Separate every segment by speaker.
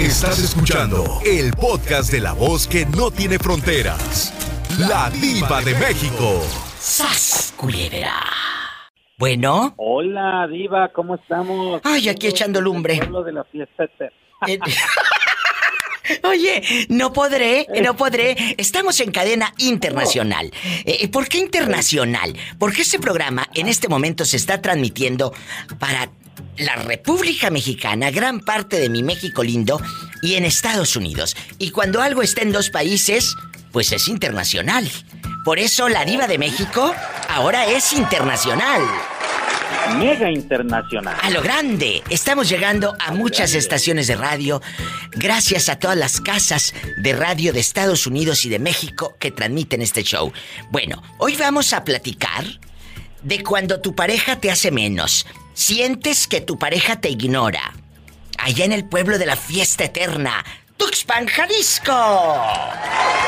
Speaker 1: Estás escuchando el podcast de la voz que no tiene fronteras. La diva de México.
Speaker 2: ¡Sas, culebra! Bueno.
Speaker 3: Hola, diva, ¿cómo estamos?
Speaker 2: Ay, aquí echando lumbre.
Speaker 3: Lo de la fiesta
Speaker 2: Eh, Oye, no podré, no podré. Estamos en cadena internacional. Eh, ¿Por qué internacional? Porque este programa en este momento se está transmitiendo para la República Mexicana, gran parte de mi México lindo, y en Estados Unidos. Y cuando algo está en dos países, pues es internacional. Por eso la diva de México ahora es internacional.
Speaker 3: Mega internacional.
Speaker 2: A lo grande. Estamos llegando a muchas estaciones de radio. Gracias a todas las casas de radio de Estados Unidos y de México que transmiten este show. Bueno, hoy vamos a platicar de cuando tu pareja te hace menos. Sientes que tu pareja te ignora. Allá en el pueblo de la fiesta eterna, Tuxpan, Jalisco.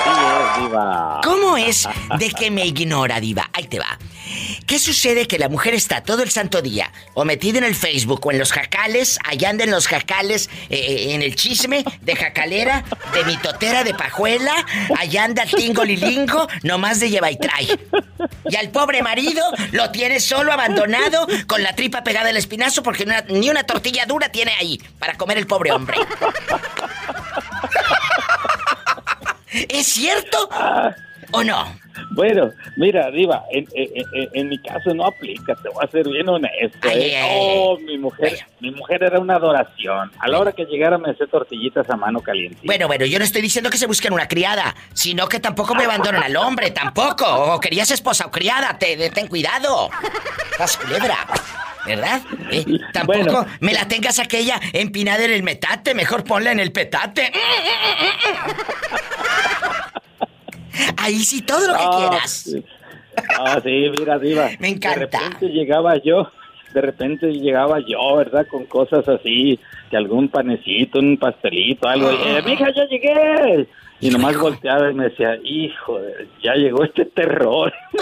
Speaker 3: Sí, es, diva.
Speaker 2: ¿Cómo es de que me ignora, diva? Ahí te va. ¿Qué sucede que la mujer está todo el santo día o metida en el Facebook o en los jacales, allá anda en los jacales, eh, eh, en el chisme de jacalera, de mitotera, de pajuela, allá anda tingo lilingo, nomás de lleva y trae. Y al pobre marido lo tiene solo, abandonado, con la tripa pegada al espinazo porque ni una, ni una tortilla dura tiene ahí para comer el pobre hombre. ¿Es cierto o no?
Speaker 3: Bueno, mira, Diva, en, en- en- en mi caso no aplica, te voy a ser bien honesto.
Speaker 2: Ay,
Speaker 3: ¿eh?
Speaker 2: ay, ay.
Speaker 3: Oh, mi mujer, mi mujer era una adoración. A la hora que llegara me hacía tortillitas a mano caliente.
Speaker 2: Bueno, bueno, yo no estoy diciendo que se busquen una criada, sino que tampoco me abandonen al hombre, tampoco. O querías esposa o criada, te, ten cuidado. Estás culebra, ¿verdad? Eh, tampoco
Speaker 3: Bueno.
Speaker 2: me la tengas aquella empinada en el metate, mejor ponla en el petate. Ahí sí, todo lo que
Speaker 3: Ah,
Speaker 2: quieras.
Speaker 3: Ah, sí, mira, Diva.
Speaker 2: Me encanta.
Speaker 3: De repente llegaba yo, de repente llegaba yo, ¿verdad? Con cosas así, que algún panecito, un pastelito, algo. Y, eh, mija, ya llegué. Y nomás volteaba y me decía, hijo, de- ya llegó este terror. me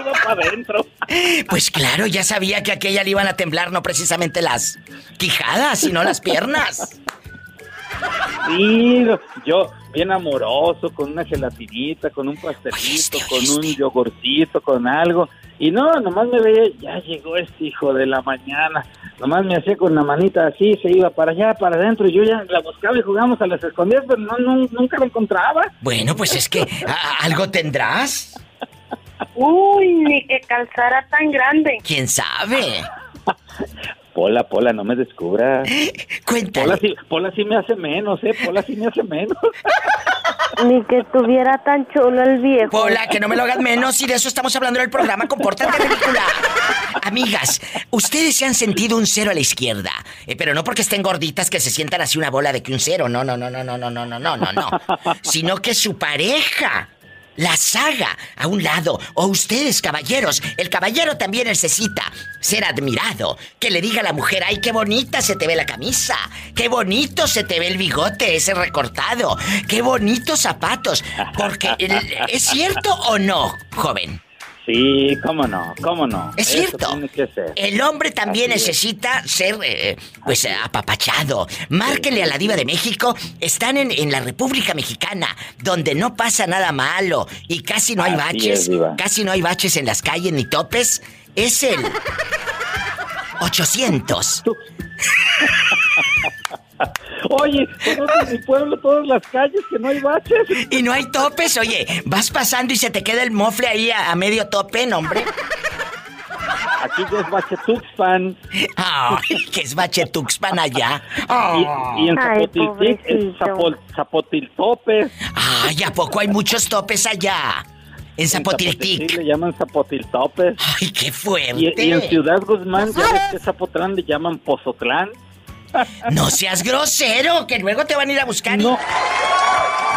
Speaker 3: todo para adentro.
Speaker 2: Pues claro, ya sabía que a aquella le iban a temblar no precisamente las quijadas, sino las piernas.
Speaker 3: Sí, yo bien amoroso, con una gelatinita, con un pastelito,
Speaker 2: Oíste,
Speaker 3: con un yogurcito, con algo. Y no, nomás me veía, ya llegó este hijo de la mañana. Nomás me hacía con la manita así, se iba para allá, para adentro. Y yo ya la buscaba y jugamos a las escondidas, pero no, no- nunca la encontraba.
Speaker 2: Bueno, pues es que algo tendrás.
Speaker 4: Uy, ni que calzara tan grande.
Speaker 2: ¿Quién sabe?
Speaker 3: Pola, Pola, no me descubras. Pola
Speaker 2: Cuéntale.
Speaker 3: sí, Pola sí me hace menos, ¿eh? Pola sí me hace menos.
Speaker 4: Ni que tuviera tan chulo el viejo.
Speaker 2: Pola, que no me lo hagan menos y de eso estamos hablando en el programa. Compórtate, ridícula. Amigas, ustedes se han sentido un cero a la izquierda. Eh, pero no porque estén gorditas que se sientan así una bola de que un cero. No, no, no, no, no, no, no, no, no, no, no. Sino que su pareja las haga a un lado. O ustedes, caballeros. El caballero también necesita ser admirado. Que le diga a la mujer, ay, qué bonita se te ve la camisa. Qué bonito se te ve el bigote ese recortado. Qué bonitos zapatos. Porque, ¿es cierto o no, joven?
Speaker 3: Sí, cómo no, cómo no.
Speaker 2: Es
Speaker 3: Eso
Speaker 2: cierto. El hombre también
Speaker 3: Así es.
Speaker 2: necesita ser, eh, pues, apapachado. Márquenle a la diva de México. Están en, en la República Mexicana, donde no pasa nada malo y casi no hay
Speaker 3: Así
Speaker 2: baches.
Speaker 3: es,
Speaker 2: casi no hay baches en las calles ni topes. Es el 800.
Speaker 3: Oye, ¿conoces mi pueblo, todas las calles, que no hay baches?
Speaker 2: Y no hay topes, oye, vas pasando y se te queda el mofle ahí a, a medio tope, no, hombre.
Speaker 3: Aquí ya es bache Tuxpan.
Speaker 2: Ay, que es bache Tuxpan allá.
Speaker 3: Y, y en
Speaker 4: Ay,
Speaker 3: Zapotiltic es. Zapol, Zapotiltopes.
Speaker 2: Ay, ¿a poco hay muchos topes allá? En
Speaker 3: En
Speaker 2: Zapotiltic.
Speaker 3: le llaman Zapotiltopes.
Speaker 2: Ay, qué
Speaker 3: Y,
Speaker 2: fuerte.
Speaker 3: y en Ciudad Guzmán, ya ves que Zapotlán le llaman Pozotlán.
Speaker 2: No seas grosero, que luego te van a ir a buscar.
Speaker 3: No,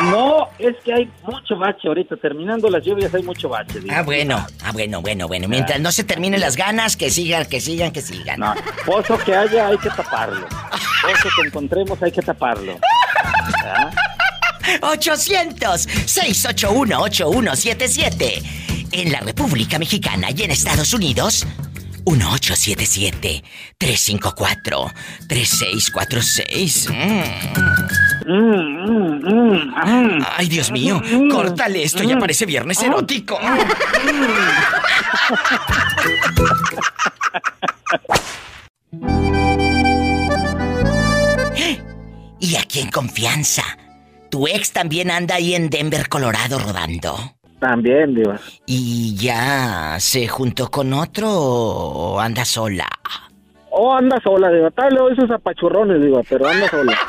Speaker 3: no, es que hay mucho bache ahorita. Terminando las lluvias hay mucho bache.
Speaker 2: Ah, bueno, ah, bueno, bueno, bueno. Mientras no se terminen las ganas, que sigan, que sigan, que sigan.
Speaker 3: No, pozo que haya hay que taparlo. Pozo que encontremos hay que taparlo. ¿Ah?
Speaker 2: 800-681-8177. En la República Mexicana y en Estados Unidos, 1877-354-3646. Mm.
Speaker 5: Mm, mm,
Speaker 2: Ay, Dios mío, córtale esto, ya parece viernes erótico. y aquí en confianza, tu ex también anda ahí en Denver, Colorado, rodando.
Speaker 5: También, Diva.
Speaker 2: ¿Y ya se juntó con otro o anda sola?
Speaker 5: Oh, anda sola, Diva. Tal le doy esos apachurrones, Diva, pero anda sola.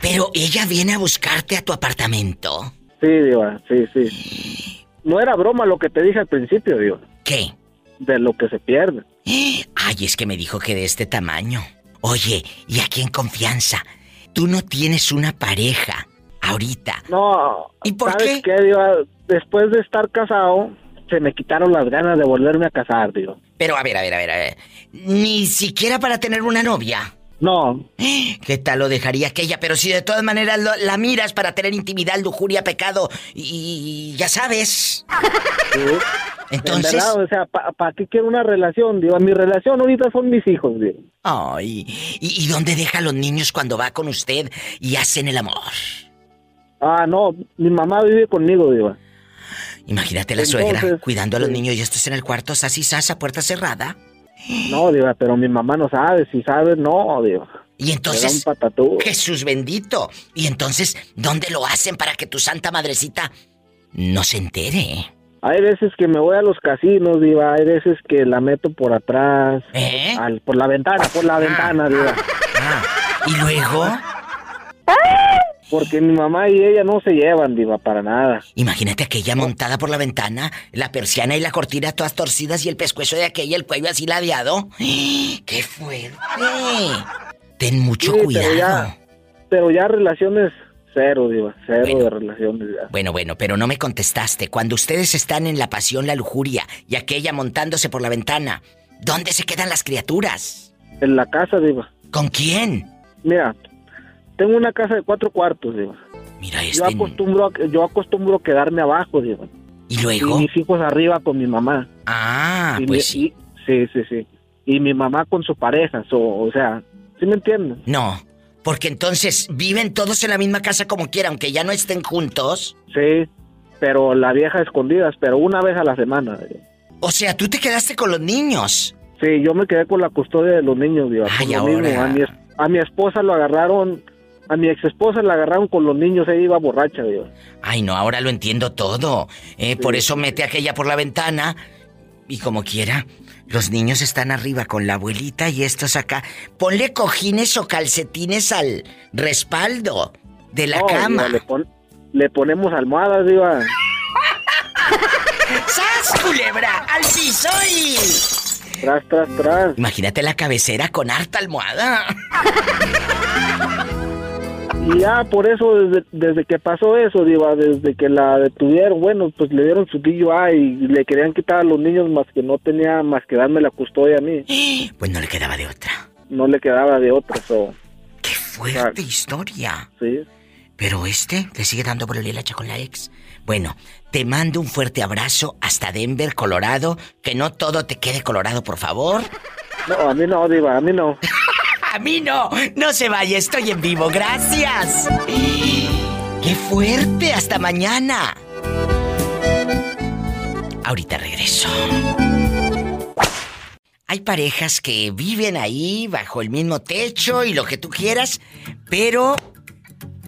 Speaker 2: Pero ella viene a buscarte a tu apartamento.
Speaker 5: Sí, Diva, sí, sí. No era broma lo que te dije al principio, Diva.
Speaker 2: ¿Qué?
Speaker 5: De lo que se pierde.
Speaker 2: Ay, es que me dijo que de este tamaño. Oye, y aquí en confianza, tú no tienes una pareja ahorita.
Speaker 5: No.
Speaker 2: ¿Y por
Speaker 5: ¿sabes
Speaker 2: qué?
Speaker 5: Diva? Después de estar casado, se me quitaron las ganas de volverme a casar, Diva.
Speaker 2: Pero a ver, a ver, a ver, a ver. Ni siquiera para tener una novia.
Speaker 5: No,
Speaker 2: ¿Qué tal lo dejaría aquella? Pero si de todas maneras lo- la miras para tener intimidad, lujuria, pecado y, y ya sabes.
Speaker 5: sí.
Speaker 2: Entonces,
Speaker 5: En verdad, o sea, ¿para qué quiero una relación? Diva, mi relación ahorita son mis hijos, Diva.
Speaker 2: ay, ¿y, y dónde deja a los niños cuando va con usted y hacen el amor?
Speaker 5: Ah, no, mi mamá vive conmigo, Diva.
Speaker 2: Imagínate la
Speaker 5: Entonces,
Speaker 2: suegra cuidando a los
Speaker 5: sí.
Speaker 2: niños y estos en el cuarto, sas y sas, a puerta cerrada.
Speaker 5: No, Diva, pero mi mamá no sabe. Si sabe, no, Diva.
Speaker 2: Y entonces,
Speaker 5: patatú.
Speaker 2: Jesús bendito. Y entonces, ¿dónde lo hacen para que tu santa madrecita no se entere?
Speaker 5: Hay veces que me voy a los casinos, Diva. Hay veces que la meto por atrás.
Speaker 2: ¿Eh?
Speaker 5: al- por la ventana, por la ventana, Diva.
Speaker 2: Ah, y luego,
Speaker 5: Porque mi mamá y ella no se llevan, Diva, para nada.
Speaker 2: imagínate aquella montada por la ventana, la persiana y la cortina todas torcidas y el pescuezo de aquella, el cuello así ladeado. ¡Qué fuerte! Ten mucho
Speaker 5: Sí,
Speaker 2: cuidado.
Speaker 5: Pero ya, pero ya relaciones cero, Diva. Cero
Speaker 2: Bueno.
Speaker 5: de relaciones ya.
Speaker 2: Bueno, bueno, pero no me contestaste. Cuando ustedes están en la pasión, la lujuria y aquella montándose por la ventana, ¿dónde se quedan las criaturas?
Speaker 5: En la casa, Diva.
Speaker 2: ¿Con quién?
Speaker 5: Mira, tengo una casa de cuatro cuartos, Diva.
Speaker 2: Mira
Speaker 5: Yo
Speaker 2: este.
Speaker 5: acostumbro, a, yo acostumbro quedarme abajo, Diva.
Speaker 2: ¿Y
Speaker 5: Y
Speaker 2: luego?
Speaker 5: mis hijos arriba con mi mamá.
Speaker 2: Ah,
Speaker 5: Y mi-
Speaker 2: pues sí.
Speaker 5: y- sí, sí, sí. Y mi mamá con su pareja, so, o sea, ¿sí me entienden?
Speaker 2: No, porque entonces viven todos en la misma casa como quiera, aunque ya no estén juntos.
Speaker 5: Sí, pero la vieja escondidas, pero una vez a la semana.
Speaker 2: O sea, tú te quedaste con los niños.
Speaker 5: Sí, yo me quedé con la custodia de los niños, Diva.
Speaker 2: Ay, ahora.
Speaker 5: mismo. A mi, a mi esposa lo agarraron, a mi ex esposa la agarraron con los niños, ella iba borracha, Diva.
Speaker 2: Ay, no, ahora lo entiendo todo. Eh, Por eso mete a aquella por la ventana. Y como quiera, los niños están arriba con la abuelita y estos acá. Ponle cojines o calcetines al respaldo de la
Speaker 5: No,
Speaker 2: cama.
Speaker 5: Diva, le, pon- le ponemos almohadas, Diva.
Speaker 2: ¡Sas, culebra! ¡Al piso y...
Speaker 5: Tras, tras, tras.
Speaker 2: Imagínate la cabecera con harta almohada.
Speaker 5: Y ya por eso, desde, desde que pasó eso, Diva, desde que la detuvieron, bueno, pues le dieron su DUI y le querían quitar a los niños más que no tenía más que darme la custodia a mí.
Speaker 2: Pues no le quedaba de otra.
Speaker 5: No le quedaba de otra, so,
Speaker 2: ¡Qué fuerte historia!
Speaker 5: sí.
Speaker 2: Pero este le sigue dando por el hilacha con la ex. Bueno, te mando un fuerte abrazo hasta Denver, Colorado. Que no todo te quede colorado, por favor.
Speaker 5: No, a mí no, Diva, a mí no.
Speaker 2: A mí no, no se vaya, estoy en vivo, gracias. ¡Qué fuerte! Hasta mañana. Ahorita regreso. Hay parejas que viven ahí bajo el mismo techo y lo que tú quieras, pero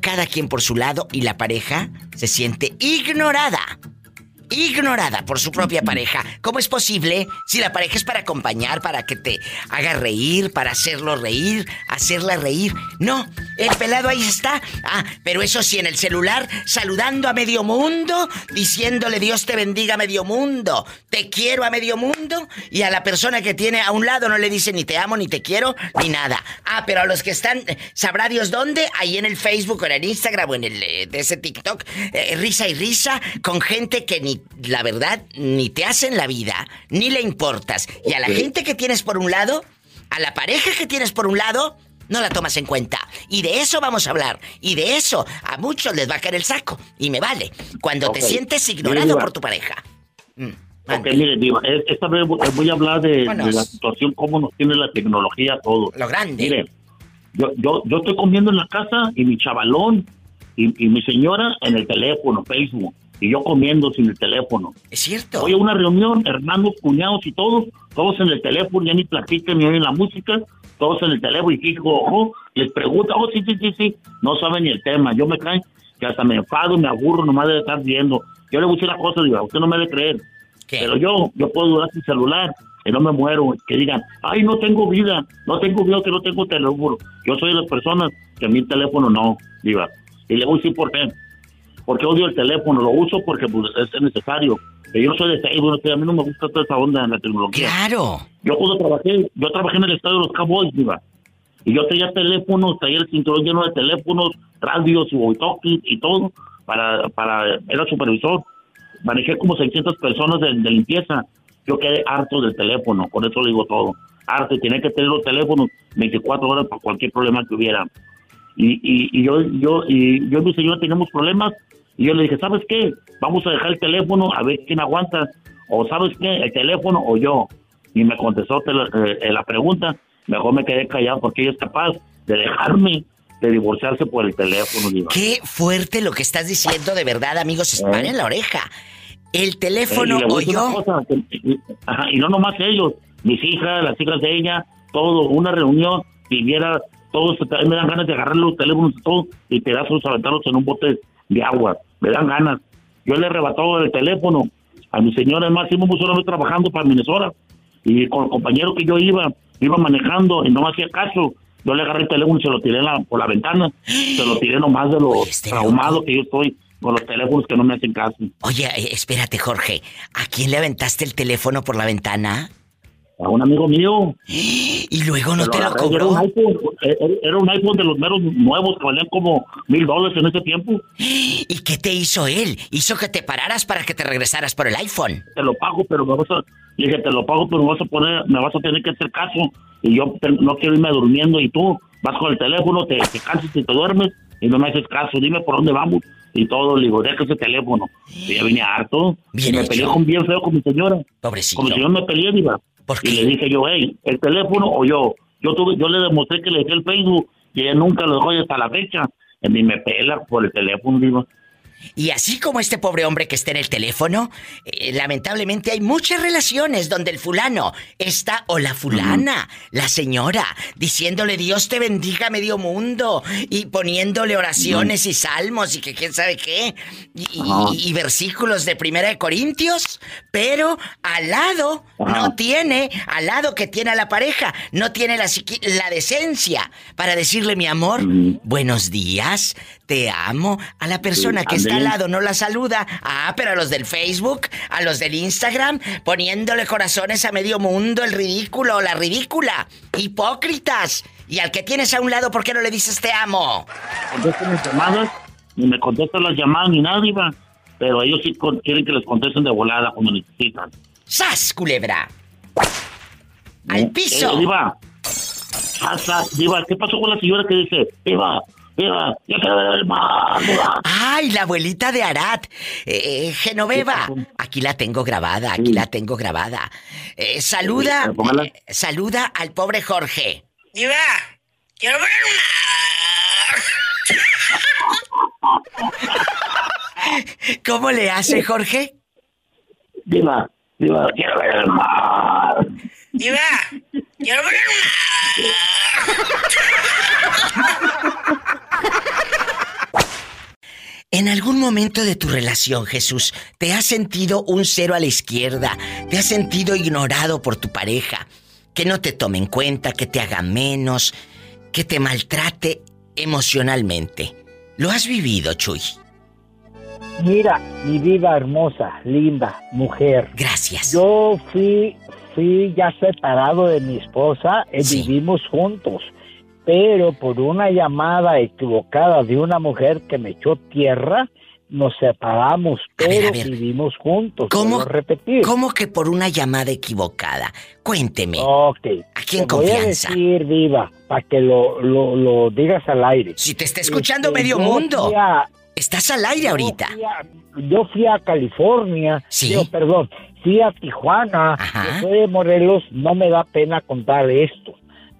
Speaker 2: cada quien por su lado y la pareja se siente ignorada. Ignorada por su propia pareja. ¿Cómo es posible si la pareja es para acompañar, para que te haga reír, para hacerlo reír, hacerla reír? No, el pelado ahí está. Ah, pero eso sí, en el celular, saludando a medio mundo, diciéndole Dios te bendiga a medio mundo, te quiero a medio mundo, y a la persona que tiene a un lado no le dice ni te amo, ni te quiero, ni nada. Ah, pero a los que están, sabrá Dios dónde, ahí en el Facebook o en el Instagram o en el eh, de ese TikTok, eh, risa y risa, con gente que ni, la verdad, ni te hacen la vida, ni le importas. Y a la gente que tienes por un lado, a la pareja que tienes por un lado, no la tomas en cuenta. Y de eso vamos a hablar. Y de eso a muchos les va a caer el saco. Y me vale. Cuando te sientes ignorado por tu pareja. Mm,
Speaker 6: Ok, mire, Diva, esta vez voy a hablar de, la situación, cómo nos tiene la tecnología todo.
Speaker 2: Lo grande.
Speaker 6: Mire, yo, yo, yo estoy comiendo en la casa y mi chavalón y, y mi señora en el teléfono, Facebook, y yo comiendo sin el teléfono.
Speaker 2: Es cierto.
Speaker 6: Voy a una reunión, hermanos, cuñados y todos, todos en el teléfono, ya ni platican ni oyen la música, todos en el teléfono y fijo, ojo, les pregunto, oh, sí, sí, sí, sí, no saben ni el tema. Yo me caen que hasta me enfado, me aburro nomás de estar viendo. Yo le decir la cosa, digo, usted no me debe creer,
Speaker 2: ¿Qué?
Speaker 6: pero yo, yo puedo durar sin celular, que no me muero, que digan, ay, no tengo vida, no tengo vida, que no tengo teléfono. Yo soy de las personas que a mi teléfono no, diga. Y le voy a decir por qué. Porque odio el teléfono, lo uso porque pues, es necesario. Yo soy de Facebook, a mí no me gusta toda esa onda en la tecnología.
Speaker 2: Claro.
Speaker 6: Yo cuando trabajé, yo trabajé en el estadio de los Cowboys, diva. Y yo tenía teléfonos, traía el cinturón lleno de teléfonos, radios y walkie y todo, para, para, era supervisor. Manejé como 600 personas de, de limpieza. Yo quedé harto del teléfono, con eso le digo todo. Harto, tenía que tener los teléfonos 24 horas para cualquier problema que hubiera. Y, y, y yo, yo, y yo y mi señora teníamos problemas, y yo le dije, ¿sabes qué? Vamos a dejar el teléfono a ver quién aguanta. O ¿sabes qué? El teléfono o yo. Y me contestó te la, eh, la pregunta. Mejor me quedé callado porque ella es capaz de dejarme de divorciarse por el teléfono. Diva.
Speaker 2: Qué fuerte lo que estás diciendo, de verdad, amigos.
Speaker 6: Eh.
Speaker 2: Paren la oreja. El
Speaker 6: Eh,
Speaker 2: teléfono
Speaker 6: y a
Speaker 2: o yo.
Speaker 6: cosa, que- y- ajá, y no nomás ellos, mis hijas, las hijas de ella, todo, una reunión, viviera, todos se- me dan ganas de agarrar los teléfonos y todo y pedazos, aventarlos en un bote de agua, me dan ganas. Yo le arrebató el teléfono a mi señora, además, íbamos vez trabajando para Minnesota y con el compañero que yo iba, iba manejando y no me hacía caso. Yo le agarré el teléfono y se lo tiré en la- por la ventana. Se lo tiré nomás de lo
Speaker 2: Oye, este
Speaker 6: traumado
Speaker 2: loco.
Speaker 6: que yo estoy con los teléfonos que no me hacen caso.
Speaker 2: Oye, eh, espérate, Jorge. ¿A quién le aventaste el teléfono por la ventana?
Speaker 6: A un amigo mío.
Speaker 2: Y luego no te lo
Speaker 6: Era
Speaker 2: cobró.
Speaker 6: un, iPhone, eh, eh, era un iPhone de los meros nuevos que valían como mil dólares en ese tiempo.
Speaker 2: ¿Y qué te hizo él? Hizo que te pararas para que te regresaras por el iPhone.
Speaker 6: Te lo pago, pero me vas a... Dije, te lo pago, pero me vas a poner, me vas a tener que hacer caso. Y yo no quiero irme durmiendo y tú vas con el teléfono, te, te cansas y te duermes y no me haces caso. Dime por dónde vamos y todo. Le digo, deja ese teléfono. Y ya vine harto.
Speaker 2: Bien
Speaker 6: y me
Speaker 2: hecho.
Speaker 6: peleé con bien feo con mi señora.
Speaker 2: Pobrecito.
Speaker 6: Como si yo me peleé, diva.
Speaker 2: ¿Por
Speaker 6: Y le dije yo, hey, el teléfono o yo. Yo tuve, yo le demostré que le dejé el Facebook y ella nunca lo dejó y hasta la fecha. Y ni me pela por el teléfono, diva.
Speaker 2: Y así como este pobre hombre que está en el teléfono, eh, lamentablemente hay muchas relaciones donde el fulano está o la fulana, la señora, diciéndole Dios te bendiga medio mundo y poniéndole oraciones y salmos y que quién sabe qué y, versículos de Primera de Corintios, pero al lado no tiene, al lado que tiene a la pareja, no tiene la, la decencia para decirle mi amor, buenos días, te amo. A la persona
Speaker 6: Sí,
Speaker 2: que está al lado no la saluda. Ah, pero a los del Facebook, a los del Instagram, poniéndole corazones a medio mundo, el ridículo o la ridícula. Hipócritas. Y al que tienes a un lado, ¿por qué no le dices te amo?
Speaker 6: Contestan las llamadas, ni me contestan las llamadas ni nada, diva. Pero ellos sí quieren que les contesten de volada cuando necesitan.
Speaker 2: ¡Sas, culebra! ¡Al
Speaker 6: Eh,
Speaker 2: piso!
Speaker 6: eh, diva, Hasta, diva, ¿qué pasó con la señora que dice, diva, diva, quiero ver el mar, diva?
Speaker 2: ¡Ay, la abuelita de Arat! Eh, eh, Genoveva. Aquí la tengo grabada, aquí
Speaker 6: Sí.
Speaker 2: la tengo grabada. Eh, saluda,
Speaker 6: Sí, póngala.
Speaker 2: eh, saluda al pobre Jorge.
Speaker 7: Diva, quiero ver
Speaker 2: ¿Cómo le hace, Jorge?
Speaker 6: Diva, diva, quiero ver el mar.
Speaker 7: Diva, quiero ver
Speaker 2: En algún momento de tu relación, Jesús, ¿te has sentido un cero a la izquierda? ¿Te has sentido ignorado por tu pareja? Que no te tome en cuenta, que te haga menos, que te maltrate emocionalmente. ¿Lo has vivido, Chuy?
Speaker 8: Mira, mi vida hermosa, linda, mujer.
Speaker 2: Gracias.
Speaker 8: Yo fui, fui ya separado de mi esposa, y
Speaker 2: Sí.
Speaker 8: vivimos juntos, pero por una llamada equivocada de una mujer que me echó tierra, nos separamos,
Speaker 2: A ver,
Speaker 8: pero
Speaker 2: a ver.
Speaker 8: vivimos juntos.
Speaker 2: ¿Cómo,
Speaker 8: a repetir?
Speaker 2: ¿Cómo que por una llamada equivocada? Cuénteme.
Speaker 8: Ok.
Speaker 2: Aquí en
Speaker 8: Te voy a
Speaker 2: confianza.
Speaker 8: decir, Viva, para que lo, lo, lo digas al aire.
Speaker 2: Si te está escuchando
Speaker 8: Este,
Speaker 2: medio mundo.
Speaker 8: a-
Speaker 2: Estás al aire ahorita.
Speaker 8: Yo fui a, yo fui a California.
Speaker 2: Sí.
Speaker 8: Perdón, fui a Tijuana.
Speaker 2: Ajá.
Speaker 8: Yo soy de Morelos, no me da pena contar esto,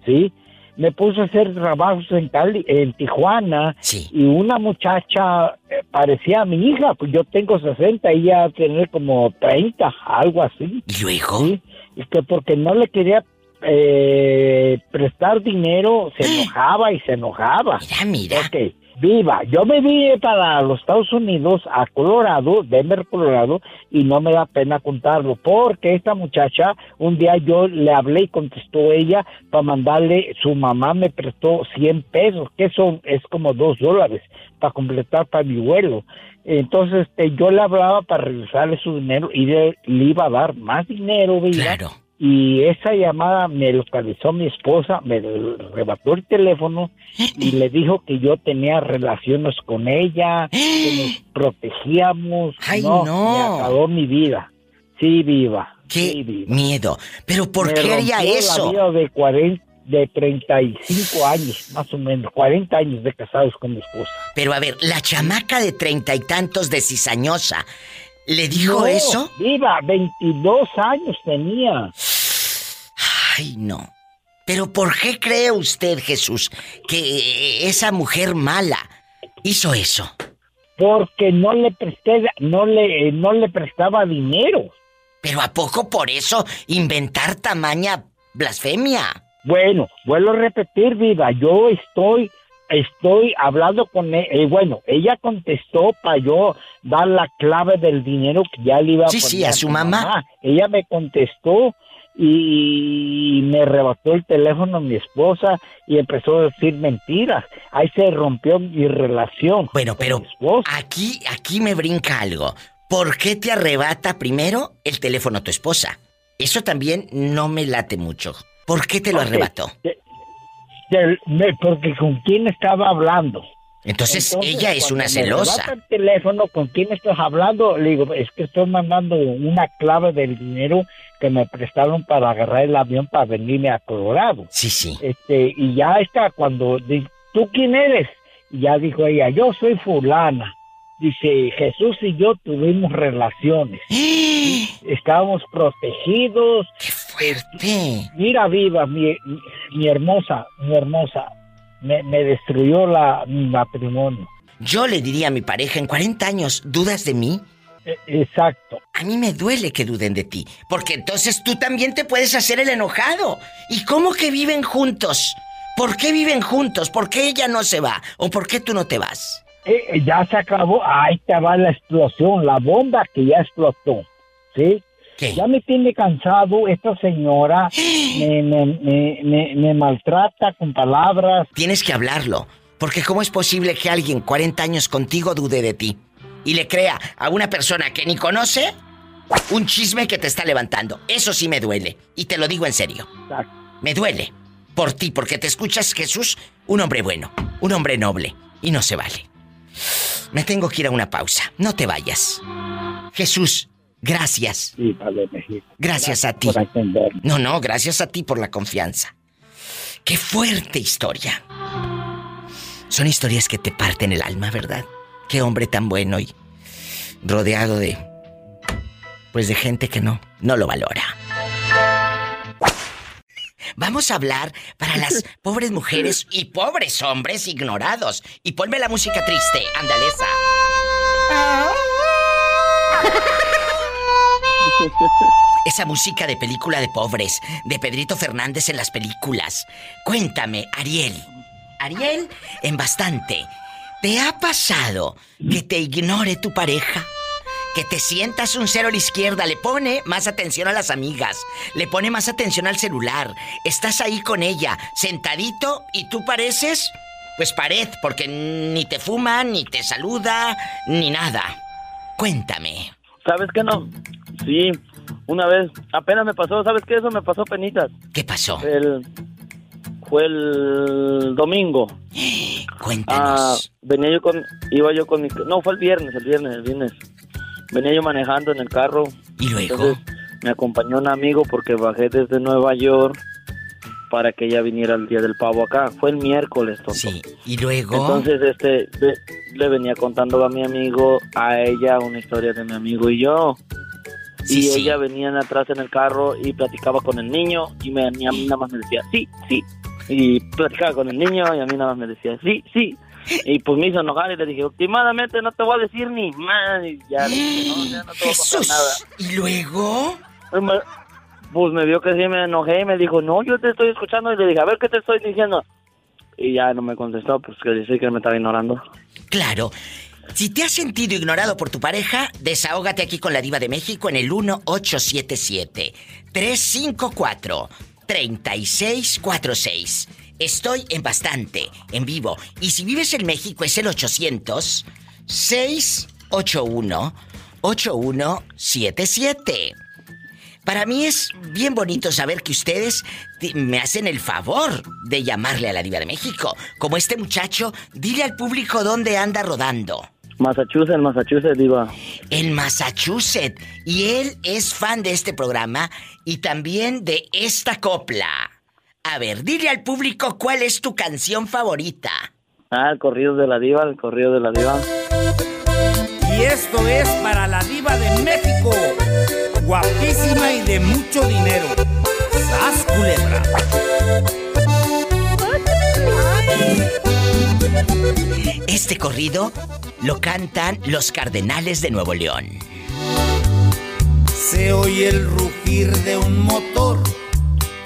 Speaker 8: ¿sí? Me puse a hacer trabajos en, Cali, en Tijuana
Speaker 2: Sí.
Speaker 8: y una muchacha eh, parecía a mi hija, pues yo tengo 60, ella tiene como 30, algo así.
Speaker 2: ¿Y luego?
Speaker 8: ¿sí? Y que porque no le quería eh, prestar dinero, se enojaba y se enojaba.
Speaker 2: Mira, mira.
Speaker 8: Ok, viva. Yo me vine para los Estados Unidos, a Colorado, Denver, Colorado, y no me da pena contarlo, porque esta muchacha, un día yo le hablé y contestó ella para mandarle, su mamá me prestó 100 pesos, que eso es como 2 dólares, para completar para mi vuelo. Entonces, este, yo le hablaba para regresarle su dinero y le, iba a dar más dinero, viva.
Speaker 2: Claro.
Speaker 8: Y esa llamada me localizó mi esposa, me arrebató el teléfono y le dijo que yo tenía relaciones con ella, que nos protegíamos.
Speaker 2: Ay, no.
Speaker 8: Me acabó mi vida. Sí, viva.
Speaker 2: Qué
Speaker 8: sí, viva.
Speaker 2: miedo. Pero ¿por
Speaker 8: Me
Speaker 2: qué haría eso?
Speaker 8: La vida de 40, de 35 años, más o menos, 40 años de casados con mi esposa.
Speaker 2: Pero a ver, la chamaca de treinta y tantos de cizañosa, ¿le dijo
Speaker 8: No,
Speaker 2: eso?
Speaker 8: Viva, 22 años tenía.
Speaker 2: Ay, no. Pero ¿por qué cree usted, Jesús, que esa mujer mala hizo eso?
Speaker 8: Porque no le presté, no le, no le prestaba dinero.
Speaker 2: Pero ¿a poco por eso inventar tamaña blasfemia?
Speaker 8: Bueno, vuelvo a repetir, viva, yo estoy, estoy hablando con ella, bueno, ella contestó para yo dar la clave del dinero que ya le iba a
Speaker 2: Sí,
Speaker 8: poner
Speaker 2: sí, a su mamá.
Speaker 8: Ella me contestó y me arrebató el teléfono mi esposa y empezó a decir mentiras. Ahí se rompió mi relación.
Speaker 2: Bueno, pero aquí, aquí me brinca algo. ¿Por qué te arrebata primero el teléfono a tu esposa? Eso también no me late mucho. ¿Por qué te lo arrebató?
Speaker 8: De- porque con quién estaba hablando.
Speaker 2: Entonces,
Speaker 8: Entonces,
Speaker 2: ella es una celosa.
Speaker 8: el teléfono, ¿con quién estás hablando? Le digo, es que estoy mandando una clave del dinero que me prestaron para agarrar el avión para venirme a Colorado.
Speaker 2: Sí, sí.
Speaker 8: Este, y ya está, cuando, ¿tú quién eres? Y ya dijo ella, yo soy fulana. Dice, Jesús y yo tuvimos relaciones. Estábamos protegidos. Mira, viva, mi, mi- mi hermosa, mi hermosa. Me, me destruyó la, mi matrimonio.
Speaker 2: Yo le diría a mi pareja en 40 años, ¿dudas de mí?
Speaker 8: E- Exacto.
Speaker 2: A mí me duele que duden de ti, porque entonces tú también te puedes hacer el enojado. ¿Y cómo que viven juntos? ¿Por qué viven juntos? ¿Por qué ella no se va? ¿O por qué tú no te vas?
Speaker 8: Eh, eh, ya se acabó. Ahí te va la explosión, la bomba que ya explotó. ¿Sí?
Speaker 2: ¿Qué?
Speaker 8: Ya me tiene cansado esta señora. Me, me, me, me- me maltrata con palabras.
Speaker 2: Tienes que hablarlo, porque ¿cómo es posible que alguien 40 años contigo dude de ti? Y le crea a una persona que ni conoce un chisme que te está levantando. Eso sí me duele, y te lo digo en serio.
Speaker 8: Exacto.
Speaker 2: Me duele por ti, porque te escuchas, Jesús, un hombre bueno, un hombre noble, y no se vale. Me tengo que ir a una pausa. No te vayas. Jesús, gracias.
Speaker 8: Sí, Padre México.
Speaker 2: Gracias a ti.
Speaker 8: Por.
Speaker 2: No, no, gracias a ti por la confianza. Qué fuerte historia. Son historias que te parten el alma, ¿verdad? Qué hombre tan bueno y rodeado de pues de gente que no no lo valora. Vamos a hablar para las pobres mujeres y pobres hombres ignorados. Y ponme la música triste, andaleza. Esa música de película de pobres, de Pedrito Fernández en las películas. Cuéntame, Ariel. Ariel, en bastante. ¿Te ha pasado que te ignore tu pareja? Que te sientas un cero a la izquierda, le pone más atención a las amigas, le pone más atención al celular. Estás ahí con ella, sentadito, y tú pareces, pues pared, porque ni te fuma, ni te saluda, ni nada. Cuéntame.
Speaker 9: ¿Sabes qué no? Sí, una vez, apenas me pasó, ¿sabes qué? Eso me pasó penitas.
Speaker 2: ¿Qué pasó?
Speaker 9: El, fue el domingo. Ah,
Speaker 2: Cuéntanos.
Speaker 9: venía yo con, iba yo con mi, no, fue el viernes, el viernes, el viernes. Venía yo manejando en el carro.
Speaker 2: ¿Y luego?
Speaker 9: Entonces me acompañó un amigo porque bajé desde Nueva York para que ella viniera el día del pavo acá. Fue el miércoles, tonto.
Speaker 2: Sí, y luego.
Speaker 9: Entonces, este, le, le venía contando a mi amigo, a ella, una historia de mi amigo y yo.
Speaker 2: Sí,
Speaker 9: y
Speaker 2: sí.
Speaker 9: ella venía atrás en el carro y platicaba con el niño y me, y a mí nada más me decía, sí, sí. Y platicaba con el niño y a mí nada más me decía, sí, sí. Y pues me hizo enojar y le dije, últimamente no te voy a decir ni más. Y ya le dije, no, ya no te voy a contar nada.
Speaker 2: ¿Y luego?
Speaker 9: Pues me, pues me vio que sí me enojé y me dijo, no, yo te estoy escuchando. Y le dije, a ver, ¿qué te estoy diciendo? Y ya no me contestó, pues que dice que me estaba ignorando.
Speaker 2: Claro. Si te has sentido ignorado por tu pareja, desahógate aquí con la diva de México en el 1877-354-3646. Estoy en bastante, en vivo. Y si vives en México es el 800-681-8177. Para mí es bien bonito saber que ustedes te- me hacen el favor de llamarle a la Diva de México. Como este muchacho, dile al público dónde anda rodando.
Speaker 9: Massachusetts, Massachusetts, diva.
Speaker 2: En Massachusetts. Y él es fan de este programa y también de esta copla. A ver, dile al público cuál es tu canción favorita.
Speaker 9: Ah, el corrido de la diva, el corrido de la diva.
Speaker 10: Y esto es para la diva de México. Guapísima y de mucho dinero. ¡Sas, culebra!
Speaker 2: Este corrido lo cantan los Cardenales de Nuevo León.
Speaker 10: Se oye el rugir de un motor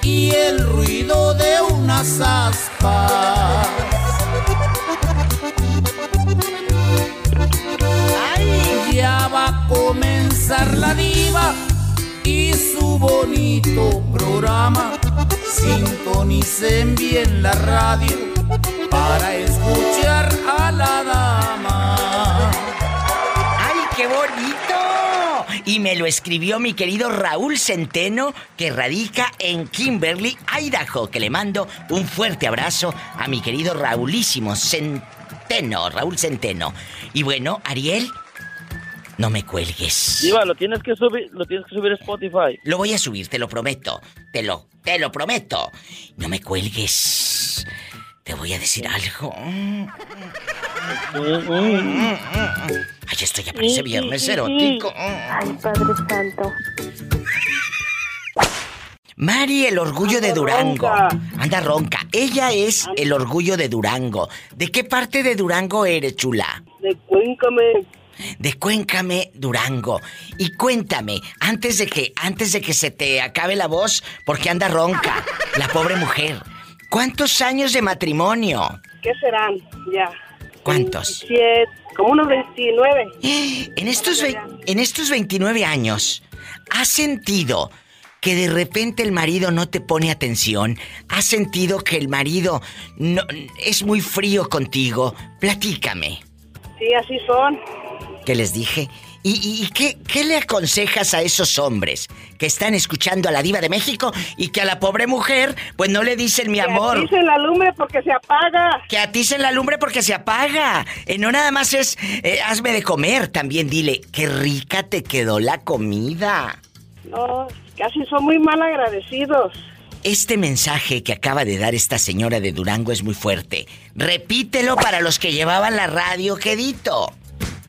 Speaker 10: y el ruido de unas aspas. Ya va a comenzar la diva y su bonito programa. Sintonicen bien la radio para escuchar a la dama.
Speaker 2: ¡Ay, qué bonito! Y me lo escribió mi querido Raúl Centeno, que radica en Kimberly, Idaho, que le mando un fuerte abrazo a mi querido Raulísimo Centeno, Raúl Centeno. Y bueno, Ariel, no me cuelgues.
Speaker 9: Diva, lo tienes que subir, lo tienes que subir a Spotify.
Speaker 2: Lo voy a subir, te lo prometo. Te lo, te lo prometo. No me cuelgues. Te voy a decir algo. Ay, esto ya parece viernes erótico.
Speaker 4: Ay, Padre Santo.
Speaker 2: Mari, el orgullo de Durango. Anda ronca. Ella es el orgullo de Durango. ¿De qué parte de Durango eres, chula?
Speaker 11: De Cuéncame.
Speaker 2: De Cuéncame, Durango. Y cuéntame, antes de que, antes de que se te acabe la voz, porque anda ronca, la pobre mujer. ¿Cuántos años de matrimonio?
Speaker 11: ¿Qué serán? Ya.
Speaker 2: ¿Cuántos?
Speaker 11: Como unos 29.
Speaker 2: En estos, en estos 29 años, ¿has sentido que de repente el marido no te pone atención? ¿Has sentido que el marido no, es muy frío contigo? Platícame.
Speaker 11: Sí, así son.
Speaker 2: ¿Qué les dije? ¿Y, qué, qué le aconsejas a esos hombres que están escuchando a la diva de México y que a la pobre mujer pues no le dicen mi amor?
Speaker 11: Dicen la lumbre porque se apaga.
Speaker 2: Que aticen la lumbre porque se apaga. Eh, no nada más es eh, hazme de comer, también dile, qué rica te quedó la comida.
Speaker 11: No, casi son muy mal agradecidos.
Speaker 2: Este mensaje que acaba de dar esta señora de Durango es muy fuerte. Repítelo para los que llevaban la radio, quedito.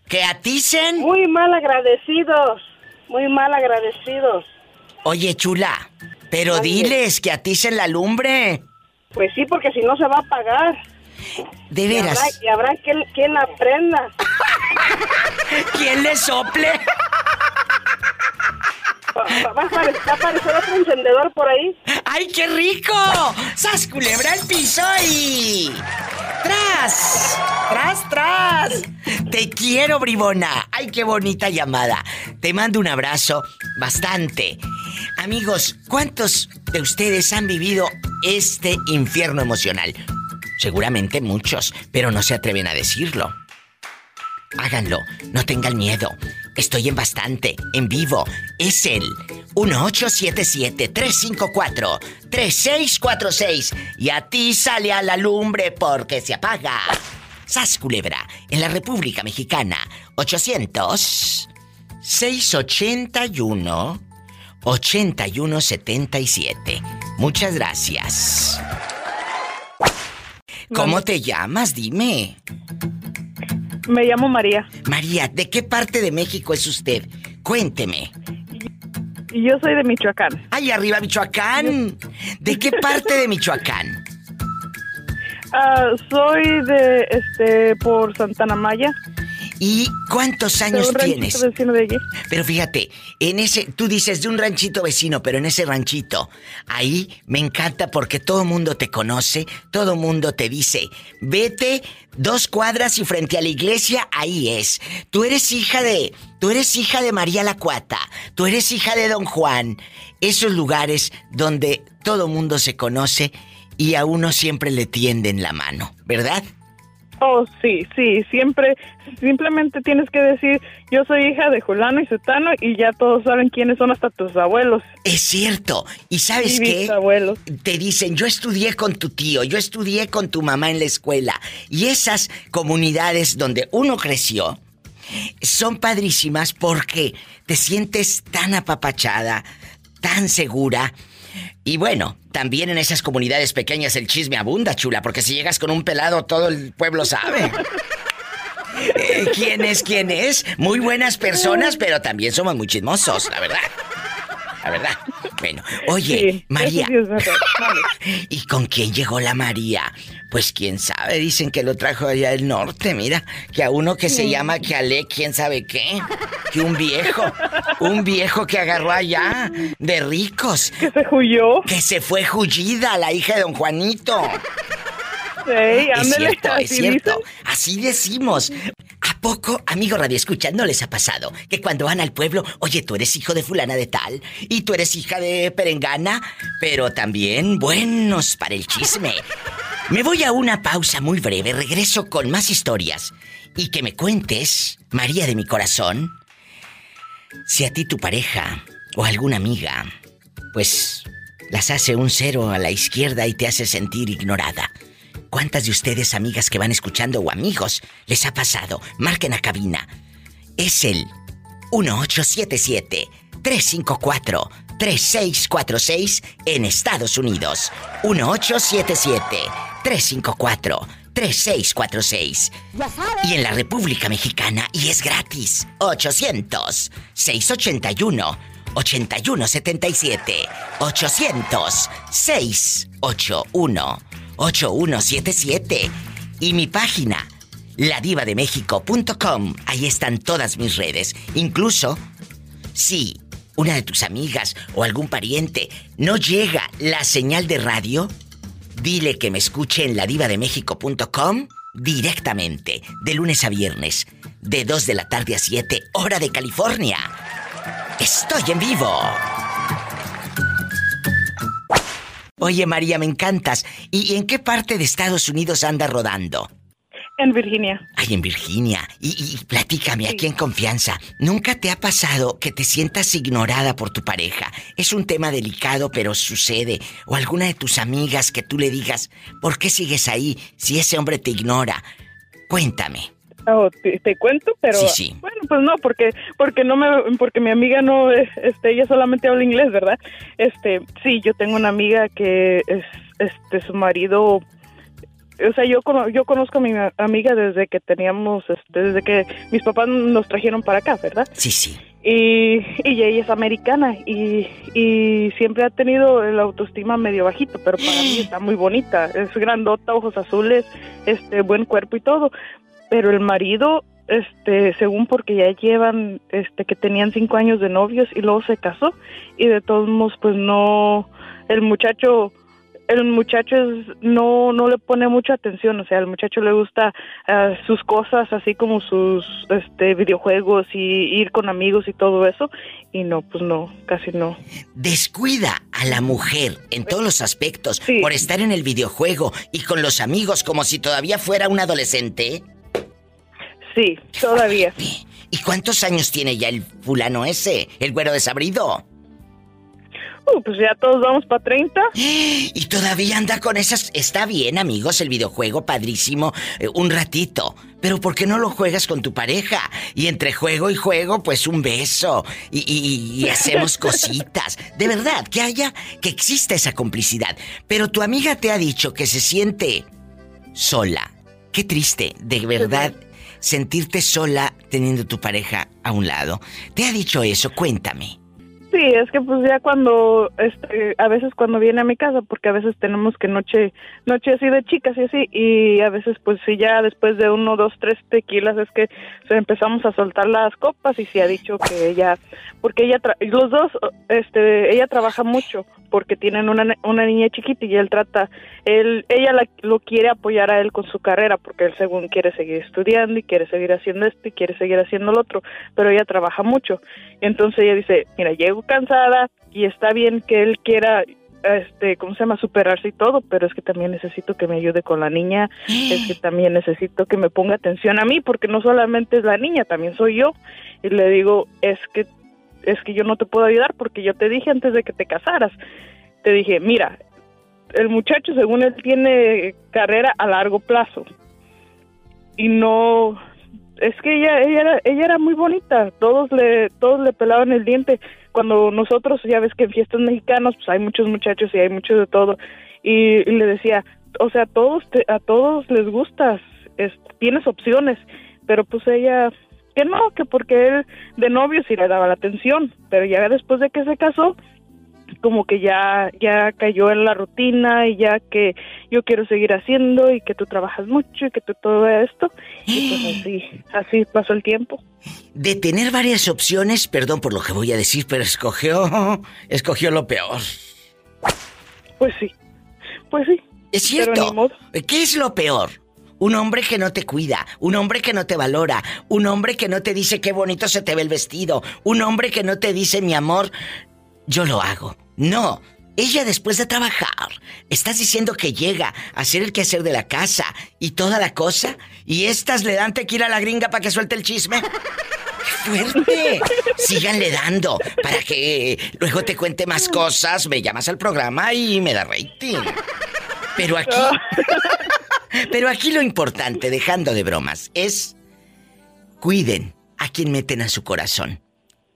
Speaker 2: Que aticen.
Speaker 11: Muy mal agradecidos. Muy mal agradecidos.
Speaker 2: Oye, chula, pero diles que aticen la lumbre.
Speaker 11: Pues sí, porque si no se va a apagar.
Speaker 2: De
Speaker 11: Y habrá,
Speaker 2: veras.
Speaker 11: y habrá quien, quien la prenda.
Speaker 2: ¿Quién le sople?
Speaker 11: Va, a aparecer otro encendedor por ahí.
Speaker 2: ¡Ay, qué rico! ¡Sas culebra el piso y... ¡Tras! ¡Tras, tras! Te quiero, bribona. ¡Ay, qué bonita llamada! Te mando un abrazo bastante. Amigos, ¿cuántos de ustedes han vivido este infierno emocional? Seguramente muchos, pero no se atreven a decirlo. Háganlo, no tengan miedo. Estoy en bastante, en vivo. Es el 1877-354-3646. Y a ti sale a la lumbre porque se apaga. Sas Culebra, en la República Mexicana. 800 681 8177. Muchas gracias. ¿Cómo te llamas? Dime.
Speaker 11: Me llamo María.
Speaker 2: María, ¿de qué parte de México es usted? Cuénteme.
Speaker 11: Y yo soy de Michoacán.
Speaker 2: ¡Ay, arriba Michoacán! ¿De qué parte de Michoacán?
Speaker 11: Ah, soy de, este, por Santana Maya.
Speaker 2: ¿Y cuántos años
Speaker 11: un
Speaker 2: tienes?
Speaker 11: vecino de allí.
Speaker 2: Pero fíjate, en ese, tú dices de un ranchito vecino, pero en ese ranchito, ahí me encanta porque todo mundo te conoce, todo mundo te dice, vete dos cuadras y frente a la iglesia, ahí es. Tú eres hija de, tú eres hija de María la Cuata, tú eres hija de Don Juan. Esos lugares donde todo mundo se conoce y a uno siempre le tienden la mano, ¿verdad?
Speaker 11: Oh, sí, sí, siempre, simplemente tienes que decir, yo soy hija de Julano y Sutano y ya todos saben quiénes son hasta tus abuelos.
Speaker 2: Es cierto. ¿Y sabes qué?
Speaker 11: bisabuelos.
Speaker 2: Te dicen, yo estudié con tu tío, yo estudié con tu mamá en la escuela. Y esas comunidades donde uno creció son padrísimas porque te sientes tan apapachada, tan segura. Y bueno, también en esas comunidades pequeñas el chisme abunda, chula, porque si llegas con un pelado todo el pueblo sabe. Eh, ¿Quién es? ¿Quién es? Muy buenas personas, pero también somos muy chismosos, la verdad. La verdad. Bueno, oye,
Speaker 11: Sí,
Speaker 2: María.
Speaker 11: sí.
Speaker 2: ¿Y con quién llegó la María? Pues quién sabe, dicen que lo trajo allá del norte, mira, que a uno que se llama que Ale, quién sabe qué, que un viejo, un viejo que agarró allá de ricos,
Speaker 11: Que se huyó.
Speaker 2: que se fue Jullida, la hija de don Juanito.
Speaker 11: Ey,
Speaker 2: Es cierto, es
Speaker 11: así
Speaker 2: cierto. Así decimos. ¿A poco, amigo Radio Escucha, no les ha pasado que cuando van al pueblo, oye, tú eres hijo de fulana de tal y tú eres hija de perengana, pero también buenos para el chisme? Me voy a una pausa muy breve, regreso con más historias y que me cuentes, María de mi corazón, si a ti tu pareja o alguna amiga, pues las hace un cero a la izquierda y te hace sentir ignorada. ¿Cuántas de ustedes, amigas que van escuchando o amigos, les ha pasado? Marquen a cabina. Es el 1877-354-3646 en Estados Unidos. 1877-354-3646. Y en la República Mexicana, y es gratis, 800-681-8177. 800-681-8177. Y mi página, ladivademexico.com. Ahí están todas mis redes. Incluso, si una de tus amigas o algún pariente no llega la señal de radio, dile que me escuche en ladivademexico.com directamente, de lunes a viernes, de 2 de la tarde a 7, hora de California. Estoy en vivo. Oye, María, me encantas. ¿Y en qué parte de Estados Unidos anda rodando?
Speaker 11: En Virginia.
Speaker 2: Ay, en Virginia. Y, y platícame aquí en confianza. ¿Nunca te ha pasado que te sientas ignorada por tu pareja? Es un tema delicado, pero sucede. O alguna de tus amigas que tú le digas, ¿por qué sigues ahí si ese hombre te ignora? Cuéntame.
Speaker 11: Oh, te, te cuento, pero
Speaker 2: Sí, sí.
Speaker 11: bueno, pues no, porque porque no me porque mi amiga no es- este ella solamente habla inglés, ¿verdad? Este, sí, yo tengo una amiga que es este su marido o sea, yo yo conozco a mi amiga desde que teníamos este desde que mis papás nos trajeron para acá, ¿verdad?
Speaker 2: Sí, sí.
Speaker 11: Y, y ella es americana y, y siempre ha tenido el autoestima medio bajito, pero para mí está muy bonita. Es grandota, ojos azules, este buen cuerpo y todo. Pero el marido, este, según porque ya llevan, este, que tenían cinco años de novios y luego se casó y de todos modos, pues no, el muchacho el muchacho es- no no le pone mucha atención, o sea, al muchacho le gusta ah, sus cosas, así como sus este videojuegos y ir con amigos y todo eso, y no, pues no, casi no.
Speaker 2: Descuida a la mujer en todos los aspectos por estar en el videojuego y con los amigos como si todavía fuera un adolescente.
Speaker 11: Sí, todavía.
Speaker 2: ¿Y cuántos años tiene ya el fulano ese, el güero desabrido?
Speaker 11: Uh, pues ya todos vamos para 30.
Speaker 2: Y todavía anda con esas... Está bien, amigos, el videojuego, padrísimo, eh, un ratito. Pero ¿por qué no lo juegas con tu pareja? Y entre juego y juego, pues un beso. Y, y- y hacemos cositas. De verdad, que haya, que exista esa complicidad. Pero tu amiga te ha dicho que se siente sola. Qué triste, de verdad, sentirte sola teniendo tu pareja a un lado. ¿Te ha dicho eso? Cuéntame.
Speaker 11: Sí, es que pues ya cuando, este, a veces cuando viene a mi casa, porque a veces tenemos que noche, noche así de chicas y así, y a veces pues si ya después de uno, dos, tres tequilas es que se empezamos a soltar las copas y se ha dicho que ella, porque ella, los dos, este, ella trabaja mucho porque tienen una, una niña chiquita y él trata, él, ella la- lo quiere apoyar a él con su carrera porque él según quiere seguir estudiando y quiere seguir haciendo esto y quiere seguir haciendo lo otro, pero ella trabaja mucho. Entonces ella dice, mira, llego cansada y está bien que él quiera, este, ¿cómo se llama?, superarse y todo, pero es que también necesito que me ayude con la niña, es que también necesito que me ponga atención a mí, porque no solamente es la niña, también soy yo. Y le digo, es que, es que yo no te puedo ayudar porque yo te dije antes de que te casaras, te dije, mira, el muchacho según él tiene carrera a largo plazo. Y no es que ella ella era, ella era muy bonita. Todos le todos le pelaban el diente. Cuando nosotros ya ves que en fiestas mexicanas pues hay muchos muchachos y hay muchos de todo. Y, le decía o sea todos te- a todos les gustas es- tienes opciones. Pero pues ella que no que porque él de novio sí le daba la atención pero ya después de que se casó como que ya ya cayó en la rutina y ya que yo quiero seguir haciendo y que tú trabajas mucho y que tú todo esto y pues así así pasó el tiempo
Speaker 2: De tener varias opciones, perdón por lo que voy a decir, pero escogió. escogió lo peor.
Speaker 11: pues sí pues sí
Speaker 2: Es
Speaker 11: Pero
Speaker 2: cierto.
Speaker 11: ni modo.
Speaker 2: ¿Qué es lo peor? Un hombre que no te cuida, un hombre que no te valora, un hombre que no te dice qué bonito se te ve el vestido, un hombre que no te dice mi amor, yo lo hago. No, ella después de trabajar, estás diciendo que llega a hacer el quehacer de la casa y toda la cosa, y estas le dan tequila a la gringa para que suelte el chisme. ¡Qué fuerte! Síganle dando para que luego te cuente más cosas, me llamas al programa y me da rating. Pero aquí. Pero aquí lo importante, dejando de bromas, es. Cuiden a quien meten a su corazón.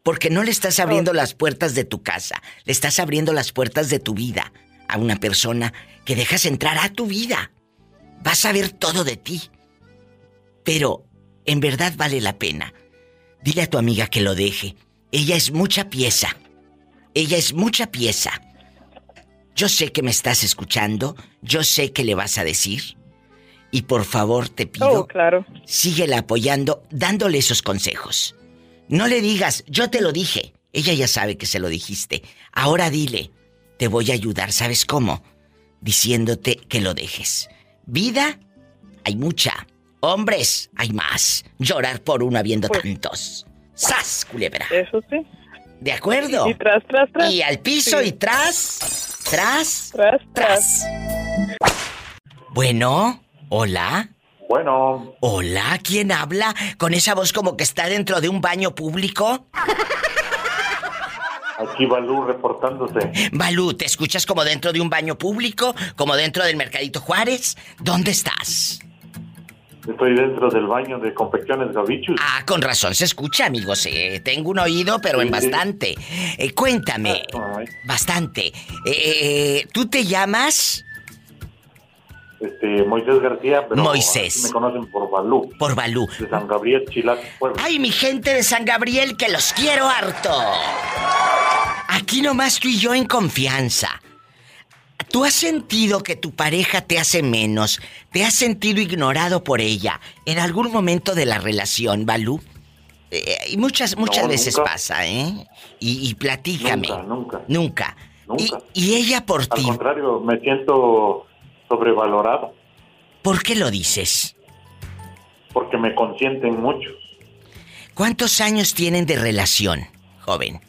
Speaker 2: Porque no le estás abriendo las puertas de tu casa, le estás abriendo las puertas de tu vida a una persona que dejas entrar a tu vida. Vas a ver todo de ti. Pero, en verdad vale la pena. Dile a tu amiga que lo deje. Ella es mucha pieza. Ella es mucha pieza. Yo sé que me estás escuchando, yo sé que le vas a decir. Y por favor te pido,
Speaker 11: Oh, claro.
Speaker 2: síguela apoyando, dándole esos consejos. No le digas, yo te lo dije. Ella ya sabe que se lo dijiste. Ahora dile, te voy a ayudar, ¿sabes cómo? Diciéndote que lo dejes. Vida, hay mucha. Hombres, hay más. Llorar por uno habiendo tantos. ¡Sas, culebra!
Speaker 11: Eso sí.
Speaker 2: ¿De acuerdo?
Speaker 11: Y tras, tras, tras.
Speaker 2: Y al piso
Speaker 11: Sí.
Speaker 2: y tras, tras,
Speaker 11: Tras,
Speaker 2: tras. Bueno, hola.
Speaker 12: Bueno,
Speaker 2: Hola, ¿quién habla? Con esa voz como que está dentro de un baño público.
Speaker 12: aquí Balú reportándose.
Speaker 2: Balú, ¿te escuchas como dentro de un baño público? ¿Como dentro del Mercadito Juárez? ¿Dónde estás?
Speaker 12: Estoy dentro del baño de Confecciones Gavichus.
Speaker 2: Ah, con razón se escucha, amigos. eh, tengo un oído, pero en
Speaker 12: Sí,
Speaker 2: bastante. Eh, cuéntame.
Speaker 12: Ay,
Speaker 2: Bastante. Eh, ¿Tú te llamas?
Speaker 12: Este, Moisés García, pero
Speaker 2: Moisés.
Speaker 12: me conocen por Balú,
Speaker 2: Por Balú.
Speaker 12: de San Gabriel, Chilac, Puebla.
Speaker 2: ¡Ay, mi gente de San Gabriel, que los quiero harto! Aquí nomás tú y yo en confianza. ¿Tú has sentido que tu pareja te hace menos? ¿Te has sentido ignorado por ella en algún momento de la relación, Balú? Eh, y muchas, muchas
Speaker 12: No,
Speaker 2: veces
Speaker 12: nunca.
Speaker 2: pasa, ¿eh? Y, y platícame.
Speaker 12: Nunca, nunca.
Speaker 2: Nunca.
Speaker 12: Nunca.
Speaker 2: Y, y ella por
Speaker 12: Al
Speaker 2: ti,
Speaker 12: contrario, me siento sobrevalorado
Speaker 2: ¿por qué lo dices?
Speaker 12: porque me consienten mucho.
Speaker 2: ¿Cuántos años tienen de relación, joven?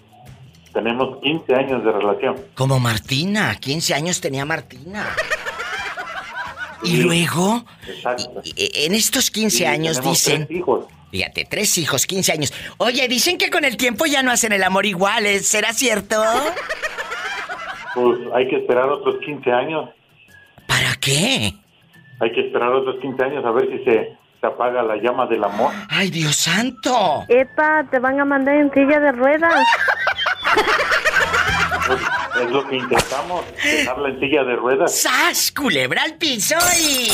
Speaker 12: Tenemos 15 años de relación.
Speaker 2: Como Martina, 15 años tenía Martina. Y luego,
Speaker 12: Exacto.
Speaker 2: en estos 15
Speaker 12: Y
Speaker 2: años dicen,
Speaker 12: tres hijos.
Speaker 2: fíjate, tres hijos, 15 años. Oye, dicen que con el tiempo ya no hacen el amor igual, ¿eh? ¿será cierto?
Speaker 12: Pues hay que esperar otros 15 años.
Speaker 2: ¿Para qué?
Speaker 12: Hay que esperar otros 15 años a ver si se, se apaga la llama del amor.
Speaker 2: ¡Ay, Dios santo!
Speaker 4: Epa, te van a mandar en silla de ruedas.
Speaker 12: Es lo que intentamos, dejarla en silla de ruedas.
Speaker 2: ¡Sas! Culebra al piso y.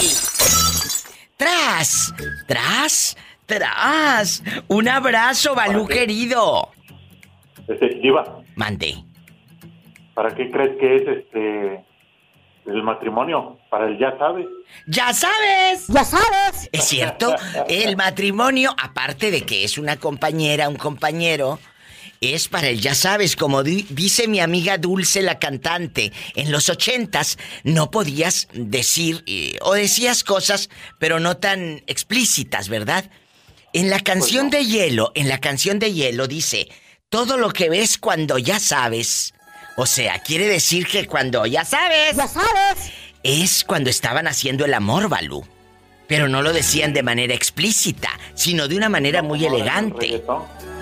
Speaker 2: ¡Tras! ¡Tras! ¡Tras! Un abrazo, Balú querido.
Speaker 12: Este, Diva,
Speaker 2: Mande.
Speaker 12: ¿para qué crees que es este el matrimonio? Para el ya sabes.
Speaker 2: ¡Ya sabes!
Speaker 4: ¡Ya sabes!
Speaker 2: Es cierto, el matrimonio, aparte de que es una compañera, un compañero, es para el ya sabes, como di- dice mi amiga Dulce, la cantante, en los ochentas no podías decir, eh, o decías cosas, pero no tan explícitas, ¿verdad? En la canción de hielo, en la canción de hielo dice, todo lo que ves cuando ya sabes. O sea, quiere decir que cuando ya sabes.
Speaker 4: ¡Ya sabes!
Speaker 2: Es cuando estaban haciendo el amor, Balú. Pero no lo decían de manera explícita, sino de una manera muy
Speaker 12: Ahora en el
Speaker 2: elegante.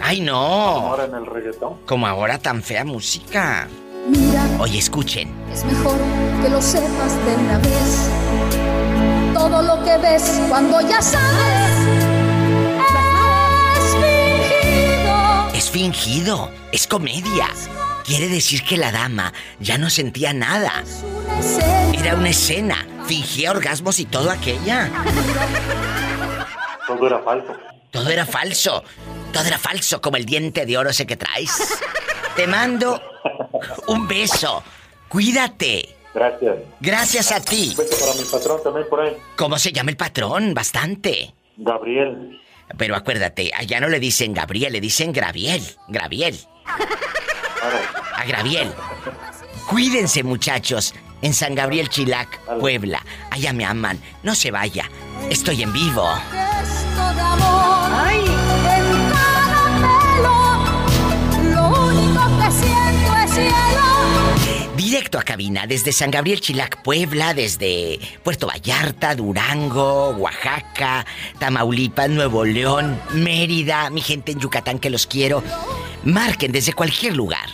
Speaker 2: ¡Ay, no!
Speaker 12: Ahora en el reggaetón.
Speaker 2: Como ahora tan fea música.
Speaker 13: Mira,
Speaker 2: Oye, escuchen.
Speaker 13: es mejor que lo sepas de una vez. Todo lo que ves cuando ya sabes es fingido.
Speaker 2: Es fingido, es comedia. Quiere decir que la dama ya no sentía nada. Era una escena. Fingía orgasmos y todo aquella.
Speaker 12: Todo era falso.
Speaker 2: Todo era falso. Todo era falso, como el diente de oro ese que traes. Te mando un beso. Cuídate.
Speaker 12: Gracias.
Speaker 2: Gracias a ti.
Speaker 12: Un beso para mi patrón también por ahí.
Speaker 2: ¿Cómo se llama el patrón? Bastante.
Speaker 12: Gabriel.
Speaker 2: Pero acuérdate, allá no le dicen Gabriel, le dicen Graviel. Graviel. A Graviel. Cuídense, muchachos. En San Gabriel Chilac, Puebla. Allá me aman. No se vaya. Estoy en vivo.
Speaker 13: Gesto
Speaker 2: Directo a cabina desde San Gabriel Chilac, Puebla, desde Puerto Vallarta, Durango, Oaxaca, Tamaulipas, Nuevo León, Mérida, mi gente en Yucatán que los quiero. Marquen desde cualquier lugar.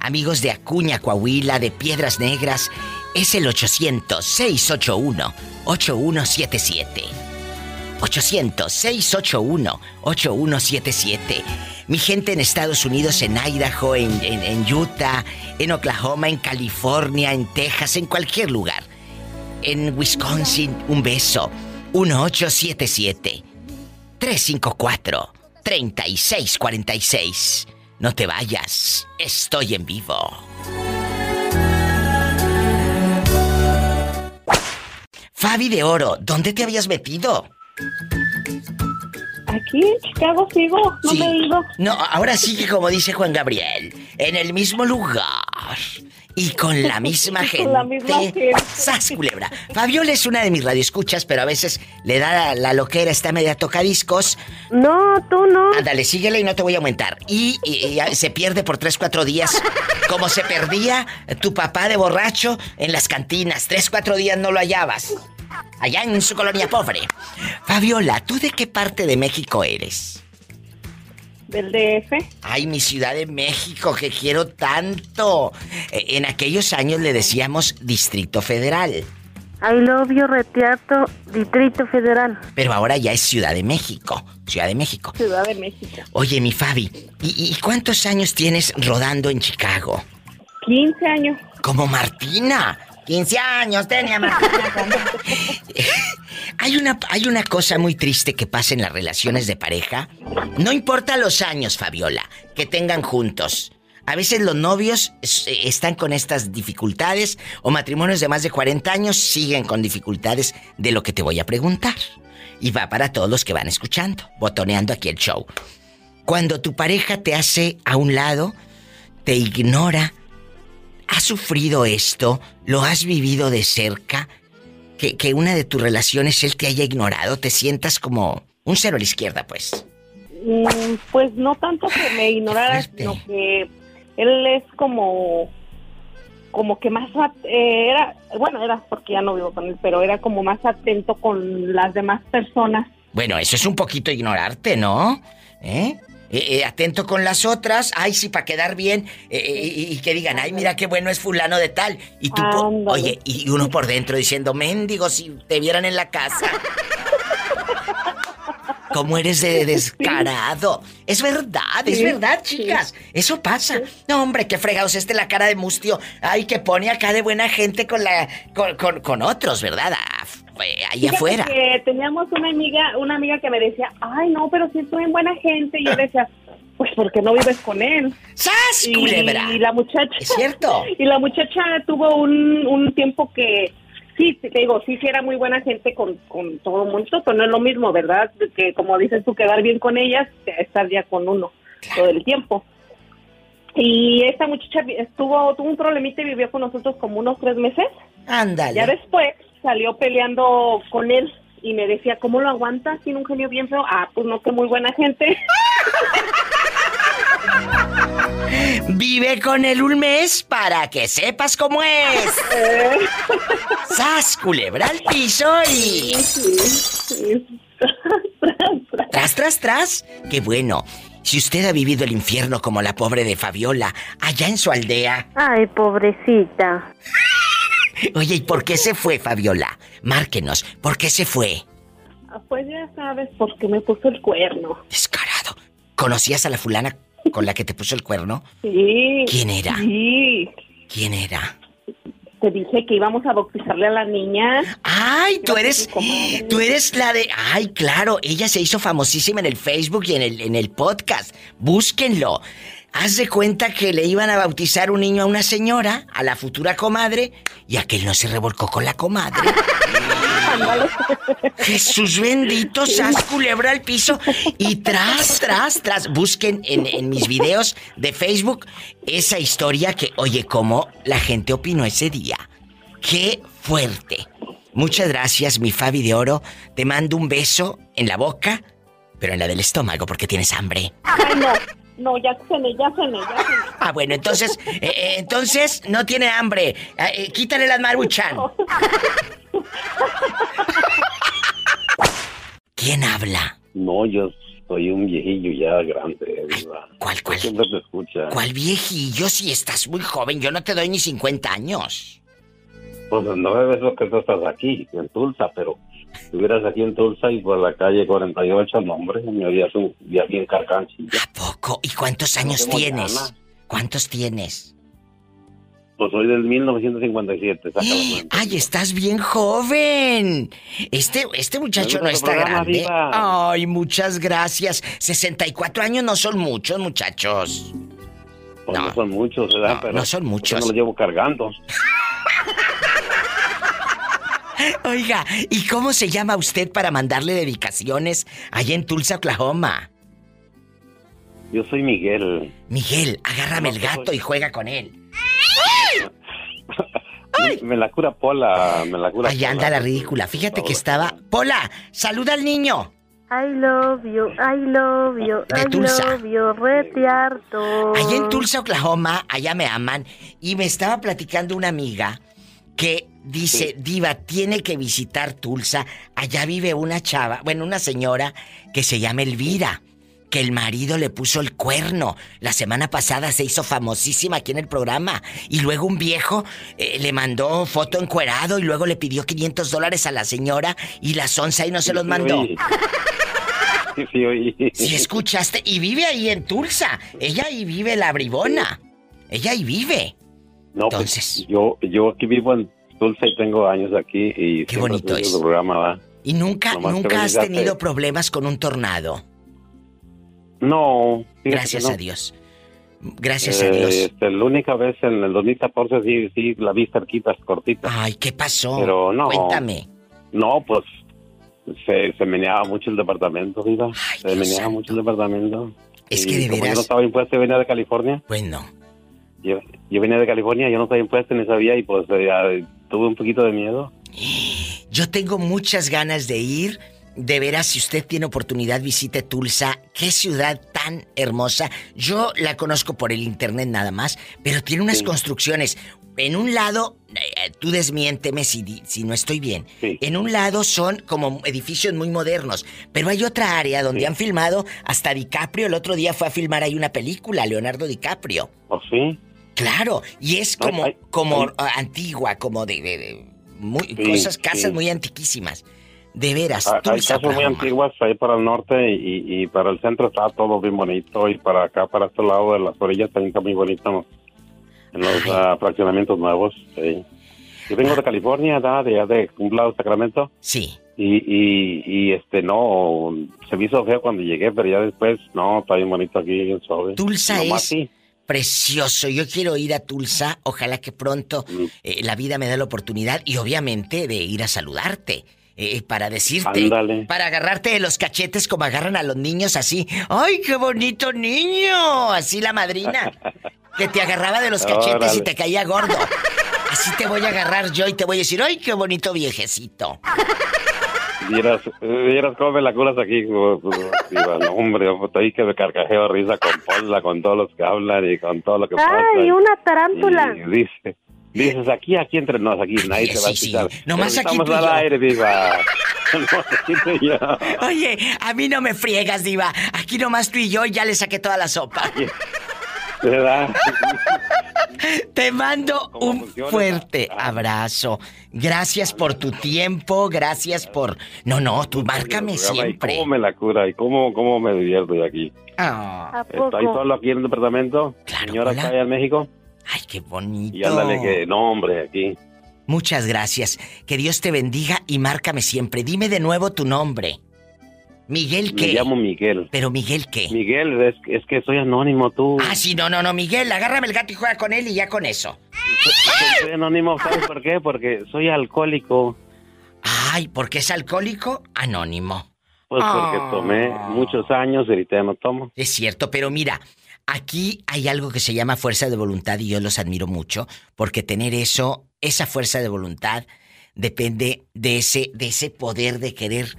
Speaker 2: Amigos de Acuña, Coahuila, de Piedras Negras, es el 800-681-8177. 800-681-8177. Mi gente en Estados Unidos, en Idaho, en, en- en Utah, en Oklahoma, en California, en Texas, en cualquier lugar. En Wisconsin, un beso. 1877 354 3646. No te vayas, estoy en vivo. Fabi de Oro, ¿dónde te habías metido?
Speaker 11: Aquí en Chicago sigo, no
Speaker 2: Sí.
Speaker 11: me he ido.
Speaker 2: No, ahora sigue como dice Juan Gabriel, en el mismo lugar y con la misma gente.
Speaker 11: Con la misma gente.
Speaker 2: ¡Sas, culebra! Fabiola es una de mis radioescuchas, pero a veces le da la, la loquera, está media tocadiscos.
Speaker 4: No, tú no.
Speaker 2: Ándale, síguele y no te voy a aumentar. Y, y- y se pierde por tres, cuatro días, como se perdía tu papá de borracho en las cantinas. Tres, cuatro días no lo hallabas. Allá en su colonia pobre. Fabiola, ¿tú de qué parte de México eres?
Speaker 11: Del DF.
Speaker 2: Ay, mi ciudad de México, que quiero tanto. Eh, En aquellos años le decíamos Distrito Federal,
Speaker 4: I love you, Retiato, Distrito Federal.
Speaker 2: pero ahora ya es Ciudad de México. Ciudad de México.
Speaker 11: Ciudad de México.
Speaker 2: Oye, mi Fabi, ¿y, y cuántos años tienes rodando en Chicago?
Speaker 11: 15 años.
Speaker 2: Como Martina. 15 años tenía Martina. hay, una, hay una cosa muy triste que pasa en las relaciones de pareja. No importa los años, Fabiola, que tengan juntos. A veces los novios están con estas dificultades o matrimonios de más de 40 años siguen con dificultades de lo que te voy a preguntar. Y va para todos los que van escuchando, botoneando aquí el show. Cuando tu pareja te hace a un lado, te ignora, ¿Has sufrido esto? ¿Lo has vivido de cerca? Que, que una de tus relaciones él te haya ignorado, te sientas como un cero a la izquierda, pues.
Speaker 11: Mm, Pues no tanto que me ignorara, sino que él es como como que más eh, era bueno era porque ya no vivo con él pero era como más atento con las demás personas
Speaker 2: Bueno, eso es un poquito ignorarte, ¿no? ¿Eh? Eh, eh, atento con las otras, ay, sí, para quedar bien, eh, y, que digan, ay, mira qué bueno es fulano de tal. Y tú, oye, y uno por dentro diciendo, mendigo, si te vieran en la casa. ¿Cómo eres de descarado? Es verdad, es
Speaker 4: Sí,
Speaker 2: verdad,
Speaker 4: sí.
Speaker 2: chicas. Eso pasa. No, hombre, qué fregados este la cara de mustio. Ay, que pone acá de buena gente con la con, con, con otros, ¿verdad? Ahí
Speaker 14: Fíjate
Speaker 2: afuera.
Speaker 14: que teníamos una amiga, una amiga que me decía, ay no, pero si es muy buena gente. Y yo decía, pues porque no vives con él.
Speaker 2: ¡Sas, culebra!
Speaker 14: Y la muchacha.
Speaker 2: Es cierto.
Speaker 14: Y la muchacha tuvo un, un tiempo que sí, te digo, sí, sí era muy buena gente con, con todo el mundo, pero no es lo mismo, ¿verdad? Que como dices tú, quedar bien con ellas, estar ya con uno todo el tiempo. Y esta muchacha estuvo, tuvo un problemita y vivió con nosotros como unos tres meses.
Speaker 2: Ándale.
Speaker 14: Ya después salió peleando con él y me decía, ¿cómo lo aguantas? Tiene un genio bien feo. Ah, pues no, que muy buena gente.
Speaker 2: Vive con él un mes para que sepas cómo es. ¡Sas, culebra al piso y... Tras, tras, tras. Qué bueno. Si usted ha vivido el infierno como la pobre de Fabiola, allá en su aldea.
Speaker 4: Ay, pobrecita.
Speaker 2: Oye, ¿y por qué se fue, Fabiola? Márquenos, ¿por qué se fue?
Speaker 14: Ah, Pues ya sabes, porque me puso el cuerno.
Speaker 2: Descarado. ¿Conocías a la fulana con la que te puso el cuerno?
Speaker 14: Sí.
Speaker 2: ¿Quién era?
Speaker 14: Sí.
Speaker 2: ¿Quién era?
Speaker 14: Te dije que íbamos a bautizarle a la niña.
Speaker 2: ¡Ay, tú eres... Tú eres la de... Ay, claro, ella se hizo famosísima en el Facebook y en el, en el podcast. Búsquenlo. Haz de cuenta que le iban a bautizar un niño a una señora, a la futura comadre, y aquel no se revolcó con la comadre. Jesús bendito, sas culebra al piso. Y tras, tras, tras. Busquen en, en mis videos de Facebook esa historia que, oye, cómo la gente opinó ese día. ¡Qué fuerte! Muchas gracias, mi Fabi de Oro. Te mando un beso en la boca, pero en la del estómago porque tienes hambre.
Speaker 14: Ay, no. No, ya cené, ya cené, ya cené.
Speaker 2: Ah, bueno, entonces, eh, eh, entonces no tiene hambre. Ah, eh, quítale las maruchan. ¿Quién habla?
Speaker 15: No, yo soy un viejillo ya grande, Diva.
Speaker 2: ¿Cuál, cuál?
Speaker 15: Siempre te escucha.
Speaker 2: ¿Cuál viejillo? Si estás muy joven, yo no te doy ni 50 años.
Speaker 15: Pues no ves lo que tú estás aquí, en Tulsa, pero estuvieras aquí en Tulsa y por la calle 48, no, hombre, me harías un día bien carcanchilla.
Speaker 2: Poco. ¿Y cuántos años tienes? ¿Cuántos tienes?
Speaker 15: Pues soy del 1957, saca.
Speaker 2: ¡Ay, estás bien joven! Este, este muchacho no está grande.
Speaker 15: Diva.
Speaker 2: Ay, muchas gracias. 64 años no son muchos, muchachos.
Speaker 15: Pues no, son muchos, ¿verdad?
Speaker 2: no,
Speaker 15: pero
Speaker 2: no son
Speaker 15: yo
Speaker 2: muchos.
Speaker 15: No los llevo cargando.
Speaker 2: Oiga, ¿y cómo se llama usted para mandarle dedicaciones allá en Tulsa, Oklahoma?
Speaker 15: Yo soy Miguel.
Speaker 2: Miguel, agárrame
Speaker 15: No,
Speaker 2: el gato y juega con él.
Speaker 15: Me, me la cura Pola, me la cura
Speaker 2: Ahí anda la ridícula. Fíjate que estaba. Pola, saluda al niño.
Speaker 4: I love you, I love you,
Speaker 2: De
Speaker 4: I
Speaker 2: Tulsa.
Speaker 4: love you, rete harto.
Speaker 2: Allá en Tulsa, Oklahoma, allá me aman. Y me estaba platicando una amiga que dice, Diva, tiene que visitar Tulsa. Allá vive una chava, bueno, una señora que se llama Elvira. Que el marido le puso el cuerno. La semana pasada se hizo famosísima aquí en el programa. Y luego un viejo eh, le mandó foto encuerado y luego le pidió 500 dólares a la señora y la sonza y no se los mandó.
Speaker 15: Sí, sí, oí.
Speaker 2: Si escuchaste, y vive ahí en Tulsa. Ella ahí vive la bribona. Ella ahí vive.
Speaker 15: No, pues, yo, yo aquí vivo en Tulsa y tengo años aquí y
Speaker 2: Qué bonito es.
Speaker 15: programa, ¿va?
Speaker 2: Y nunca,
Speaker 15: Nomás
Speaker 2: nunca has tenido problemas con un tornado.
Speaker 15: No.
Speaker 2: Gracias
Speaker 15: no.
Speaker 2: a Dios. Gracias a
Speaker 15: Eh,
Speaker 2: Dios.
Speaker 15: este, la única vez en el 2014 sí, sí la vi cerquitas, cortitas.
Speaker 2: Ay, ¿qué pasó?
Speaker 15: Pero no.
Speaker 2: Cuéntame.
Speaker 15: No, pues se, se meneaba mucho el departamento, viva. se meneaba mucho el departamento.
Speaker 2: Es
Speaker 15: Y
Speaker 2: que de veras-
Speaker 15: Yo no estaba impuesto y venía de California.
Speaker 2: Bueno.
Speaker 15: Yo, yo venía de California, yo no estaba impuesto ni sabía y pues eh, ya tuve un poquito de miedo.
Speaker 2: Yo tengo muchas ganas de ir de veras, si usted tiene oportunidad, visite Tulsa. Qué ciudad tan hermosa. Yo la conozco por el internet nada más, pero tiene unas construcciones. En un lado, eh, tú desmiénteme si, si no estoy bien. En un lado son como edificios muy modernos, pero hay otra área donde han filmado hasta DiCaprio. El otro día fue a filmar ahí una película, Leonardo DiCaprio.
Speaker 15: ¿O sí?
Speaker 2: Claro, y es como,
Speaker 15: ay,
Speaker 2: como
Speaker 15: ay.
Speaker 2: ah, antigua, como de, de- de muy,
Speaker 15: Sí,
Speaker 2: cosas, casas
Speaker 15: sí.
Speaker 2: muy antiquísimas. De veras,
Speaker 15: Ah, Hay
Speaker 2: Tulsa,
Speaker 15: casas muy antiguas ahí para el norte y, y para el centro está todo bien bonito y para acá, para este lado de las orillas también está muy bonito en los ah, fraccionamientos nuevos. sí. Yo vengo de California, ¿da? de, un lado de Sacramento.
Speaker 2: Sí.
Speaker 15: Y, y, y este, no, se me hizo feo cuando llegué, pero ya después, no, está bien bonito aquí, bien suave.
Speaker 2: Tulsa
Speaker 15: Nomás
Speaker 2: es
Speaker 15: sí.
Speaker 2: Precioso. Yo quiero ir a Tulsa. Ojalá que pronto
Speaker 15: Mm.
Speaker 2: eh, la vida me dé la oportunidad y obviamente de ir a saludarte. eh, para decirte,
Speaker 15: Ándale.
Speaker 2: para agarrarte de los cachetes como agarran a los niños así. ¡Ay, qué bonito niño! Así la madrina. Que te agarraba de los cachetes y te caía gordo. Así te voy a agarrar yo y te voy a decir, ¡ay, qué bonito viejecito!
Speaker 15: Vieras, vieras cómo me la curas aquí, diva, no, hombre, yo estoy que me carcajeo risa con Paula, con todos los que hablan y con todo lo que pasa.
Speaker 4: Ay, una tarántula.
Speaker 15: y dice, dices, aquí, aquí entre nos, aquí nadie te va a
Speaker 2: sí, sí.
Speaker 15: escuchar.
Speaker 2: Nomás aquí
Speaker 15: Estamos
Speaker 2: tú
Speaker 15: al
Speaker 2: yo.
Speaker 15: aire, diva.
Speaker 2: Oye, a mí no me friegas, diva. Aquí nomás tú y yo ya le saqué toda la sopa.
Speaker 15: ¿Verdad?
Speaker 2: Te mando un
Speaker 15: funciona?
Speaker 2: fuerte abrazo. Gracias por tu tiempo, gracias por... No, no, tú márcame
Speaker 15: Y
Speaker 2: siempre.
Speaker 15: cómo me la cura y cómo, cómo me divierto yo aquí.
Speaker 2: Ah,
Speaker 15: Estoy solo aquí en el departamento. Señora
Speaker 2: hola.
Speaker 15: está allá en México.
Speaker 2: Ay, qué bonito.
Speaker 15: Y ándale que, no, hombre, aquí.
Speaker 2: Muchas gracias. Que Dios te bendiga y márcame siempre. Dime de nuevo tu nombre. Miguel
Speaker 15: Me
Speaker 2: qué?
Speaker 15: llamo Miguel.
Speaker 2: Pero Miguel qué?
Speaker 15: Miguel, es, es que soy anónimo, tú.
Speaker 2: Ah, sí, no, no, no, Miguel, agárrame el gato y juega con él y ya con eso.
Speaker 15: Soy anónimo, ¿sabes por qué? Porque soy alcohólico.
Speaker 2: Ay, ¿por qué es alcohólico? Anónimo.
Speaker 15: Pues porque
Speaker 2: Ah.
Speaker 15: tomé muchos años y ahorita ya no tomo.
Speaker 2: Es cierto, pero mira, aquí hay algo que se llama fuerza de voluntad y yo los admiro mucho, porque tener eso, esa fuerza de voluntad, depende de ese, de ese poder de querer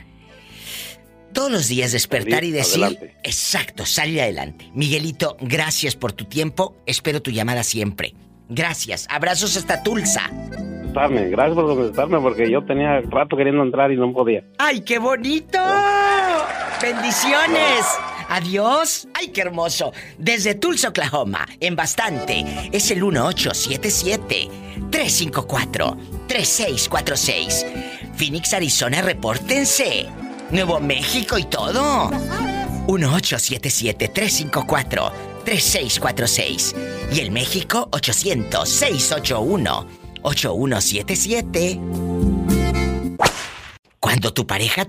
Speaker 2: todos los días despertar y decir,
Speaker 15: adelante.
Speaker 2: exacto, salir adelante. Miguelito, gracias por tu tiempo, espero tu llamada siempre. Gracias, abrazos hasta Tulsa.
Speaker 15: Gracias por contestarme porque yo tenía rato queriendo entrar y no podía.
Speaker 2: ¡Ay, qué bonito! ¡Bendiciones! Adiós. ¡Ay, qué hermoso! Desde Tulsa, Oklahoma, en bastante, es el 1877-354-3646. Phoenix, Arizona, repórtense. Nuevo México y todo. 1877-354-3646. Y el México, 800-681-8177. Cuando tu pareja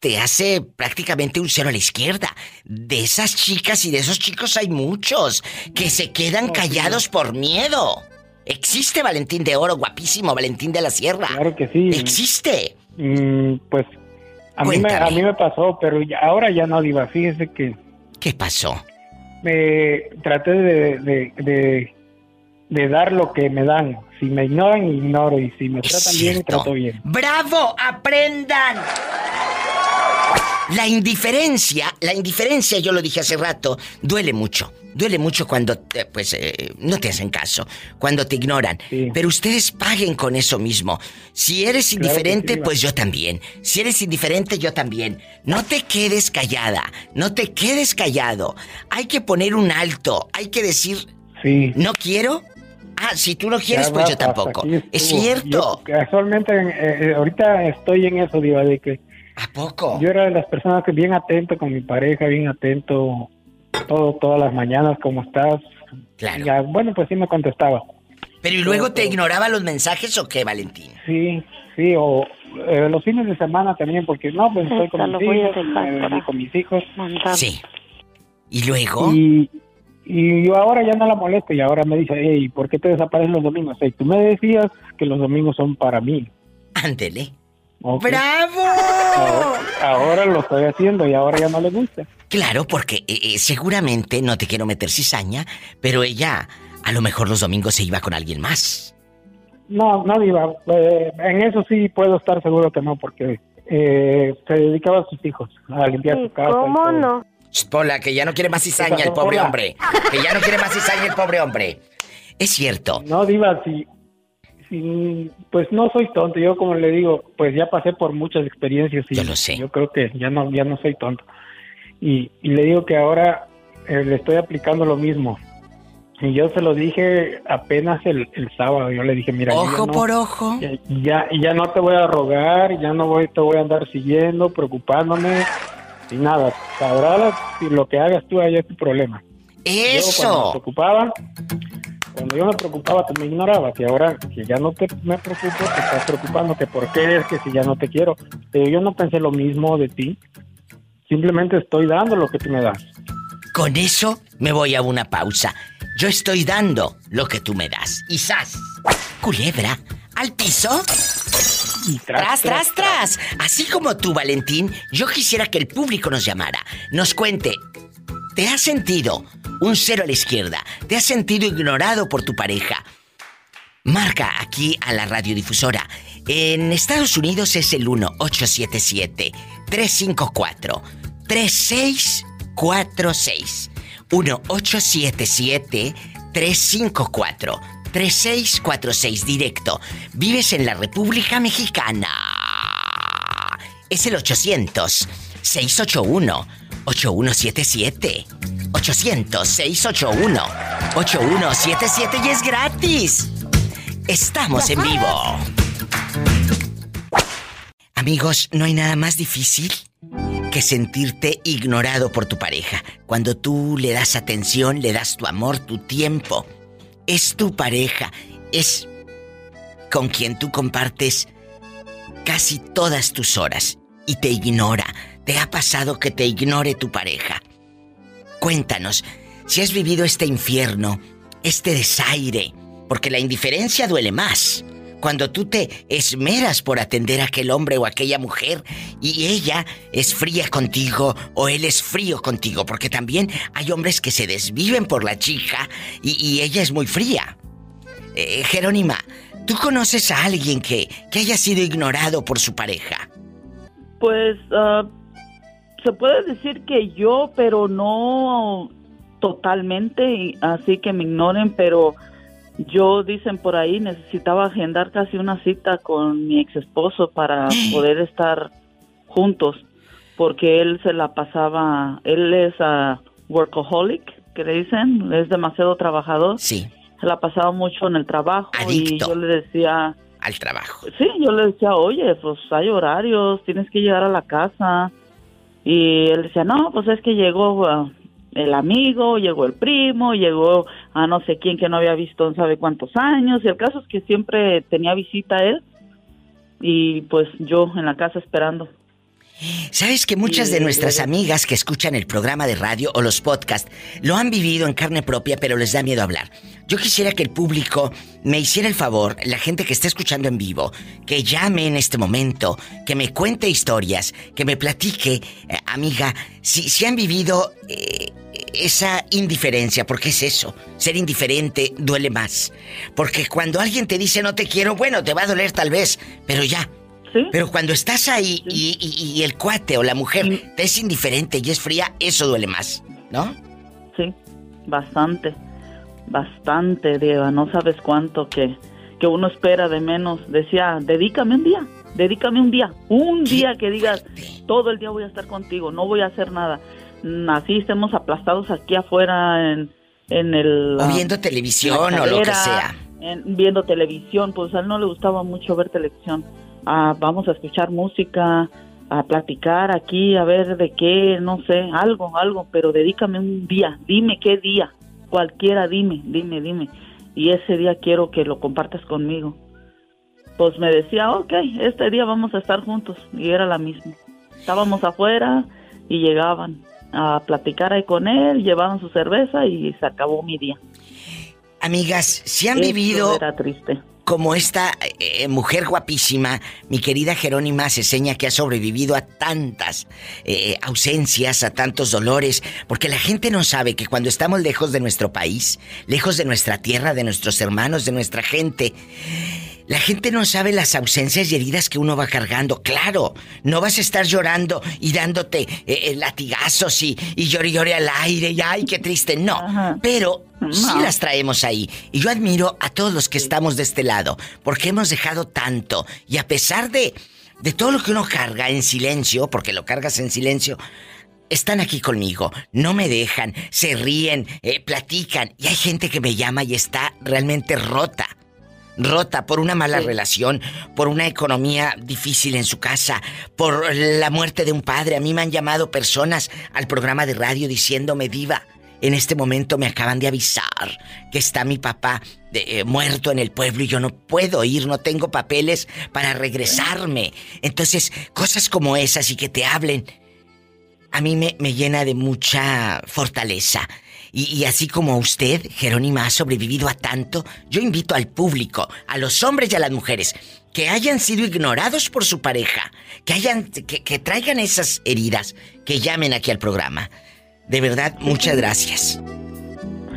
Speaker 2: te hace prácticamente un cero a la izquierda. De esas chicas y de esos chicos hay muchos que se quedan callados por miedo. Existe Valentín de Oro, guapísimo Valentín de la Sierra.
Speaker 8: Claro que sí.
Speaker 2: Existe.
Speaker 8: Mm, pues a mí, me, a mí me pasó, pero ya- ahora ya no, Diva. Fíjese que
Speaker 2: ¿Qué pasó?
Speaker 8: me traté de, de, de, de dar lo que me dan. Si me ignoran, ignoro. Y si me tratan bien, trato bien.
Speaker 2: ¡Bravo! ¡Aprendan! La indiferencia, la indiferencia, yo lo dije hace rato, duele mucho. Duele mucho cuando, pues, eh, no te hacen caso, cuando te ignoran. Pero ustedes paguen con eso mismo. Si eres
Speaker 8: Claro
Speaker 2: indiferente,
Speaker 8: sí,
Speaker 2: pues yo también. Si eres indiferente, yo también. No te quedes callada, no te quedes callado. Hay que poner un alto, hay que decir,
Speaker 8: Sí.
Speaker 2: no quiero. Ah, si tú no quieres,
Speaker 8: Ya
Speaker 2: pues
Speaker 8: va,
Speaker 2: yo
Speaker 8: hasta
Speaker 2: tampoco. Es cierto.
Speaker 8: Yo casualmente, eh, eh, ahorita estoy en eso, Diva, de que...
Speaker 2: ¿A poco?
Speaker 8: Yo era de las personas que bien atento con mi pareja, bien atento todo, todas las mañanas, ¿cómo estás?
Speaker 2: Claro.
Speaker 8: Ya, bueno, pues sí me contestaba.
Speaker 2: Pero ¿y luego te ignoraba los mensajes o qué, Valentín?
Speaker 8: Sí, sí, o eh, los fines de semana también, porque no, pues estoy con mis hijos,
Speaker 4: dejar
Speaker 8: eh,
Speaker 4: para
Speaker 8: con mis hijos.
Speaker 2: Sí. ¿Y luego?
Speaker 8: Y, y yo ahora ya no la molesto y ahora me dice, hey, ¿por qué te desaparecen los domingos? Hey, tú me decías que los domingos son para mí.
Speaker 2: Ándele. ¡Bravo!
Speaker 8: Ahora, ahora lo estoy haciendo y ahora ya no le gusta.
Speaker 2: Claro, porque eh, eh, seguramente, no te quiero meter cizaña, pero ella a lo mejor los domingos se iba con alguien más.
Speaker 8: No, no, Diva, eh, en eso sí puedo estar seguro que no, porque
Speaker 16: eh, se dedicaba a sus hijos, a limpiar su casa.
Speaker 4: ¿Cómo no?
Speaker 2: Pola, que ya no quiere más cizaña el pobre hombre. Que ya no quiere más cizaña el pobre hombre. Es cierto.
Speaker 16: No, Diva, si, si- pues no soy tonto. Yo, como le digo, pues ya pasé por muchas experiencias y
Speaker 2: Yo lo sé.
Speaker 16: yo creo que ya no, ya no soy tonto. Y, y le digo que ahora eh, le estoy aplicando lo mismo. Y yo se lo dije apenas el, el sábado. Yo le dije, mira,
Speaker 2: Ojo
Speaker 16: no-
Speaker 2: por ojo.
Speaker 16: ya, ya, no te voy a rogar, ya no voy, te voy a andar siguiendo, preocupándome y nada. Sabrás si lo que hagas tú allá es tu problema. Yo cuando me
Speaker 2: Eso.
Speaker 16: preocupaba, cuando yo me preocupaba, tú me ignorabas. Y ahora que ya no te me preocupo, te estás preocupando que por qué es que si ya no te quiero. Pero yo no pensé lo mismo de ti. Simplemente estoy dando lo que tú me das.
Speaker 2: Con eso me voy a una pausa. Yo estoy dando lo que tú me das. Y ¡zas! Culebra, al piso. Tras, tras, tras. Así como tú, Valentín, yo quisiera que el público nos llamara, nos cuente. ¿Te has sentido un cero a la izquierda? ¿Te has sentido ignorado por tu pareja? Marca aquí a la radiodifusora. En Estados Unidos es el 1-877-354-3646. 1-877-354-3646 directo. Vives en la República Mexicana. Es el 800-681-8177. 800-681-8177 y es gratis. Estamos en vivo. Amigos, no hay nada más difícil que sentirte ignorado por tu pareja. Cuando tú le das atención, le das tu amor, tu tiempo. Es tu pareja, es con quien tú compartes casi todas tus horas y te ignora. ¿Te ha pasado que te ignore tu pareja? Cuéntanos, si has vivido este infierno, este desaire, porque la indiferencia duele más. Cuando tú te esmeras por atender a aquel hombre o aquella mujer y ella es fría contigo o él es frío contigo, porque también hay hombres que se desviven por la chica y, y ella es muy fría. Eh, Jerónima, ¿tú conoces a alguien que, que haya sido ignorado por su pareja?
Speaker 17: Pues ah, se puede decir que yo, pero no totalmente, así que me ignoren, pero yo dicen por ahí necesitaba agendar casi una cita con mi ex esposo para poder estar juntos, porque él se la pasaba, él es ah, workaholic, que le dicen, es demasiado trabajador.
Speaker 2: Sí.
Speaker 17: Se la pasaba mucho en el trabajo y yo le decía,
Speaker 2: Al trabajo.
Speaker 17: Sí, yo le decía, oye, pues hay horarios, tienes que llegar a la casa. Y él decía, no, pues es que llegó ah, el amigo, llegó el primo, llegó a no sé quién que no había visto en sabe cuántos años. Y el caso es que siempre tenía visita él y pues yo en la casa esperando.
Speaker 2: ¿Sabes que muchas de nuestras amigas que escuchan el programa de radio o los podcasts lo han vivido en carne propia, pero les da miedo hablar? Yo quisiera que el público me hiciera el favor, la gente que está escuchando en vivo, que llame en este momento, que me cuente historias, que me platique, eh, amiga, si, si han vivido eh, esa indiferencia, porque es eso, ser indiferente duele más. Porque cuando alguien te dice no te quiero, bueno, te va a doler tal vez, pero ya, pero cuando estás ahí y, y- y el cuate o la mujer te es indiferente y es fría, eso duele más, ¿no?
Speaker 17: Sí, bastante, bastante, Dieva, no sabes cuánto que, que uno espera de menos. Decía, dedícame un día, dedícame un día, un día que digas, todo el día voy a estar contigo, no voy a hacer nada. Así estemos aplastados aquí afuera en, en el...
Speaker 2: O viendo televisión o lo que sea.
Speaker 17: en- viendo televisión, pues a él no le gustaba mucho ver televisión. Ah, vamos a escuchar música, a platicar aquí, a ver de qué, no sé, algo, algo, pero dedícame un día, dime qué día, cualquiera, dime, dime, dime. Y ese día quiero que lo compartas conmigo. Pues me decía, ok, este día vamos a estar juntos. Y era la misma. Estábamos afuera y llegaban a platicar ahí con él, llevaban su cerveza y se acabó mi día.
Speaker 2: Amigas, si han vivido
Speaker 17: era triste.
Speaker 2: Como esta eh, mujer guapísima, mi querida Jerónima Ceseña, que ha sobrevivido a tantas eh, ausencias, a tantos dolores, porque la gente no sabe que cuando estamos lejos de nuestro país, lejos de nuestra tierra, de nuestros hermanos, de nuestra gente, La gente no sabe las ausencias y heridas que uno va cargando. Claro, no vas a estar llorando y dándote eh, eh, latigazos y, y llore y llore al aire y ay, qué triste. No, pero sí las traemos ahí. Y yo admiro a todos los que estamos de este lado, porque hemos dejado tanto. Y a pesar de, de todo lo que uno carga en silencio, porque lo cargas en silencio, están aquí conmigo, no me dejan, se ríen, eh, platican. Y hay gente que me llama y está realmente rota. Rota por una mala relación, por una economía difícil en su casa, por la muerte de un padre. A mí me han llamado personas al programa de radio diciéndome, diva, en este momento me acaban de avisar que está mi papá de- eh, muerto en el pueblo y yo no puedo ir, no tengo papeles para regresarme. Entonces, cosas como esas y que te hablen, a mí me, me llena de mucha fortaleza. Y, y así como usted, Jerónima, ha sobrevivido a tanto, yo invito al público, a los hombres y a las mujeres, que hayan sido ignorados por su pareja, que hayan, que, que traigan esas heridas, que llamen aquí al programa. De verdad, muchas gracias.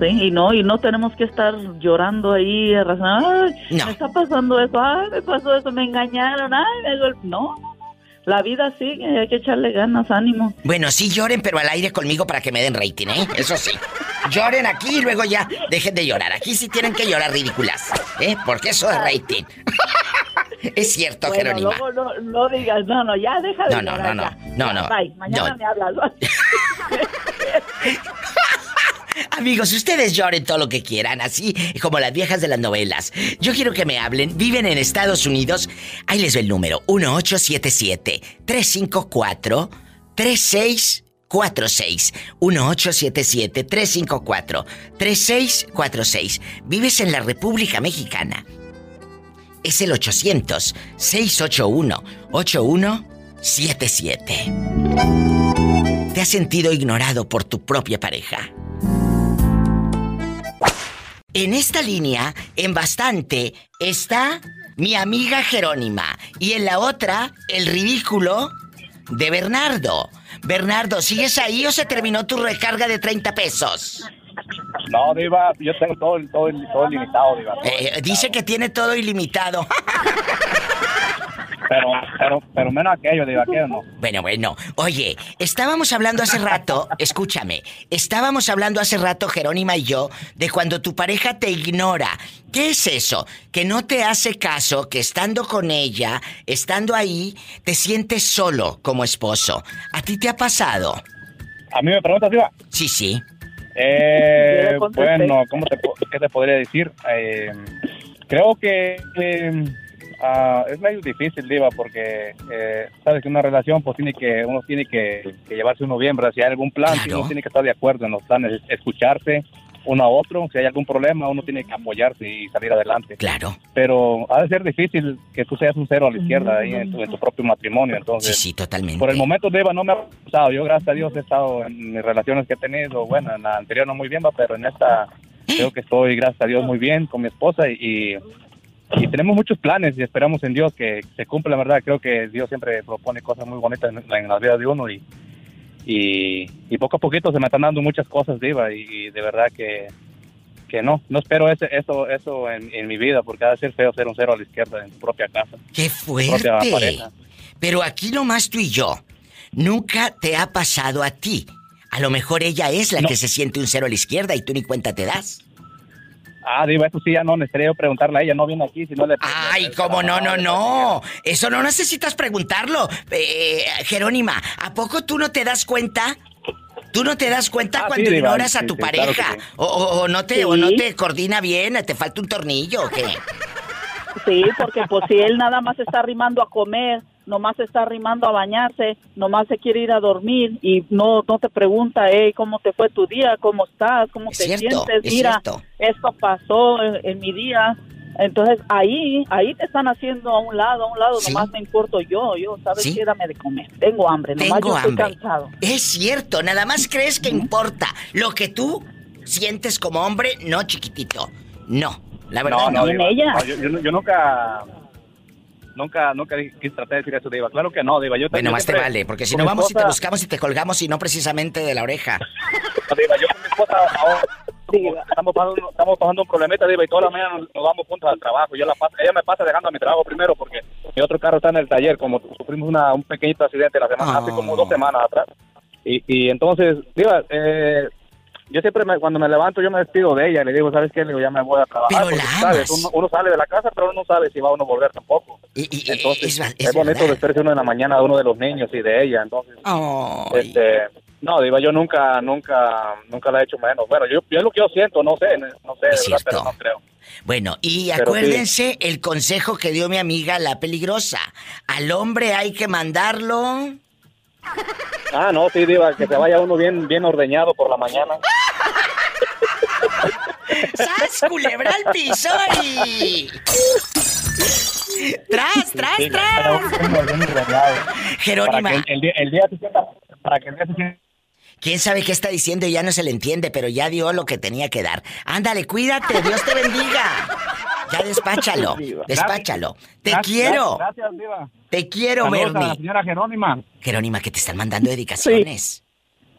Speaker 17: Sí, y no, y no tenemos que estar llorando ahí, razonando, ay,
Speaker 2: No.
Speaker 17: me está pasando eso, ay, me pasó eso, me engañaron, ay, me gol-". no, no, no. La vida sigue, hay que echarle ganas, ánimo.
Speaker 2: Bueno, sí lloren, pero al aire conmigo para que me den rating, ¿eh? Eso sí. Lloren aquí y luego ya dejen de llorar. Aquí sí tienen que llorar ridículas, ¿eh? Porque eso es rating. es cierto,
Speaker 17: Bueno,
Speaker 2: Jerónima.
Speaker 17: luego no, no digas, no, no, ya deja de
Speaker 2: No, no,
Speaker 17: llorar,
Speaker 2: no,
Speaker 17: ya.
Speaker 2: no, no, no.
Speaker 17: Bye, mañana
Speaker 2: No.
Speaker 17: me hablas.
Speaker 2: Amigos, ustedes lloren todo lo que quieran, así como las viejas de las novelas. Yo quiero que me hablen. Viven en Estados Unidos. Ahí les doy el número: 1877-354-3646. 1877-354-3646. Vives en la República Mexicana. Es el 800-681-8177. ¿Te has sentido ignorado por tu propia pareja? En esta línea, en bastante, está mi amiga Jerónima. Y en la otra, el ridículo de Bernardo. Bernardo, ¿sigues ahí o se terminó tu recarga de 30 pesos?
Speaker 18: No, Diva, yo tengo todo, todo, todo limitado, Diva.
Speaker 2: Eh, dice que tiene todo ilimitado.
Speaker 18: Pero, pero, pero menos aquello, Diva, aquello no.
Speaker 2: Bueno, bueno. Oye, estábamos hablando hace rato, escúchame, estábamos hablando hace rato, Jerónima y yo, de cuando tu pareja te ignora. ¿Qué es eso? Que no te hace caso, que estando con ella, estando ahí, te sientes solo como esposo. ¿A ti te ha pasado?
Speaker 18: ¿A mí me preguntas, Diva?
Speaker 2: Sí, sí.
Speaker 18: Eh, bueno, ¿cómo te, ¿qué te podría decir? Eh, creo que eh, ah, es medio difícil, Diva, porque eh, sabes que una relación, pues tiene que, uno tiene que, que llevarse uno bien, ¿verdad? Si hay algún plan, si uno tiene que estar de acuerdo en los planes, escucharse uno a otro, si hay algún problema, uno tiene que apoyarse y salir adelante.
Speaker 2: Claro.
Speaker 18: Pero ha de ser difícil que tú seas un cero a la izquierda ahí en tu, en tu propio matrimonio, entonces.
Speaker 2: Sí, sí, totalmente.
Speaker 18: Por el momento, Diva, no me ha pasado. Yo, gracias a Dios, he estado en mis relaciones que he tenido. Bueno, en la anterior no muy bien, va, pero en esta creo que estoy, gracias a Dios, muy bien con mi esposa y, y tenemos muchos planes y esperamos en Dios que se cumpla, la verdad. Creo que Dios siempre propone cosas muy bonitas en, en la vida de uno y, y, y poco a poquito se me están dando muchas cosas, Diva, y, y de verdad que, que no, no espero ese, eso, eso en, en mi vida porque ha de ser feo ser un cero a la izquierda en tu propia casa.
Speaker 2: ¡Qué fuerte! Pero aquí nomás tú y yo. Nunca te ha pasado a ti. A lo mejor ella es la que se siente un cero a la izquierda y tú ni cuenta te das.
Speaker 18: Ah, Diva, eso sí ya no necesitaría yo preguntarle a ella, no viene aquí, si no le...
Speaker 2: Ay, cómo no, no, no. Eso no necesitas preguntarlo. Eh, Jerónima, ¿a poco tú no te das cuenta? ¿Tú no te das cuenta
Speaker 18: Ah,
Speaker 2: cuando
Speaker 18: sí, Diva,
Speaker 2: ignoras a tu
Speaker 18: sí, claro que
Speaker 2: pareja?
Speaker 18: sí.
Speaker 2: o, o- o no te, o no te coordina bien, te falta un tornillo o qué?
Speaker 17: Sí, porque pues si él nada más está arrimando a comer, nomás está arrimando a bañarse, nomás se quiere ir a dormir y no no te pregunta, hey, ¿cómo te fue tu día? ¿Cómo estás? ¿Cómo
Speaker 2: Es
Speaker 17: te
Speaker 2: cierto,
Speaker 17: sientes?
Speaker 2: es
Speaker 17: Mira,
Speaker 2: cierto.
Speaker 17: esto pasó en, en mi día. Entonces ahí, ahí te están haciendo a un lado, a un lado,
Speaker 2: Sí.
Speaker 17: nomás me importo yo, yo, ¿sabes
Speaker 2: Sí.
Speaker 17: qué? Dame de comer. Tengo hambre, nomás
Speaker 2: Tengo
Speaker 17: yo estoy
Speaker 2: hambre.
Speaker 17: cansado.
Speaker 2: Es cierto, nada más crees que importa lo que tú sientes como hombre, no chiquitito. No, la verdad no.
Speaker 18: No, yo, yo- yo nunca... Nunca, nunca quise tratar de decir eso, Diva. Claro que no, Diva. Yo
Speaker 2: Bueno, más te vale, porque si no vamos y te
Speaker 18: esposa-
Speaker 2: buscamos y te colgamos y no precisamente de la oreja.
Speaker 18: No, Diva, yo con mi esposa ahora estamos pasando, estamos pasando un problemita, Diva, y toda la mañana nos, nos vamos juntos al trabajo. Yo la paso, ella me pasa dejando a mi trabajo primero porque mi otro carro está en el taller, como sufrimos una, un pequeñito accidente la semana, hace como dos semanas atrás. Y, y entonces, Diva, eh, yo siempre me- cuando me levanto yo me despido de ella, le digo, ¿sabes qué? Le digo, ya me voy a trabajar.
Speaker 2: Pero la
Speaker 18: ¿sabes? Uno, uno sale de la casa, pero uno no sabe si va uno a volver tampoco. entonces,
Speaker 2: es,
Speaker 18: es,
Speaker 2: es
Speaker 18: bonito despedirse uno en la mañana de uno de los niños y de ella, entonces... Este, no, Diva, yo nunca, nunca, nunca la he hecho menos. Bueno, yo, yo es lo que yo siento, no sé, no sé,
Speaker 2: Es
Speaker 18: verdad, pero no creo.
Speaker 2: Bueno, y
Speaker 18: Pero sí.
Speaker 2: acuérdense el consejo que dio mi amiga la peligrosa. Al hombre hay que mandarlo.
Speaker 18: Ah, no, sí, Diva, que se vaya uno bien, bien ordeñado por la mañana.
Speaker 2: ¡Sas, culebra al piso y... ¡Tras, tras,
Speaker 18: Sí,
Speaker 2: tras!
Speaker 18: uno bien ordeñado.
Speaker 2: Jerónima.
Speaker 18: Para que el, día, el día se sienta, para que el día se sienta
Speaker 2: ¿Quién sabe qué está diciendo? Ya no se le entiende, pero ya dio lo que tenía que dar. Ándale, cuídate, Dios te bendiga. Ya despáchalo, despáchalo. Te
Speaker 18: Gracias,
Speaker 2: quiero.
Speaker 18: Gracias, Diva.
Speaker 2: Te quiero,
Speaker 18: Saludos a la
Speaker 2: Bernie.
Speaker 18: señora Jerónima.
Speaker 2: Jerónima, que te están mandando dedicaciones.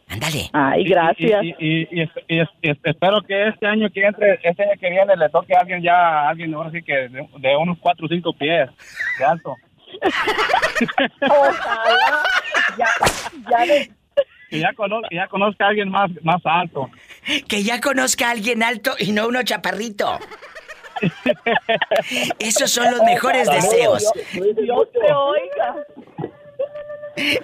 Speaker 2: Ándale.
Speaker 17: Ay,
Speaker 18: gracias. Y, y- y- y- y- y espero que este año que entre, este año que viene le toque a alguien ya, a alguien ahora sí que de, de unos 4 o 5 pies de alto.
Speaker 17: Ojalá. Ya, ya de-
Speaker 18: Que ya, cono- que ya conozca a alguien más, más alto.
Speaker 2: Que ya conozca a alguien alto y no uno chaparrito. Esos son los mejores deseos.
Speaker 17: Dios, Dios te oiga.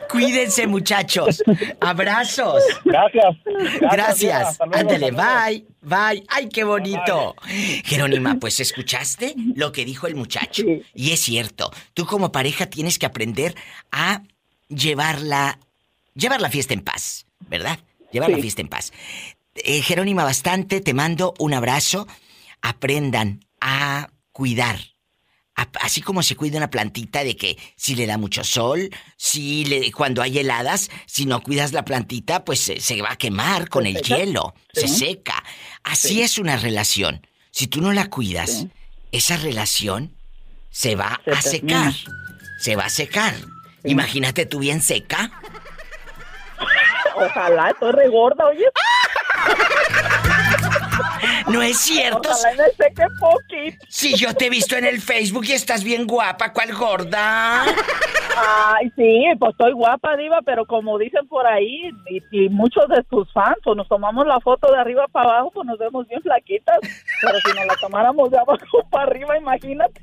Speaker 2: Cuídense, muchachos. Abrazos.
Speaker 18: Gracias.
Speaker 2: Gracias. Ándale, bye. Bye. Ay, qué bonito. Jerónima, pues escuchaste lo que dijo el muchacho. Y es cierto, tú como pareja tienes que aprender a llevarla, llevar la fiesta en paz, ¿verdad? Llevar la fiesta en paz. Eh, Jerónima, bastante, te mando un abrazo. Aprendan a cuidar. A- Así como se cuida una plantita de que si le da mucho sol, si le, cuando hay heladas, si no cuidas la plantita, pues se, se va a quemar con
Speaker 19: ¿Se
Speaker 2: el
Speaker 19: seca?
Speaker 2: hielo, se seca. Así
Speaker 19: Sí.
Speaker 2: es una relación. Si tú no la cuidas, esa relación se va
Speaker 19: Se
Speaker 2: a secar. Se va a secar. Imagínate tú bien seca.
Speaker 17: Ojalá, estoy regorda, oye.
Speaker 2: No es cierto.
Speaker 17: Ojalá me poquito.
Speaker 2: Si yo te he visto en el Facebook y estás bien guapa, ¿cuál gorda?
Speaker 17: Ay, sí, pues estoy guapa, Diva, pero como dicen por ahí, y, y muchos de tus fans, pues nos tomamos la foto de arriba para abajo, pues nos vemos bien flaquitas. Pero si nos la tomáramos de abajo para arriba, imagínate.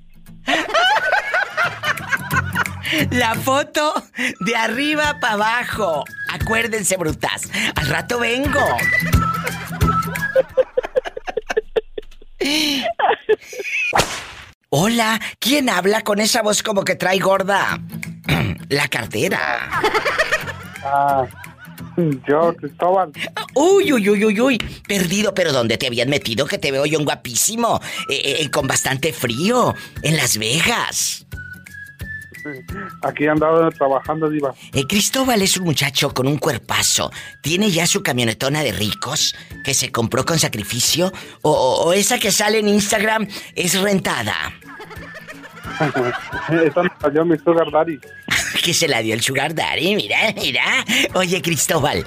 Speaker 2: La foto de arriba para abajo. Acuérdense, brutas. Al rato vengo. Hola, ¿quién habla con esa voz como que trae gorda? La cartera.
Speaker 16: Ah, yo, Cristóbal.
Speaker 2: Uy, uy, uy, uy, uy. Perdido, pero ¿dónde te habían metido? Que te veo yo un guapísimo. Eh, eh, con bastante frío. En Las Vegas.
Speaker 16: Aquí he andado trabajando, Diva.
Speaker 2: Eh, Cristóbal es un muchacho con un cuerpazo. ¿Tiene ya su camionetona de ricos que se compró con sacrificio? ¿O, o- o esa que sale en Instagram es rentada?
Speaker 16: Esa me salió mi sugar daddy.
Speaker 2: que se la dio el sugar daddy, mira, mira. Oye, Cristóbal,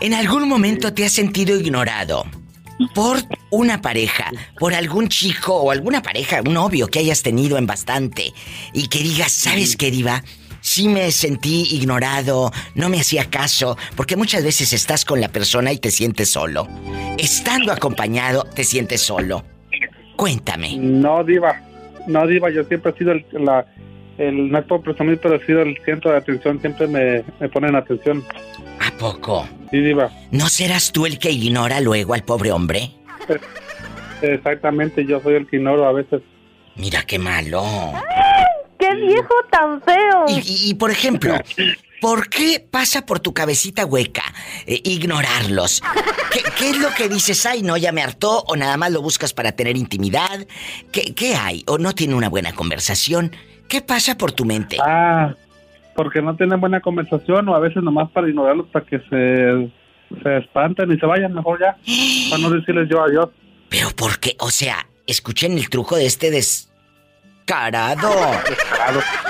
Speaker 2: ¿en algún momento te has sentido ignorado por una pareja, por algún chico o alguna pareja, un novio que hayas tenido en bastante y que digas, ¿sabes qué, diva? Sí me sentí ignorado, no me hacía caso, porque muchas veces estás con la persona y te sientes solo. Estando acompañado, te sientes solo. Cuéntame.
Speaker 16: No, Diva. No, Diva, yo siempre he sido el, la, el no es por presumir, pero he sido el centro de atención. Siempre me, me ponen atención.
Speaker 2: ¿A poco?
Speaker 16: Sí, Diva.
Speaker 2: ¿No serás tú el que ignora luego al pobre hombre?
Speaker 16: Exactamente, yo soy el que ignoro a veces.
Speaker 2: Mira qué malo.
Speaker 4: ¡Qué viejo tan feo!
Speaker 2: Y, y- y, por ejemplo, ¿por qué pasa por tu cabecita hueca eh, ignorarlos? ¿Qué, qué es lo que dices? Ay, no, ya me hartó, o nada más lo buscas para tener intimidad. ¿Qué, qué hay? ¿O no tiene una buena conversación? ¿Qué pasa por tu mente?
Speaker 16: Ah, porque no tienen buena conversación o a veces nomás para ignorarlos para que se, se espanten y se vayan mejor ya. Para no decirles yo adiós.
Speaker 2: Pero ¿por qué? O sea, escuchen el truco de este descarado.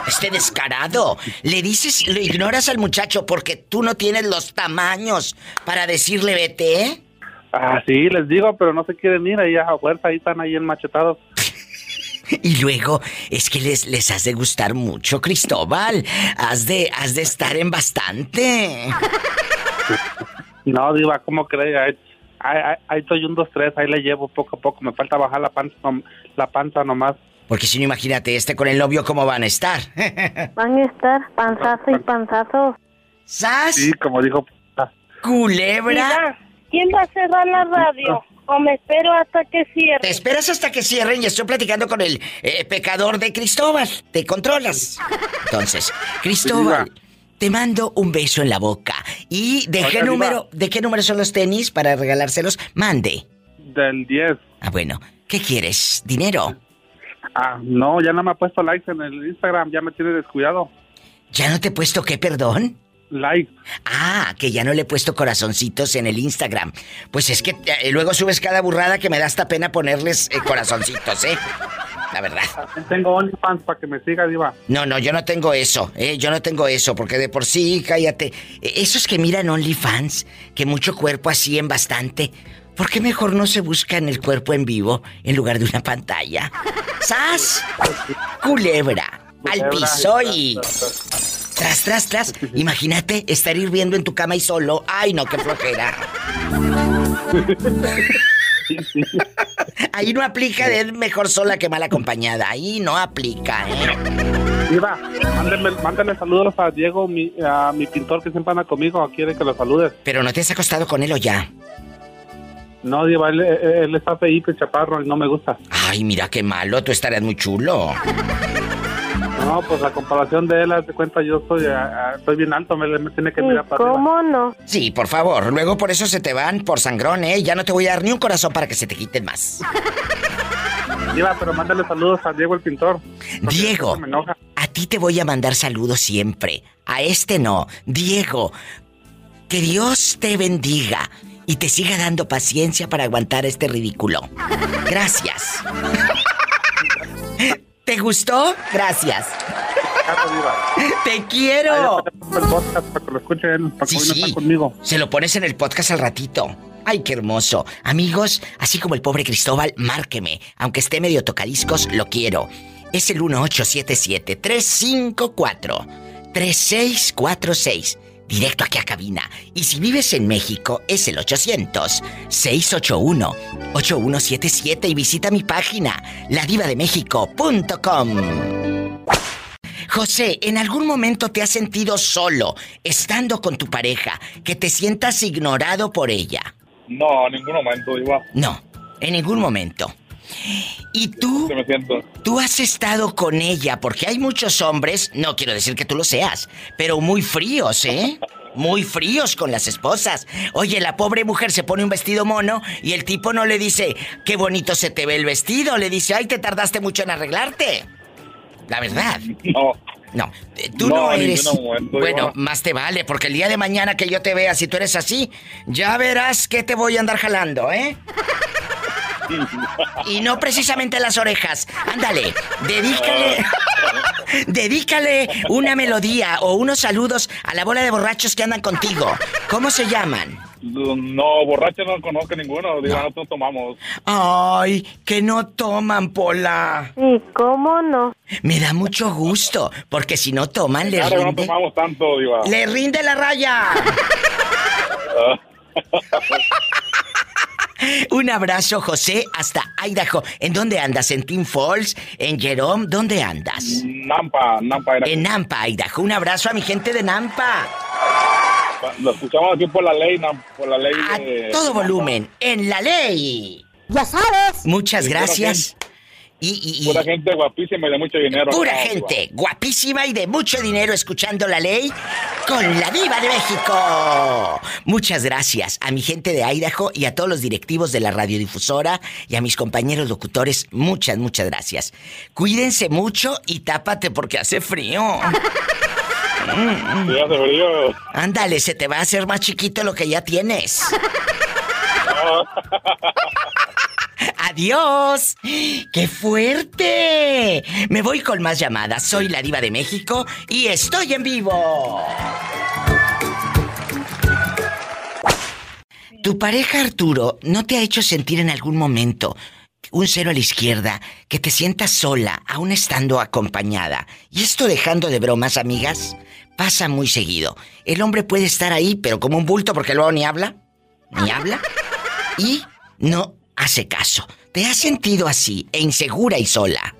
Speaker 2: Este descarado. Le dices, lo ignoras al muchacho porque tú no tienes los tamaños para decirle vete.
Speaker 19: Ah, sí, les digo, pero no se quieren ir ahí a fuerza, ahí están ahí enmachetados.
Speaker 2: Y luego, es que les, les has de gustar mucho, Cristóbal. Has de, has de estar en bastante.
Speaker 19: No, Diva, ¿cómo cree? Ahí, ahí, estoy un, dos, tres, ahí le llevo poco a poco. Me falta bajar la panza, la panza nomás.
Speaker 2: Porque si no, imagínate, este con el novio, ¿cómo van a estar?
Speaker 4: Van a estar panzazo y panzazo.
Speaker 2: ¿Sas?
Speaker 19: Sí, como dijo.
Speaker 2: Culebra.
Speaker 4: Mira, ¿quién va a cerrar la radio? ¿O me espero hasta que cierre?
Speaker 2: Te esperas hasta que cierren y estoy platicando con el eh, pecador de Cristóbal. ¿Te controlas? Entonces, Cristóbal, te mando un beso en la boca. ¿Y de qué número, de qué número son los tenis para regalárselos? Mande.
Speaker 19: Del 10.
Speaker 2: Ah, bueno. ¿Qué quieres? ¿Dinero?
Speaker 19: Ah, no, ya no me ha puesto likes en el Instagram, ya me tiene descuidado.
Speaker 2: ¿Ya no te he puesto qué, perdón?
Speaker 19: Like.
Speaker 2: Ah, que ya no le he puesto corazoncitos en el Instagram. Pues es que eh, luego subes cada burrada que me da hasta pena ponerles eh, corazoncitos, ¿eh? La verdad.
Speaker 19: Tengo OnlyFans para que me siga, Diva.
Speaker 2: No, no, yo no tengo eso, ¿eh? Yo no tengo eso, porque de por sí, cállate. Eh, Esos que miran OnlyFans, que mucho cuerpo así en bastante, ¿por qué mejor no se buscan el cuerpo en vivo en lugar de una pantalla? ¡Sas! Culebra. Al piso y... Tras, tras, tras. Imagínate estar hirviendo en tu cama y solo. ¡Ay, no, qué flojera! Ahí no aplica de mejor sola que mal acompañada. Ahí no aplica, ¿eh?
Speaker 19: Diva, mándale, mándale saludos a Diego, mi, a mi pintor que siempre anda conmigo, quiere que lo saludes.
Speaker 2: Pero no te has acostado con él o ya.
Speaker 19: No, Diva, él, él está feíto y chaparro y no me gusta.
Speaker 2: Ay, mira qué malo, tú estarías muy chulo.
Speaker 19: No, pues la comparación de él, haz de cuenta, yo soy, ah, ah, soy bien alto, me, me tiene que mirar para arriba.
Speaker 4: ¿Cómo no?
Speaker 2: Sí, por favor. Luego por eso se te van por sangrón, ¿eh? Ya no te voy a dar ni un corazón para que se te quiten más.
Speaker 19: Diva, pero mándale saludos a Diego el pintor.
Speaker 2: Diego,
Speaker 19: Me enoja.
Speaker 2: a ti te voy a mandar saludos siempre. A este no. Diego, que Dios te bendiga y te siga dando paciencia para aguantar este ridículo. Gracias. ¿Te gustó? Gracias. Te quiero.
Speaker 19: El podcast para que lo escuche él, para que
Speaker 2: Sí,
Speaker 19: hoy no
Speaker 2: sí.
Speaker 19: está conmigo.
Speaker 2: Se lo pones en el podcast al ratito. Ay, qué hermoso. Amigos, así como el pobre Cristóbal, márqueme. Aunque esté medio tocadiscos, lo quiero. Es el 1877-354-3646. Directo aquí a cabina. Y si vives en México, es el 800-681-8177 y visita mi página, ladivademéxico.com. José, ¿en algún momento te has sentido solo, estando con tu pareja, que te sientas ignorado por ella?
Speaker 18: No, en ningún momento, Diva.
Speaker 2: No, en ningún momento. ¿Y tú? Tú has estado con ella, porque hay muchos hombres, no quiero decir que tú lo seas, pero muy fríos, ¿eh? Muy fríos con las esposas. Oye, la pobre mujer se pone un vestido mono y el tipo no le dice, qué bonito se te ve el vestido, le dice, ay, te tardaste mucho en arreglarte. La verdad.
Speaker 18: No.
Speaker 2: No, tú no,
Speaker 18: No,
Speaker 2: eres.
Speaker 18: momento,
Speaker 2: bueno, más te vale, porque el día de mañana que yo te vea, si tú eres así, ya verás que te voy a andar jalando, ¿eh? Y no precisamente las orejas. Ándale, dedícale. dedícale una melodía o unos saludos a la bola de borrachos que andan contigo. ¿Cómo se llaman?
Speaker 18: No, borracho no conozco ninguno. Diva, nosotros tomamos.
Speaker 2: Ay, que no toman, Pola.
Speaker 4: ¿Y cómo no?
Speaker 2: Me da mucho gusto, porque si no toman, les
Speaker 18: Claro, no
Speaker 2: rinde.
Speaker 18: tomamos tanto, Diva.
Speaker 2: ¡Le rinde la raya! Un abrazo, José, hasta Idaho. ¿En dónde andas? ¿En Twin Falls? ¿En Jerome? ¿Dónde andas?
Speaker 18: Nampa, Nampa era.
Speaker 2: En Nampa, Idaho. Un abrazo a mi gente de Nampa.
Speaker 18: Lo escuchamos aquí por la ley, por la ley de...
Speaker 2: Todo volumen, en la ley.
Speaker 4: Ya sabes.
Speaker 2: Muchas gracias. Y, y- y-
Speaker 18: Pura gente guapísima y de mucho dinero.
Speaker 2: Pura gente guapísima y de mucho dinero escuchando la ley con la diva de México. Muchas gracias a mi gente de Idaho y a todos los directivos de la radiodifusora y a mis compañeros locutores. Muchas, muchas gracias. Cuídense mucho y tápate porque hace frío.
Speaker 18: Sí, hace frío.
Speaker 2: Ándale, se te va a hacer más chiquito lo que ya tienes. ¡Adiós! ¡Qué fuerte! Me voy con más llamadas. Soy la diva de México y estoy en vivo. ¿Tu pareja Arturo no te ha hecho sentir en algún momento un cero a la izquierda, que te sientas sola, aún estando acompañada? Y esto dejando de bromas, amigas, pasa muy seguido. El hombre puede estar ahí, pero como un bulto porque luego ni habla, ni habla, y no hace caso. ¿Te has sentido así, e insegura y sola?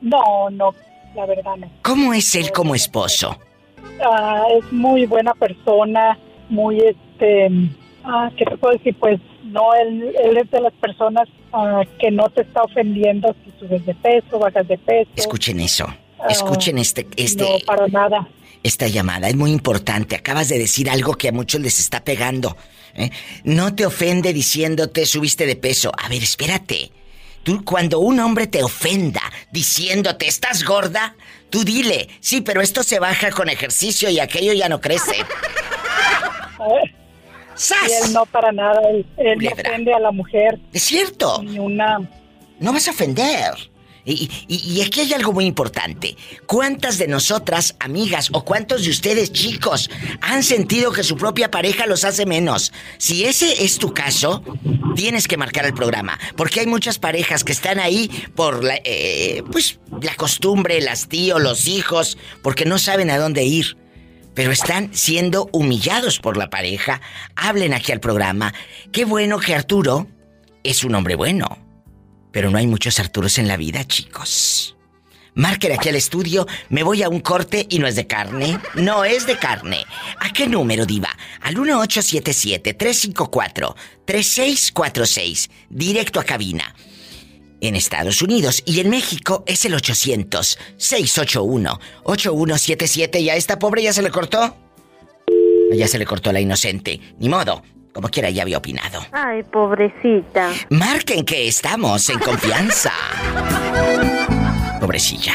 Speaker 20: No, no, la verdad no.
Speaker 2: ¿Cómo es él como esposo?
Speaker 20: Ah, es muy buena persona, muy este, ah, ¿qué te puedo decir? Pues no, él, él es de las personas ah, que no te está ofendiendo si subes de peso, bajas de peso.
Speaker 2: Escuchen eso.
Speaker 20: Ah,
Speaker 2: Escuchen este, este,
Speaker 20: No, para nada.
Speaker 2: esta llamada. Es muy importante. Acabas de decir algo que a muchos les está pegando. ¿Eh? No te ofende diciéndote subiste de peso. A ver, espérate. Tú, cuando un hombre te ofenda diciéndote estás gorda, tú dile, sí, pero esto se baja con ejercicio y aquello ya no crece.
Speaker 20: Y él no para nada, él, él no ofende a la mujer.
Speaker 2: Es cierto.
Speaker 20: Ni una...
Speaker 2: No vas a ofender. Y, aquí hay algo muy importante. ¿Cuántas de nosotras, amigas, o cuántos de ustedes, chicos, han sentido que su propia pareja los hace menos? Si ese es tu caso, tienes que marcar el programa. Porque hay muchas parejas que están ahí por la, eh, pues, la costumbre, las tíos, los hijos, porque no saben a dónde ir. Pero están siendo humillados por la pareja. Hablen aquí al programa. Qué bueno que Arturo es un hombre bueno. Pero no hay muchos Arturos en la vida, chicos. Marquen aquí al estudio, me voy a un corte y no es de carne. No es de carne. ¿A qué número, Diva? Al 1877-354-3646. Directo a cabina. En Estados Unidos y en México es el 800-681-8177. ¿Y a esta pobre ya se le cortó? Ya se le cortó la inocente. Ni modo. Como quiera, ya había opinado.
Speaker 4: Ay, pobrecita.
Speaker 2: Marquen que estamos en confianza. Pobrecilla.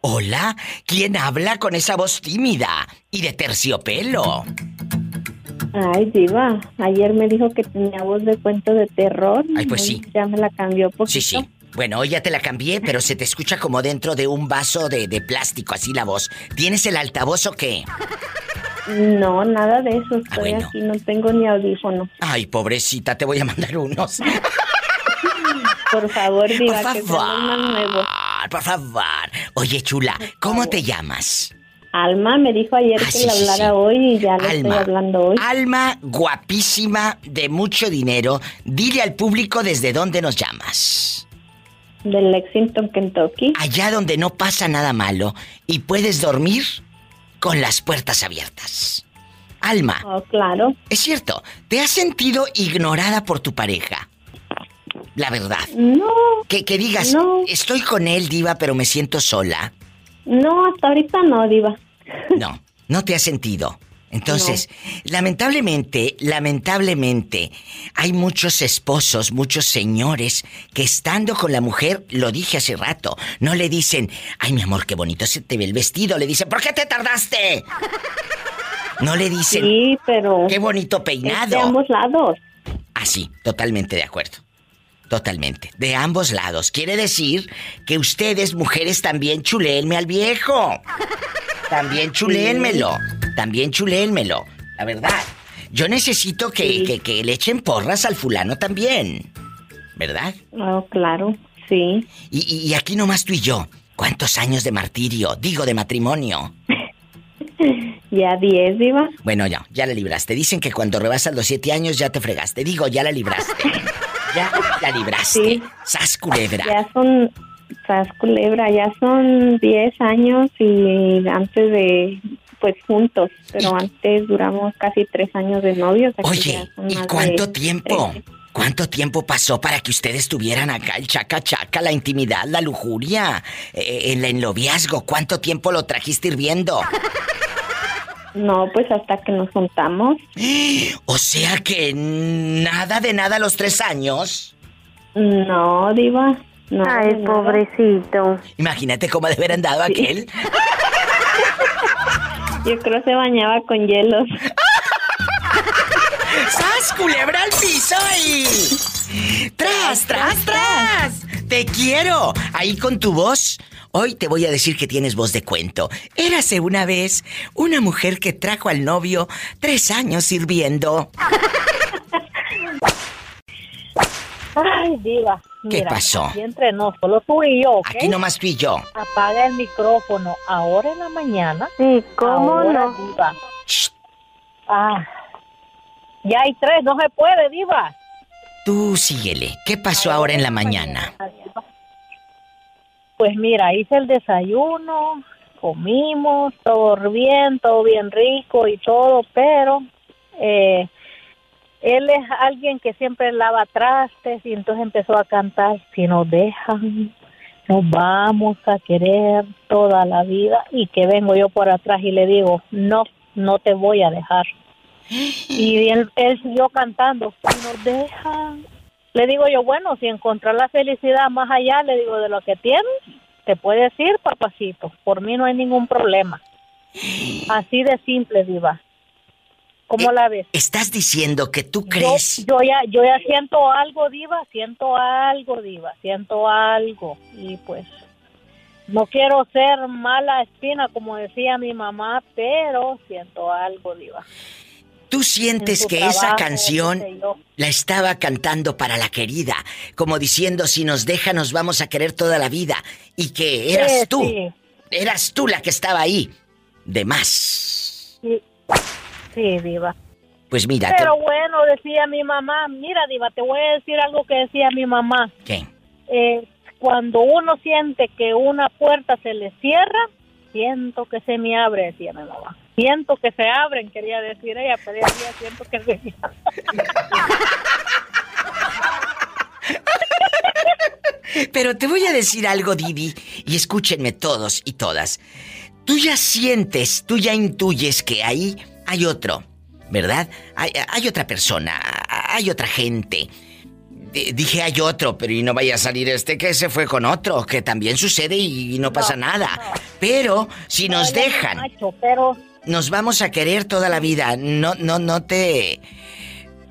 Speaker 2: Hola, ¿quién habla con esa voz tímida y de terciopelo?
Speaker 21: Ay, Diva, ayer me dijo que tenía voz de cuento de terror.
Speaker 2: Ay, pues sí.
Speaker 21: Ya me la cambió poquito.
Speaker 2: Sí, sí. Bueno, hoy ya te la cambié, pero se te escucha como dentro de un vaso de, de plástico, así la voz. ¿Tienes el altavoz o qué?
Speaker 21: No, nada de eso. Estoy
Speaker 2: Ah, bueno.
Speaker 21: aquí, no tengo ni audífono.
Speaker 2: Ay, pobrecita, te voy a mandar unos.
Speaker 21: Por favor, Diva,
Speaker 2: Por
Speaker 21: que
Speaker 2: favor.
Speaker 21: más nuevos.
Speaker 2: Por favor. Oye, chula, ¿cómo te llamas?
Speaker 21: Alma me dijo ayer que
Speaker 2: sí,
Speaker 21: le hablara
Speaker 2: sí.
Speaker 21: hoy y ya le estoy
Speaker 2: Alma.
Speaker 21: hablando hoy.
Speaker 2: Alma guapísima, de mucho dinero. Dile al público desde dónde nos llamas.
Speaker 21: De Lexington, Kentucky.
Speaker 2: Allá donde no pasa nada malo y puedes dormir con las puertas abiertas. Alma.
Speaker 21: Oh, claro.
Speaker 2: Es cierto, ¿te has sentido ignorada por tu pareja? La verdad.
Speaker 21: No.
Speaker 2: Que, que digas,
Speaker 21: No.
Speaker 2: estoy con él, diva, pero me siento sola.
Speaker 21: No, hasta ahorita no, Diva.
Speaker 2: No, no te has sentido. Entonces, lamentablemente, lamentablemente, hay muchos esposos, muchos señores que estando con la mujer, lo dije hace rato, no le dicen, ay mi amor, qué bonito se te ve el vestido, le dicen, ¿por qué te tardaste? No le dicen,
Speaker 21: Sí, pero...
Speaker 2: qué bonito
Speaker 21: Es de
Speaker 2: peinado.
Speaker 21: ambos lados.
Speaker 2: Ah, sí, totalmente de acuerdo. Totalmente. De ambos lados. Quiere decir que ustedes, mujeres, también chuléenme al viejo. También chuléenmelo. También chuléenmelo. La verdad. Yo necesito que, que, que le echen porras al fulano también. ¿Verdad?
Speaker 21: Oh, claro, sí.
Speaker 2: Y, y- y aquí nomás tú y yo. ¿Cuántos años de martirio? Digo, de matrimonio.
Speaker 21: Ya 10, Diva.
Speaker 2: Bueno, ya, ya la libraste. Dicen que cuando rebasas los siete años ya te fregaste. Digo, ya la libraste. Ya la libraste.
Speaker 21: Sí.
Speaker 2: Sas culebra.
Speaker 21: Ya son, Sas Culebra, ya son 10 años y antes de, pues juntos, pero antes duramos casi 3 años de novios.
Speaker 2: Oye, ¿y cuánto tiempo?
Speaker 21: 13.
Speaker 2: ¿Cuánto tiempo pasó para que ustedes tuvieran acá el chaca chaca, la intimidad, la lujuria, eh, el enloviazgo? ¿Cuánto tiempo lo trajiste hirviendo?
Speaker 21: No, pues hasta que nos juntamos.
Speaker 2: O sea que nada de nada a los tres años.
Speaker 21: No, Diva. No,
Speaker 4: Ay, pobrecito.
Speaker 2: Imagínate cómo de haber andado aquel.
Speaker 21: Yo creo se bañaba con hielos.
Speaker 2: ¡Sas, culebra al piso y... ¡Tras, tras, tras! ¡Te quiero! Ahí con tu voz. Hoy te voy a decir que tienes voz de cuento. Érase una vez una mujer que trajo al novio tres años sirviendo.
Speaker 22: Ay, diva.
Speaker 2: ¿Qué
Speaker 22: mira,
Speaker 2: pasó?
Speaker 22: Aquí entre nos, solo tú y yo, ¿ok?
Speaker 2: Aquí nomás tú y yo.
Speaker 22: Apaga el micrófono ahora en la mañana.
Speaker 21: Sí, ¿cómo
Speaker 22: ahora,
Speaker 21: no?
Speaker 22: diva. Ah, ya hay tres, no se puede, diva.
Speaker 2: Tú síguele. ¿Qué pasó ahora en la mañana?
Speaker 22: Pues mira, hice el desayuno, comimos, todo bien, todo bien rico y todo, pero eh, él es alguien que siempre lava trastes y entonces empezó a cantar, si nos dejan, nos vamos a querer toda la vida y que vengo yo por atrás y le digo, no, no te voy a dejar. Y él, él siguió cantando, si nos dejan. Le digo yo, bueno, si encontrar la felicidad más allá, le digo, de lo que tienes, te puedes ir, papacito. Por mí no hay ningún problema. Así de simple, Diva. ¿Cómo la ves?
Speaker 2: ¿Estás diciendo que tú
Speaker 22: Yo,
Speaker 2: crees?
Speaker 22: yo ya yo ya siento algo, Diva, siento algo, Diva, siento algo. Y pues no quiero ser mala espina, como decía mi mamá, pero siento algo, Diva.
Speaker 2: ¿Tú sientes que esa canción la estaba cantando para la querida? Como diciendo, si nos deja nos vamos a querer toda la vida. Y que eras
Speaker 22: Sí,
Speaker 2: tú.
Speaker 22: sí.
Speaker 2: Eras tú la que estaba ahí. De más.
Speaker 22: Sí, sí, Diva.
Speaker 2: Pues mira, te-
Speaker 22: Pero bueno, decía mi mamá, mira, Diva, te voy a decir algo que decía mi mamá.
Speaker 2: ¿qué?
Speaker 22: Eh, cuando uno siente que una puerta se le cierra, siento que se me abre, decía mi mamá. Siento que se abren, quería decir ella, pero ella siento que se.
Speaker 2: Pero te voy a decir algo, Didi, y escúchenme todos y todas. Tú ya sientes, tú ya intuyes que ahí hay otro, ¿verdad? Hay, hay otra persona, hay otra gente. D- Dije hay otro, pero y no vaya a salir este que se fue con otro, que también sucede y, no pasa nada. Pero si nos dejan,
Speaker 22: macho, pero
Speaker 2: nos vamos a querer toda la vida. No, no, no te.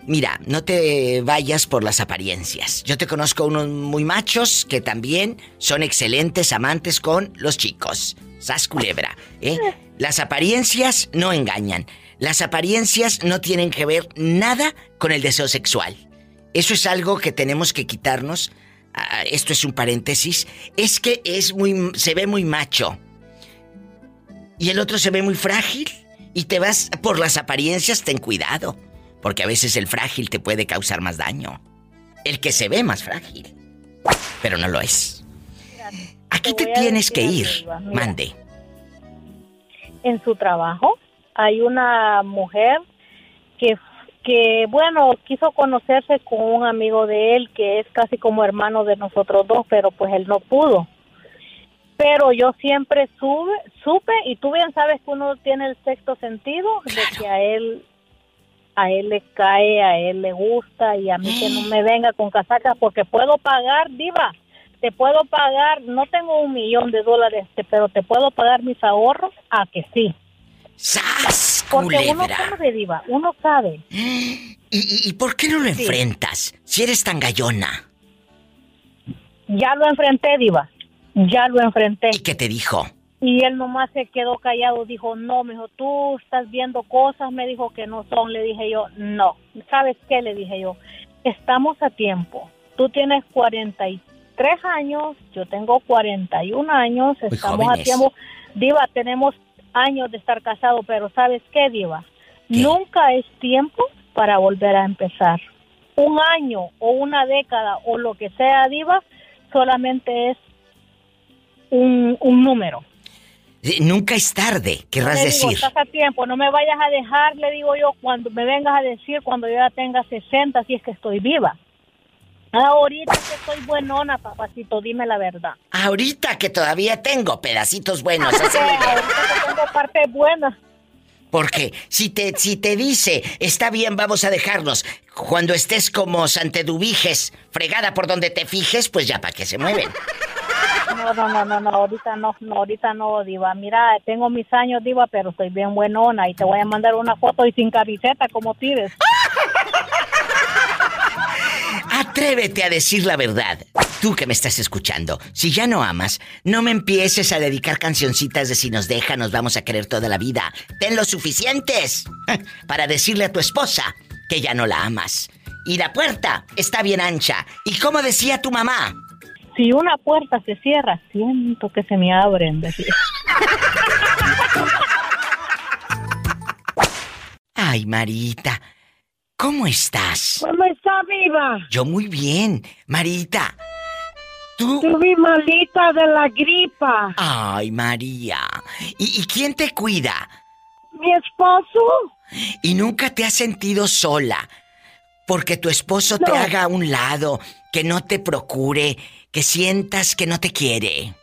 Speaker 2: Mira, no te vayas por las apariencias. Yo te conozco unos muy machos que también son excelentes amantes con los chicos. Sas culebra, ¿eh? Las apariencias no engañan. Las apariencias no tienen que ver nada con el deseo sexual. Eso es algo que tenemos que quitarnos. Ah, esto es un paréntesis. Es que es muy, se ve muy macho y el otro se ve muy frágil y te vas por las apariencias, ten cuidado, porque a veces el frágil te puede causar más daño. El que se ve más frágil, pero no lo es. Aquí te tienes que ir,
Speaker 22: mira.
Speaker 2: mande.
Speaker 22: en su trabajo hay una mujer que, que, bueno, quiso conocerse con un amigo de él que es casi como hermano de nosotros dos, pero pues él no pudo. Pero yo siempre sube, supe, y tú bien sabes que uno tiene el sexto sentido, de que a él a él le cae, a él le gusta y a mí que no me venga con casacas porque puedo pagar, diva, te puedo pagar, no tengo un millón de dólares, pero te puedo pagar mis ahorros a que sí.
Speaker 2: ¡Sas,
Speaker 22: Porque uno sabe, diva, uno sabe.
Speaker 2: ¿Y, y, y por qué no lo
Speaker 22: Sí.
Speaker 2: enfrentas? Si eres tan gallona.
Speaker 22: Ya lo enfrenté, diva, ya lo enfrenté.
Speaker 2: ¿Y qué te dijo?
Speaker 22: Y él nomás se quedó callado, dijo, no, me dijo, tú estás viendo cosas, me dijo que no son, le dije yo, no, ¿sabes qué? Le dije yo, estamos a tiempo, tú tienes 43 años, yo tengo 41 años,
Speaker 23: Muy
Speaker 22: estamos a tiempo, Diva, tenemos años de estar casados, pero ¿sabes qué, Diva? Nunca es tiempo para volver a empezar. Un año o una década o lo que sea, Diva, solamente es un, un número.
Speaker 2: Nunca es tarde, querrás
Speaker 22: Le digo,
Speaker 2: decir.
Speaker 22: estás a tiempo, no me vayas a dejar, le digo yo, cuando me vengas a decir cuando yo ya tenga 60, si es que estoy viva. Ahorita que estoy buenona, papacito, dime la verdad.
Speaker 2: Ahorita que todavía tengo pedacitos buenos,
Speaker 22: Sí, ahorita que tengo parte buena.
Speaker 2: Porque si te, si te dice, está bien, vamos a dejarnos, cuando estés como Santedubiges, fregada por donde te fijes, pues ya para que se mueven.
Speaker 22: No, no, no, no, no, ahorita no, no, ahorita no, Diva. Mira, tengo mis años, Diva, pero estoy bien buenona y te voy a mandar una foto y sin camiseta, como pides.
Speaker 2: Atrévete a decir la verdad. tú que me estás escuchando, si ya no amas, no me empieces a dedicar cancioncitas de si nos deja, nos vamos a querer toda la vida. Ten lo suficientes para decirle a tu esposa que ya no la amas. Y la puerta está bien ancha. ¿Y como decía tu mamá?
Speaker 22: Si una puerta se cierra, siento que se me abren.
Speaker 2: Ay, Marita, ¿cómo estás?
Speaker 24: ¿Cómo está viva?
Speaker 2: Yo muy bien. Marita, tú...
Speaker 24: Estuve malita de la gripa.
Speaker 2: Ay, María. ¿Y, y quién te cuida?
Speaker 24: Mi esposo,
Speaker 2: Y nunca te has sentido sola. Porque tu esposo te haga a un lado, que no te procure, que sientas que no te quiere.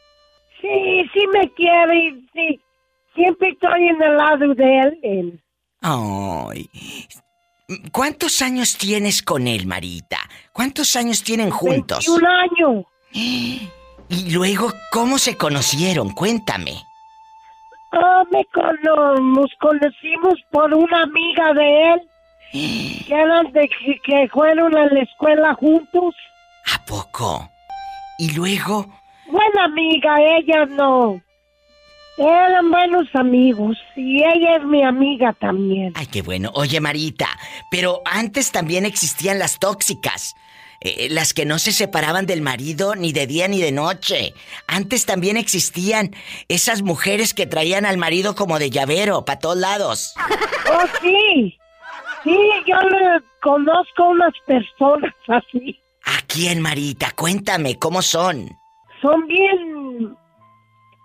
Speaker 24: sí, sí me quiere, sí. Siempre estoy en el lado de él. él.
Speaker 2: Ay. ¿Cuántos años tienes con él, Marita? ¿Cuántos años tienen juntos?
Speaker 24: 21 años.
Speaker 2: Y luego, ¿cómo se conocieron? Cuéntame.
Speaker 24: Ah, me cono- nos conocimos por una amiga de él. Que eran de que fueron a la escuela juntos.
Speaker 2: ¿A poco? Y luego,
Speaker 24: Buena amiga, ella no. Eran buenos amigos y ella es mi amiga también.
Speaker 2: ay, qué bueno. Oye, Marita, pero antes también existían las tóxicas. eh, las que no se separaban del marido ni de día ni de noche. Antes también existían esas mujeres que traían al marido como de llavero, para todos lados.
Speaker 24: Oh, sí. Sí, yo le conozco unas personas así.
Speaker 2: ¿A quién, Marita? Cuéntame, ¿cómo son?
Speaker 24: Son bien...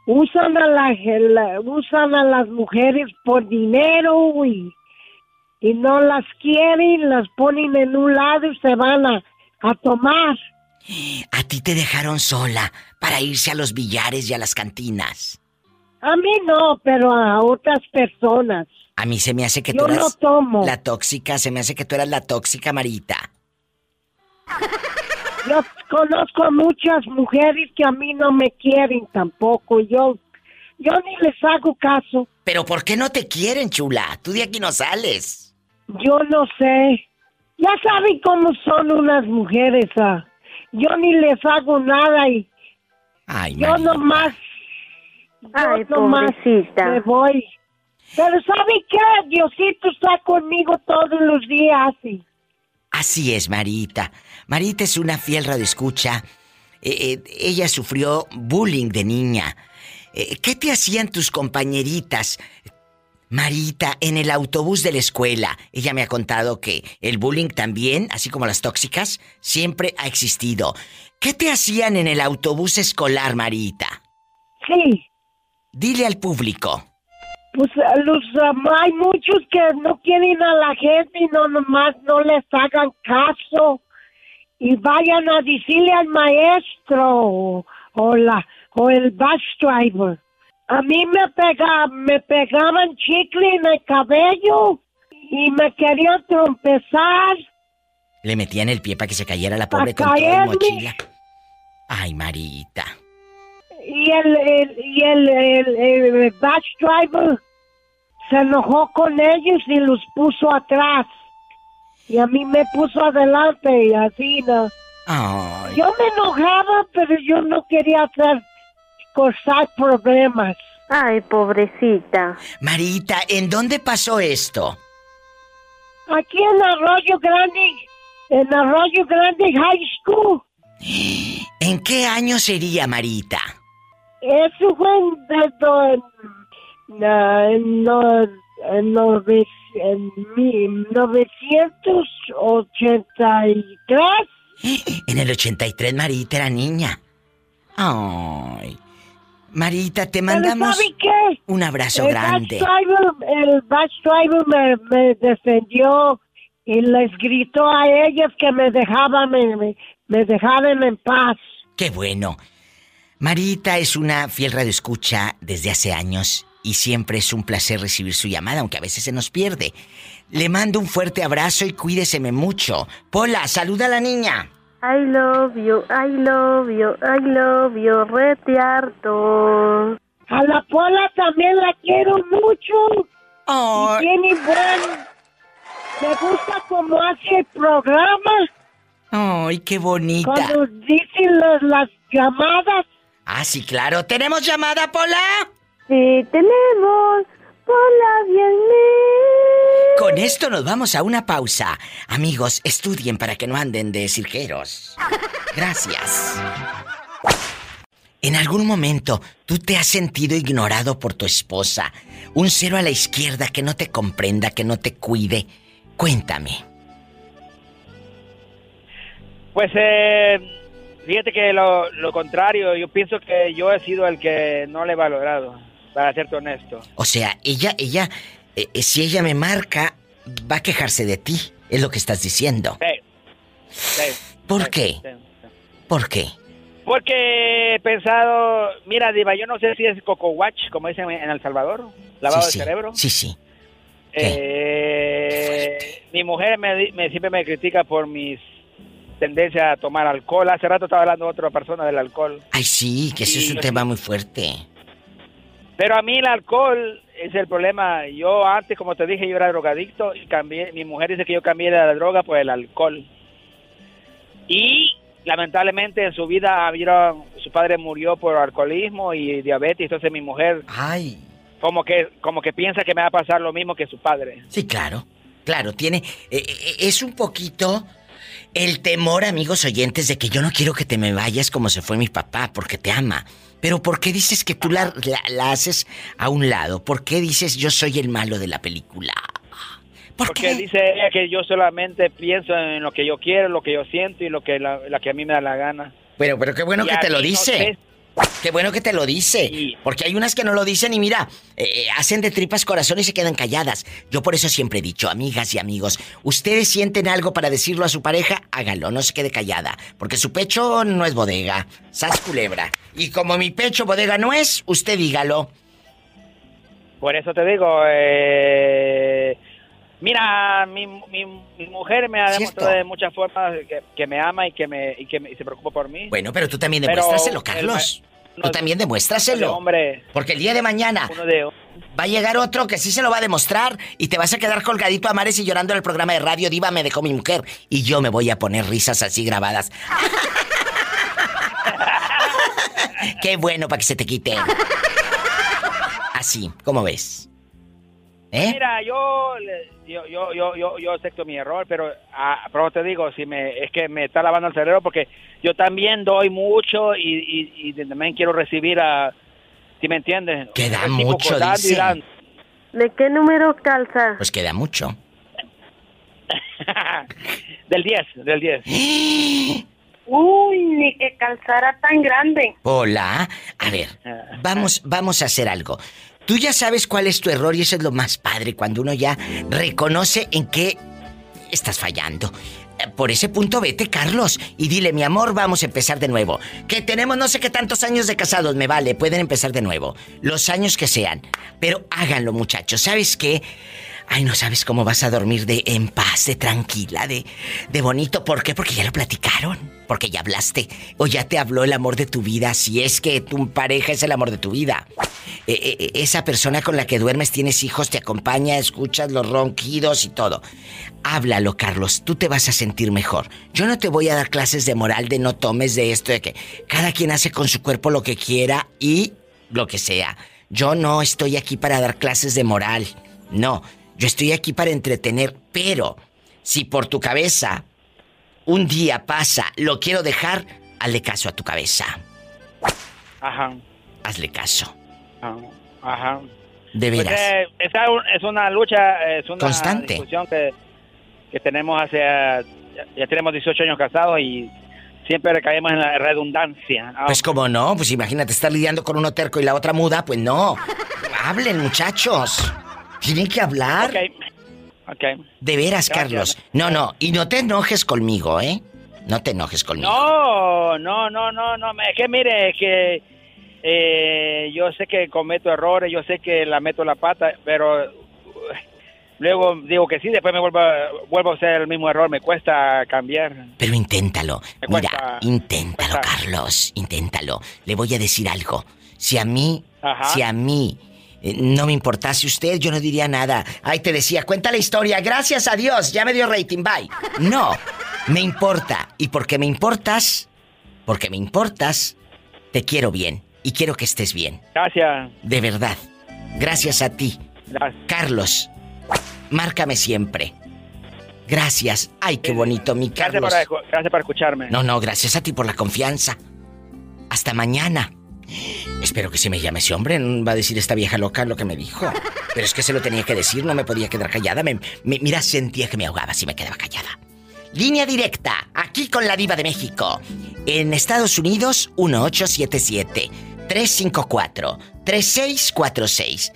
Speaker 24: Usan a, la, la- usan a las mujeres por dinero y, y no las quieren, las ponen en un lado y se van a, a tomar.
Speaker 2: A ti te dejaron sola para irse a los billares y a las cantinas.
Speaker 24: A mí no, pero a otras personas.
Speaker 2: A mí se me hace que
Speaker 24: Yo
Speaker 2: tú
Speaker 24: no
Speaker 2: eras
Speaker 24: tomo.
Speaker 2: la tóxica, se me hace que tú eras la tóxica, Marita.
Speaker 24: Yo conozco a muchas mujeres que a mí no me quieren tampoco. Yo, yo ni les hago caso.
Speaker 2: Pero ¿por qué no te quieren, chula? Tú de aquí no sales.
Speaker 24: Yo no sé. Ya saben cómo son unas mujeres. ah. Yo ni les hago nada y
Speaker 2: Ay,
Speaker 24: yo
Speaker 2: Marita.
Speaker 24: nomás. Yo
Speaker 22: Ay,
Speaker 24: nomás
Speaker 22: pobrecita.
Speaker 24: me voy. Pero ¿saben qué? Diosito está conmigo todos los días. Y
Speaker 2: Así es, Marita. Marita es una fiel radioescucha. Eh, eh, ella sufrió bullying de niña. Eh, ¿Qué te hacían tus compañeritas? Marita, en el autobús de la escuela, ella me ha contado que el bullying también, así como las tóxicas, siempre ha existido. ¿Qué te hacían en el autobús escolar, Marita?
Speaker 24: sí.
Speaker 2: Dile al público.
Speaker 24: Pues los am, hay muchos que no quieren a la gente y no nomás no les hagan caso y vayan a decirle al maestro o, la o el bus driver. A mí me pega, me pegaban chicle en el cabello y me querían trompezar.
Speaker 2: Le metían el pie para que se cayera la pobre
Speaker 24: ¿A
Speaker 2: con
Speaker 24: caerme?
Speaker 2: mochila. Ay, Marita.
Speaker 24: y el, el- y el, el, el bus driver se enojó con ellos y los puso atrás. Y a mí me puso adelante y así, ¿no?
Speaker 2: Ay.
Speaker 24: Yo me enojaba, pero yo no quería hacer, causar problemas.
Speaker 22: Ay, pobrecita.
Speaker 2: Marita, ¿en dónde pasó esto?
Speaker 24: Aquí en Arroyo Grande, en Arroyo Grande High School,
Speaker 2: ¿En qué año sería, Marita?
Speaker 24: eso fue en, en, en, no- en nove- en mi- 983.
Speaker 2: En el 83 Marita era niña. Ay. Marita, te mandamos un abrazo
Speaker 24: el
Speaker 2: grande.
Speaker 24: Driver, el bus driver me, me defendió y les gritó a ellas que me dejaban, me, dejaran en paz.
Speaker 2: Qué bueno. Marita es una fiel radioescucha desde hace años y siempre es un placer recibir su llamada, aunque a veces se nos pierde. Le mando un fuerte abrazo y cuídeseme mucho. Pola, saluda a la niña.
Speaker 22: I love you, I love you, I love you, rete harto.
Speaker 24: A la Pola también la quiero mucho. Y tiene buen... Me gusta cómo hace el programa.
Speaker 2: Ay, qué bonita.
Speaker 24: Cuando dicen las, las llamadas.
Speaker 2: Ah, sí, claro. ¿Tenemos llamada, Pola?
Speaker 4: Sí, tenemos. Hola, bien.
Speaker 2: Con esto nos vamos a una pausa. Amigos, estudien para que no anden de cirqueros. Gracias. En algún momento, ¿tú te has sentido ignorado por tu esposa? Un cero a la izquierda que no te comprenda, que no te cuide. Cuéntame.
Speaker 25: Pues, eh, fíjate que lo, lo contrario, yo pienso que yo he sido el que no le he valorado, para serte honesto.
Speaker 2: O sea, ella, ella, eh, eh, si ella me marca, va a quejarse de ti, es lo que estás diciendo.
Speaker 25: Sí. Sí.
Speaker 2: ¿Por
Speaker 25: Sí,
Speaker 2: qué?
Speaker 25: sí.
Speaker 2: ¿Por qué?
Speaker 25: Porque he pensado, mira, Diva, yo no sé si es coco watch, como dicen en El Salvador, lavado de cerebro.
Speaker 2: Sí, sí.
Speaker 25: Eh, mi mujer me- siempre me critica por mis tendencias a tomar alcohol. Hace rato estaba hablando otra persona del alcohol.
Speaker 2: Ay, sí, que eso es un tema muy fuerte.
Speaker 25: Pero a mí el alcohol es el problema. Yo antes, como te dije, yo era drogadicto y cambié. Mi mujer dice que yo cambié de la droga por el alcohol. Y lamentablemente en su vida vieron, su padre murió por alcoholismo y diabetes. Entonces mi mujer,
Speaker 2: Ay.
Speaker 25: como que, como que piensa que me va a pasar lo mismo que su padre.
Speaker 2: Sí, claro. Claro, tiene. eh, eh, es un poquito el temor, amigos oyentes, de que yo no quiero que te me vayas como se fue mi papá, porque te ama. Pero ¿por qué dices que tú la, la- la haces a un lado? ¿Por qué dices yo soy el malo de la película?
Speaker 25: Porque dice ella que yo solamente pienso en lo que yo quiero, lo que yo siento y lo que la, la que a mí me da la gana.
Speaker 2: Bueno, pero qué bueno
Speaker 25: Y
Speaker 2: que te lo
Speaker 25: no
Speaker 2: dice.
Speaker 25: sé.
Speaker 2: Qué bueno que te lo dice. Porque hay unas que no lo dicen y mira, eh, eh, hacen de tripas corazón y se quedan calladas. Yo por eso siempre he dicho, amigas y amigos, ustedes sienten algo para decirlo a su pareja, hágalo, no se quede callada. Porque su pecho no es bodega. Sas culebra. Y como mi pecho bodega no es, usted dígalo.
Speaker 25: Por eso te digo, eh, mira, mi, mi, mi mujer me ha
Speaker 2: Cierto.
Speaker 25: demostrado de muchas formas que, que me ama y que me y que me- y se preocupa por mí.
Speaker 2: Bueno, pero tú también
Speaker 25: Pero
Speaker 2: demuéstraselo,
Speaker 25: el
Speaker 2: Carlos.
Speaker 25: ma-
Speaker 2: Tú también demuéstraselo.
Speaker 25: hombre.
Speaker 2: Porque el día de mañana
Speaker 25: de
Speaker 2: va a llegar otro que sí se lo va a demostrar y te vas a quedar colgadito a mares y llorando en el programa de radio Diva me dejó mi mujer y yo me voy a poner risas así grabadas. Qué bueno para que se te quite. Así, ¿cómo ves? ¿Eh?
Speaker 25: Mira, yo, le- yo, yo, yo, yo, yo acepto mi error, pero, ah, pero te digo, si me, es que me está lavando el cerebro porque yo también doy mucho y, y, y también quiero recibir a, si me entiendes?
Speaker 2: Que da
Speaker 25: Recíproco,
Speaker 2: mucho, dice.
Speaker 4: ¿De qué número calza?
Speaker 2: Pues queda mucho.
Speaker 25: del 10, del 10.
Speaker 4: Uy, ni que calzara tan grande.
Speaker 2: Hola. A ver, vamos, vamos a hacer algo. Tú ya sabes cuál es tu error y eso es lo más padre cuando uno ya reconoce en qué estás fallando. Eh, Por ese punto vete, Carlos, y dile, mi amor, vamos a empezar de nuevo. Que tenemos no sé qué tantos años de casados, me vale, pueden empezar de nuevo. Los años que sean. Pero háganlo, muchachos. ¿Sabes qué? Ay, no sabes cómo vas a dormir de en paz, de tranquila, de, de bonito. ¿Por qué? Porque ya lo platicaron. Porque ya hablaste. O ya te habló el amor de tu vida. Si es que tu pareja es el amor de tu vida. Eh, eh, eh, esa persona con la que duermes, tienes hijos, te acompaña, escuchas los ronquidos y todo. Háblalo, Carlos. Tú te vas a sentir mejor. Yo no te voy a dar clases de moral, de no tomes, de esto, de que cada quien hace con su cuerpo lo que quiera y lo que sea. Yo no estoy aquí para dar clases de moral. No, yo estoy aquí para entretener, pero si por tu cabeza un día pasa, lo quiero dejar, hazle caso a tu cabeza.
Speaker 25: Ajá,
Speaker 2: Hazle caso.
Speaker 25: ajá, ajá.
Speaker 2: De
Speaker 25: Pues,
Speaker 2: veras.
Speaker 25: eh, esa es una lucha, es una
Speaker 2: Constante.
Speaker 25: discusión que, que tenemos hace, ya, ya tenemos 18 años casados y siempre recaemos en la redundancia. Ah,
Speaker 2: Pues como no, pues imagínate estar lidiando con uno terco y la otra muda, pues no. Hablen, muchachos. Tienen que hablar.
Speaker 25: ok.
Speaker 2: De veras,
Speaker 25: Gracias.
Speaker 2: Carlos. No, no, y no te enojes conmigo, ¿eh? No te enojes conmigo.
Speaker 25: No, no, no, no, no, es que mire, es que eh, yo sé que cometo errores, yo sé que la meto la pata, pero uh, luego digo que sí, después me vuelvo, a- vuelvo a hacer el mismo error, me cuesta cambiar.
Speaker 2: Pero inténtalo.
Speaker 25: Me
Speaker 2: Mira,
Speaker 25: cuesta-
Speaker 2: inténtalo, Carlos. Inténtalo. Le voy a decir algo. Si a mí,
Speaker 25: Ajá.
Speaker 2: si a mí eh, no me importase usted, yo no diría nada. Ay, te decía, cuenta la historia. Gracias a Dios, ya me dio rating, bye. No. Me importa. Y porque me importas, porque me importas, te quiero bien. Y quiero que estés bien.
Speaker 25: Gracias.
Speaker 2: De verdad. Gracias a ti. Carlos, márcame siempre. Gracias. Ay, qué bonito, mi
Speaker 25: Gracias
Speaker 2: Carlos.
Speaker 25: por, gracias por escucharme.
Speaker 2: No, no, gracias a ti por la confianza. Hasta mañana. Espero que si me llame ese hombre, no va a decir esta vieja loca lo que me dijo. Pero es que se lo tenía que decir, no me podía quedar callada. Mira, sentía que me ahogaba si me quedaba callada. Línea directa, aquí con la diva de México. En Estados Unidos, 1877-354-3646.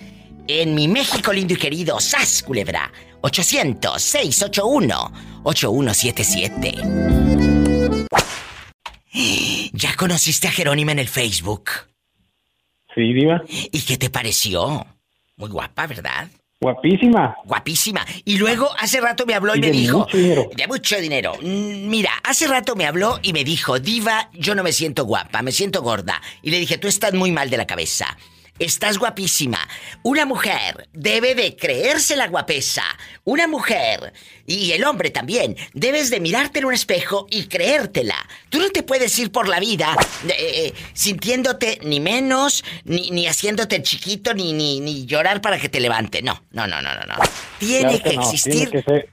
Speaker 2: En mi México lindo y querido, Sas Culebra, 800-681-8177. ¿Ya conociste a Jerónima en el Facebook?
Speaker 16: Sí, diva.
Speaker 2: ¿Y qué te pareció? Muy guapa, ¿verdad?
Speaker 16: Guapísima.
Speaker 2: Guapísima. Y luego hace rato me habló y,
Speaker 16: Y
Speaker 2: me
Speaker 16: de
Speaker 2: dijo...
Speaker 16: mucho dinero.
Speaker 2: De mucho dinero. Mm, Mira, hace rato me habló y me dijo, Diva, yo no me siento guapa, me siento gorda. Y le dije, tú estás muy mal de la cabeza. Estás guapísima. Una mujer debe de creerse la guapesa. Una mujer, y el hombre también, debes de mirarte en un espejo y creértela. Tú no te puedes ir por la vida eh, eh, sintiéndote ni menos, ni, ni haciéndote chiquito, ni, ni, ni llorar para que te levante. No, no, no, no, no. no. Tiene
Speaker 16: Claro
Speaker 2: que
Speaker 16: no,
Speaker 2: existir
Speaker 16: Tiene que ser, tiene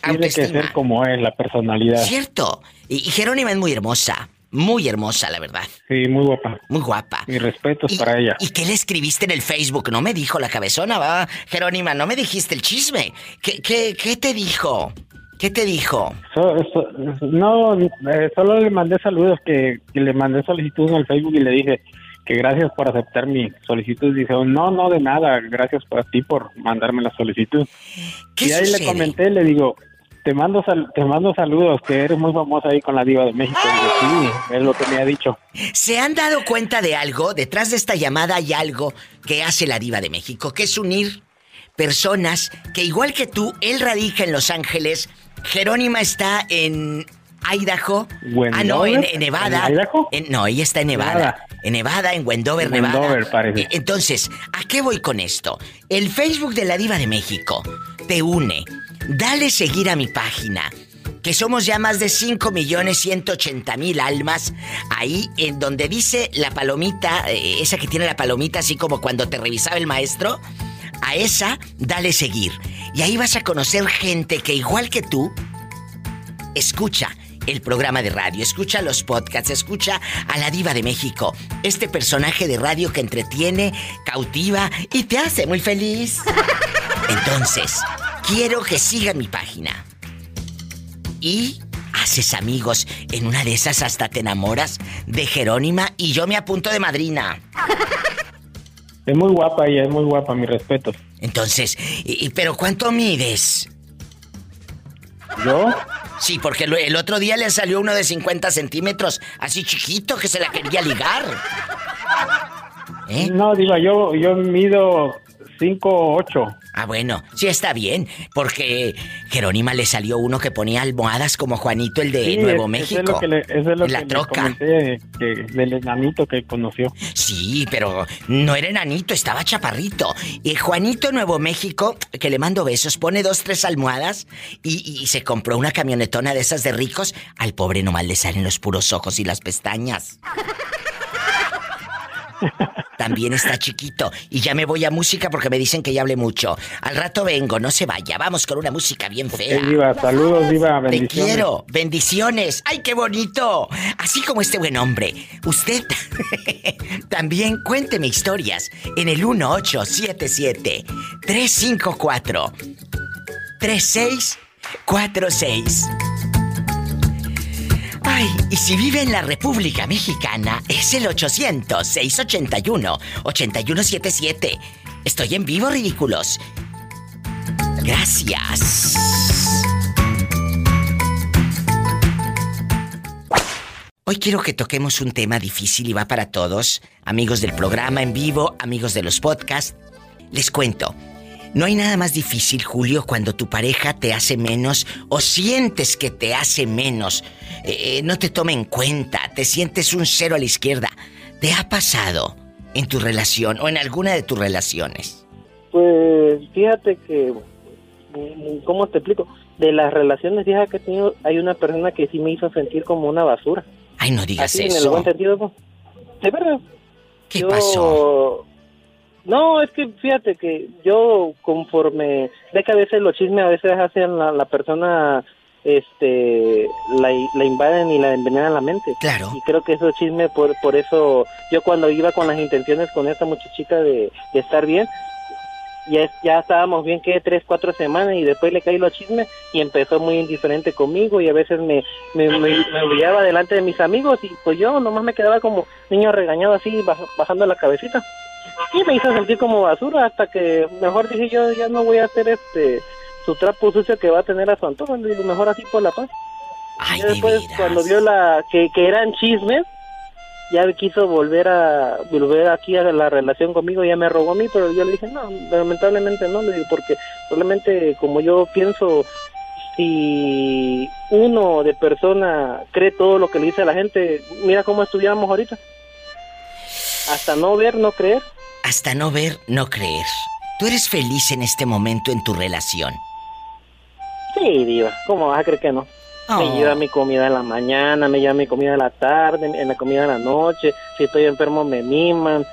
Speaker 16: que
Speaker 2: autoestima.
Speaker 16: ser como es la personalidad.
Speaker 2: Cierto. Y, y Jerónima es muy hermosa. Muy hermosa, la verdad.
Speaker 16: Sí, muy guapa.
Speaker 2: Muy guapa.
Speaker 16: Mis respetos para ella.
Speaker 2: ¿Y qué le escribiste en el Facebook? No me dijo la cabezona, va. Jerónima, no me dijiste el chisme. ¿Qué, qué, qué te dijo? ¿Qué te dijo?
Speaker 16: So- so- no, eh, solo le mandé saludos, que, que le mandé solicitud en el Facebook y le dije que gracias por aceptar mi solicitud. Dice, no, no, de nada, gracias por a ti por mandarme la solicitud. y ahí
Speaker 2: sucede?
Speaker 16: le comenté, le digo, te mando, sal- te mando saludos, que eres muy famosa ahí con la diva de México. Sí, es lo que me ha dicho.
Speaker 2: ¿Se han dado cuenta de algo? Detrás de esta llamada hay algo que hace la diva de México, que es unir personas que igual que tú, él radica en Los Ángeles, Jerónima está en Idaho. Ah, no, en, en Nevada.
Speaker 16: ¿En Idaho?
Speaker 2: En- no, ella está en Nevada.
Speaker 16: Nevada.
Speaker 2: En Nevada, en Wendover,
Speaker 16: En
Speaker 2: Nevada.
Speaker 16: Wendover, parece.
Speaker 2: Entonces, ¿a qué voy con esto? El Facebook de la Diva de México te une. Dale seguir a mi página. Que somos ya más de 5 millones 180 mil almas. Ahí en donde dice la palomita, eh, esa que tiene la palomita así como cuando te revisaba el maestro. A esa, dale seguir. Y ahí vas a conocer gente que igual que tú, escucha el programa de radio, escucha los podcasts, escucha a la diva de México, este personaje de radio que entretiene, cautiva y te hace muy feliz. Entonces, quiero que sigan mi página. Y haces amigos, en una de esas hasta te enamoras de Jerónima y yo me apunto de madrina.
Speaker 16: Es muy guapa ella, es muy guapa, mi respeto.
Speaker 2: Entonces, y- y- pero ¿cuánto mides?
Speaker 16: ¿Yo?
Speaker 2: Sí, porque lo- el otro día le salió uno de 50 centímetros, así chiquito, que se la quería ligar. ¿Eh?
Speaker 16: No, diva, yo, yo mido 5'8".
Speaker 2: Ah, bueno, sí está bien, porque Jerónima le salió uno que ponía almohadas como Juanito, el de
Speaker 16: Sí,
Speaker 2: Nuevo
Speaker 16: es-
Speaker 2: México.
Speaker 16: Eso es lo que le, eso es lo
Speaker 2: en la
Speaker 16: que le
Speaker 2: troca.
Speaker 16: comenté que, del enanito que conoció.
Speaker 2: Sí, pero no era enanito, estaba chaparrito. Y Juanito Nuevo México, que le mando besos, pone dos, tres almohadas y, y se compró una camionetona de esas de ricos. Al pobre nomás le salen los puros ojos y las pestañas. También está chiquito. Y ya me voy a música porque me dicen que ya hablé mucho. Al rato vengo, no se vaya. Vamos con una música bien fea.
Speaker 16: Diva, saludos, diva,
Speaker 2: Te
Speaker 16: bendiciones.
Speaker 2: quiero, bendiciones. ¡Ay, qué bonito! Así como este buen hombre, usted también cuénteme historias en el 1877-354-3646. Y si vive en la República Mexicana, es el 800-681-8177. Estoy en vivo, ridículos. Gracias. Hoy quiero que toquemos un tema difícil y va para todos, amigos del programa en vivo, amigos de los podcasts. Les cuento, no hay nada más difícil, Julio, cuando tu pareja te hace menos o sientes que te hace menos, eh, eh, no te toma en cuenta, te sientes un cero a la izquierda. ¿Te ha pasado en tu relación o en alguna de tus relaciones?
Speaker 26: Pues fíjate que mm, ¿cómo te explico? De las relaciones viejas que he tenido, hay una persona que sí me hizo sentir como una basura.
Speaker 2: Ay, no digas
Speaker 26: Así, en el
Speaker 2: eso.
Speaker 26: buen sentido. De verdad.
Speaker 2: ¿Qué
Speaker 26: Yo-
Speaker 2: pasó?
Speaker 26: No, es que fíjate que yo conforme, ve que a veces los chismes a veces hacen la, la persona, este, la, la invaden y la envenenan la mente.
Speaker 2: Claro.
Speaker 26: Y creo que esos chismes, por, por eso, yo cuando iba con las intenciones con esta muchachita de, de estar bien, ya, ya estábamos bien que tres, cuatro semanas y después le caí los chismes y empezó muy indiferente conmigo y a veces me, me, me, me humillaba delante de mis amigos y pues yo nomás me quedaba como niño regañado así baj- bajando la cabecita y me hizo sentir como basura hasta que mejor dije yo ya no voy a hacer este su trapo sucio que va a tener a su antojo digo, mejor así por la paz. Y después cuando vio la que, que eran chismes ya quiso volver a volver aquí a la relación conmigo ya me rogó a mí pero yo le dije no lamentablemente no le digo porque probablemente como yo pienso si uno de persona cree todo lo que le dice a la gente mira cómo estudiamos ahorita. Hasta no ver no creer
Speaker 2: Hasta no ver, no creer. ¿Tú eres feliz en este momento en tu relación?
Speaker 26: Sí, diva, ¿cómo vas a creer que no? Me
Speaker 2: Oh.
Speaker 26: lleva mi comida en la mañana, me lleva mi comida en la tarde, en la comida en la noche. Si estoy enfermo, me miman.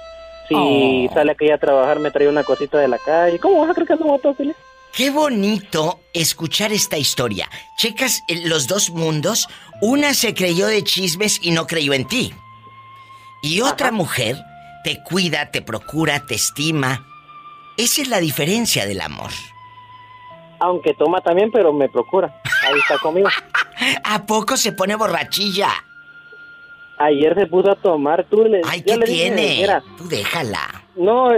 Speaker 26: Si
Speaker 2: Oh.
Speaker 26: sale aquí a trabajar, me trae una cosita de la calle. ¿Cómo vas a creer que no voy a estar feliz?
Speaker 2: Qué bonito escuchar esta historia. Checas eh, los dos mundos. Una se creyó de chismes y no creyó en ti. Y otra mujer te cuida, te procura, te estima. Esa es la diferencia del amor.
Speaker 26: Aunque toma también, pero me procura. Ahí está conmigo.
Speaker 2: ¿A poco se pone borrachilla?
Speaker 26: Ayer se puso a tomar, tú le...
Speaker 2: Ay, ¿qué
Speaker 26: le dije,
Speaker 2: tiene?
Speaker 26: mira,
Speaker 2: Tú déjala.
Speaker 26: no,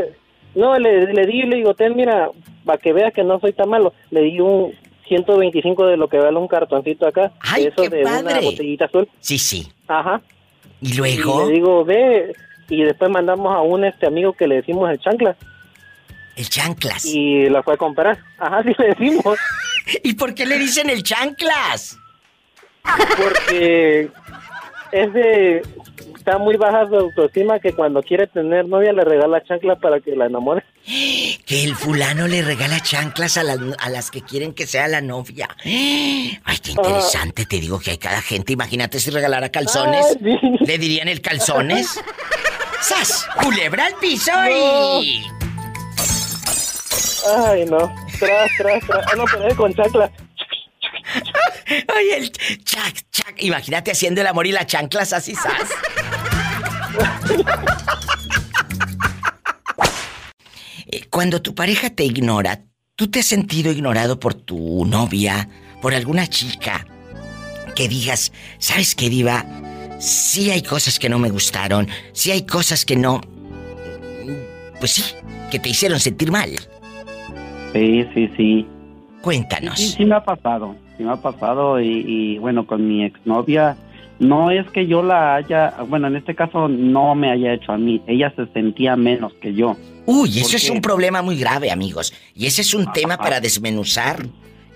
Speaker 26: no, le, le di, le digo, ten, mira, para que veas que no soy tan malo. Le di un 125 de lo que vale un cartoncito acá.
Speaker 2: Ay,
Speaker 26: eso
Speaker 2: qué
Speaker 26: de una
Speaker 2: padre.
Speaker 26: botellita azul.
Speaker 2: Sí, sí.
Speaker 26: Ajá.
Speaker 2: ¿Y luego?
Speaker 26: Y le digo, ve, y después mandamos a un este amigo que le decimos el chancla.
Speaker 2: El chanclas.
Speaker 26: Y la fue a comprar. Ajá, sí le decimos.
Speaker 2: ¿Y por qué le dicen el chanclas?
Speaker 26: Porque es de... Está muy baja su autoestima que cuando quiere tener novia le regala chancla para que la enamore.
Speaker 2: Que el fulano le regala chanclas a las, a las que quieren que sea la novia. Ay, qué interesante. Te digo que hay cada gente. Imagínate si regalara calzones. ¿Le dirían el calzones? ¡Sas! ¡Culebra al piso y...
Speaker 26: Ay, no. Tras, tras, tras. Ah, no, pero es con chancla.
Speaker 2: Oye, el chac, chac. Imagínate haciendo el amor y las chanclas así, sas. Eh, Cuando tu pareja te ignora, ¿tú te has sentido ignorado por tu novia, por alguna chica? Que digas, ¿sabes qué, Diva? Sí hay cosas que no me gustaron, sí hay cosas que no... Pues sí, que te hicieron sentir mal.
Speaker 27: Sí, sí, sí.
Speaker 2: Cuéntanos.
Speaker 27: Sí, sí me ha pasado, sí me ha pasado y, y, bueno, con mi exnovia, no es que yo la haya, bueno, en este caso no me haya hecho a mí, ella se sentía menos que yo.
Speaker 2: Uy, eso es un problema muy grave, amigos. Y ese es un tema para desmenuzar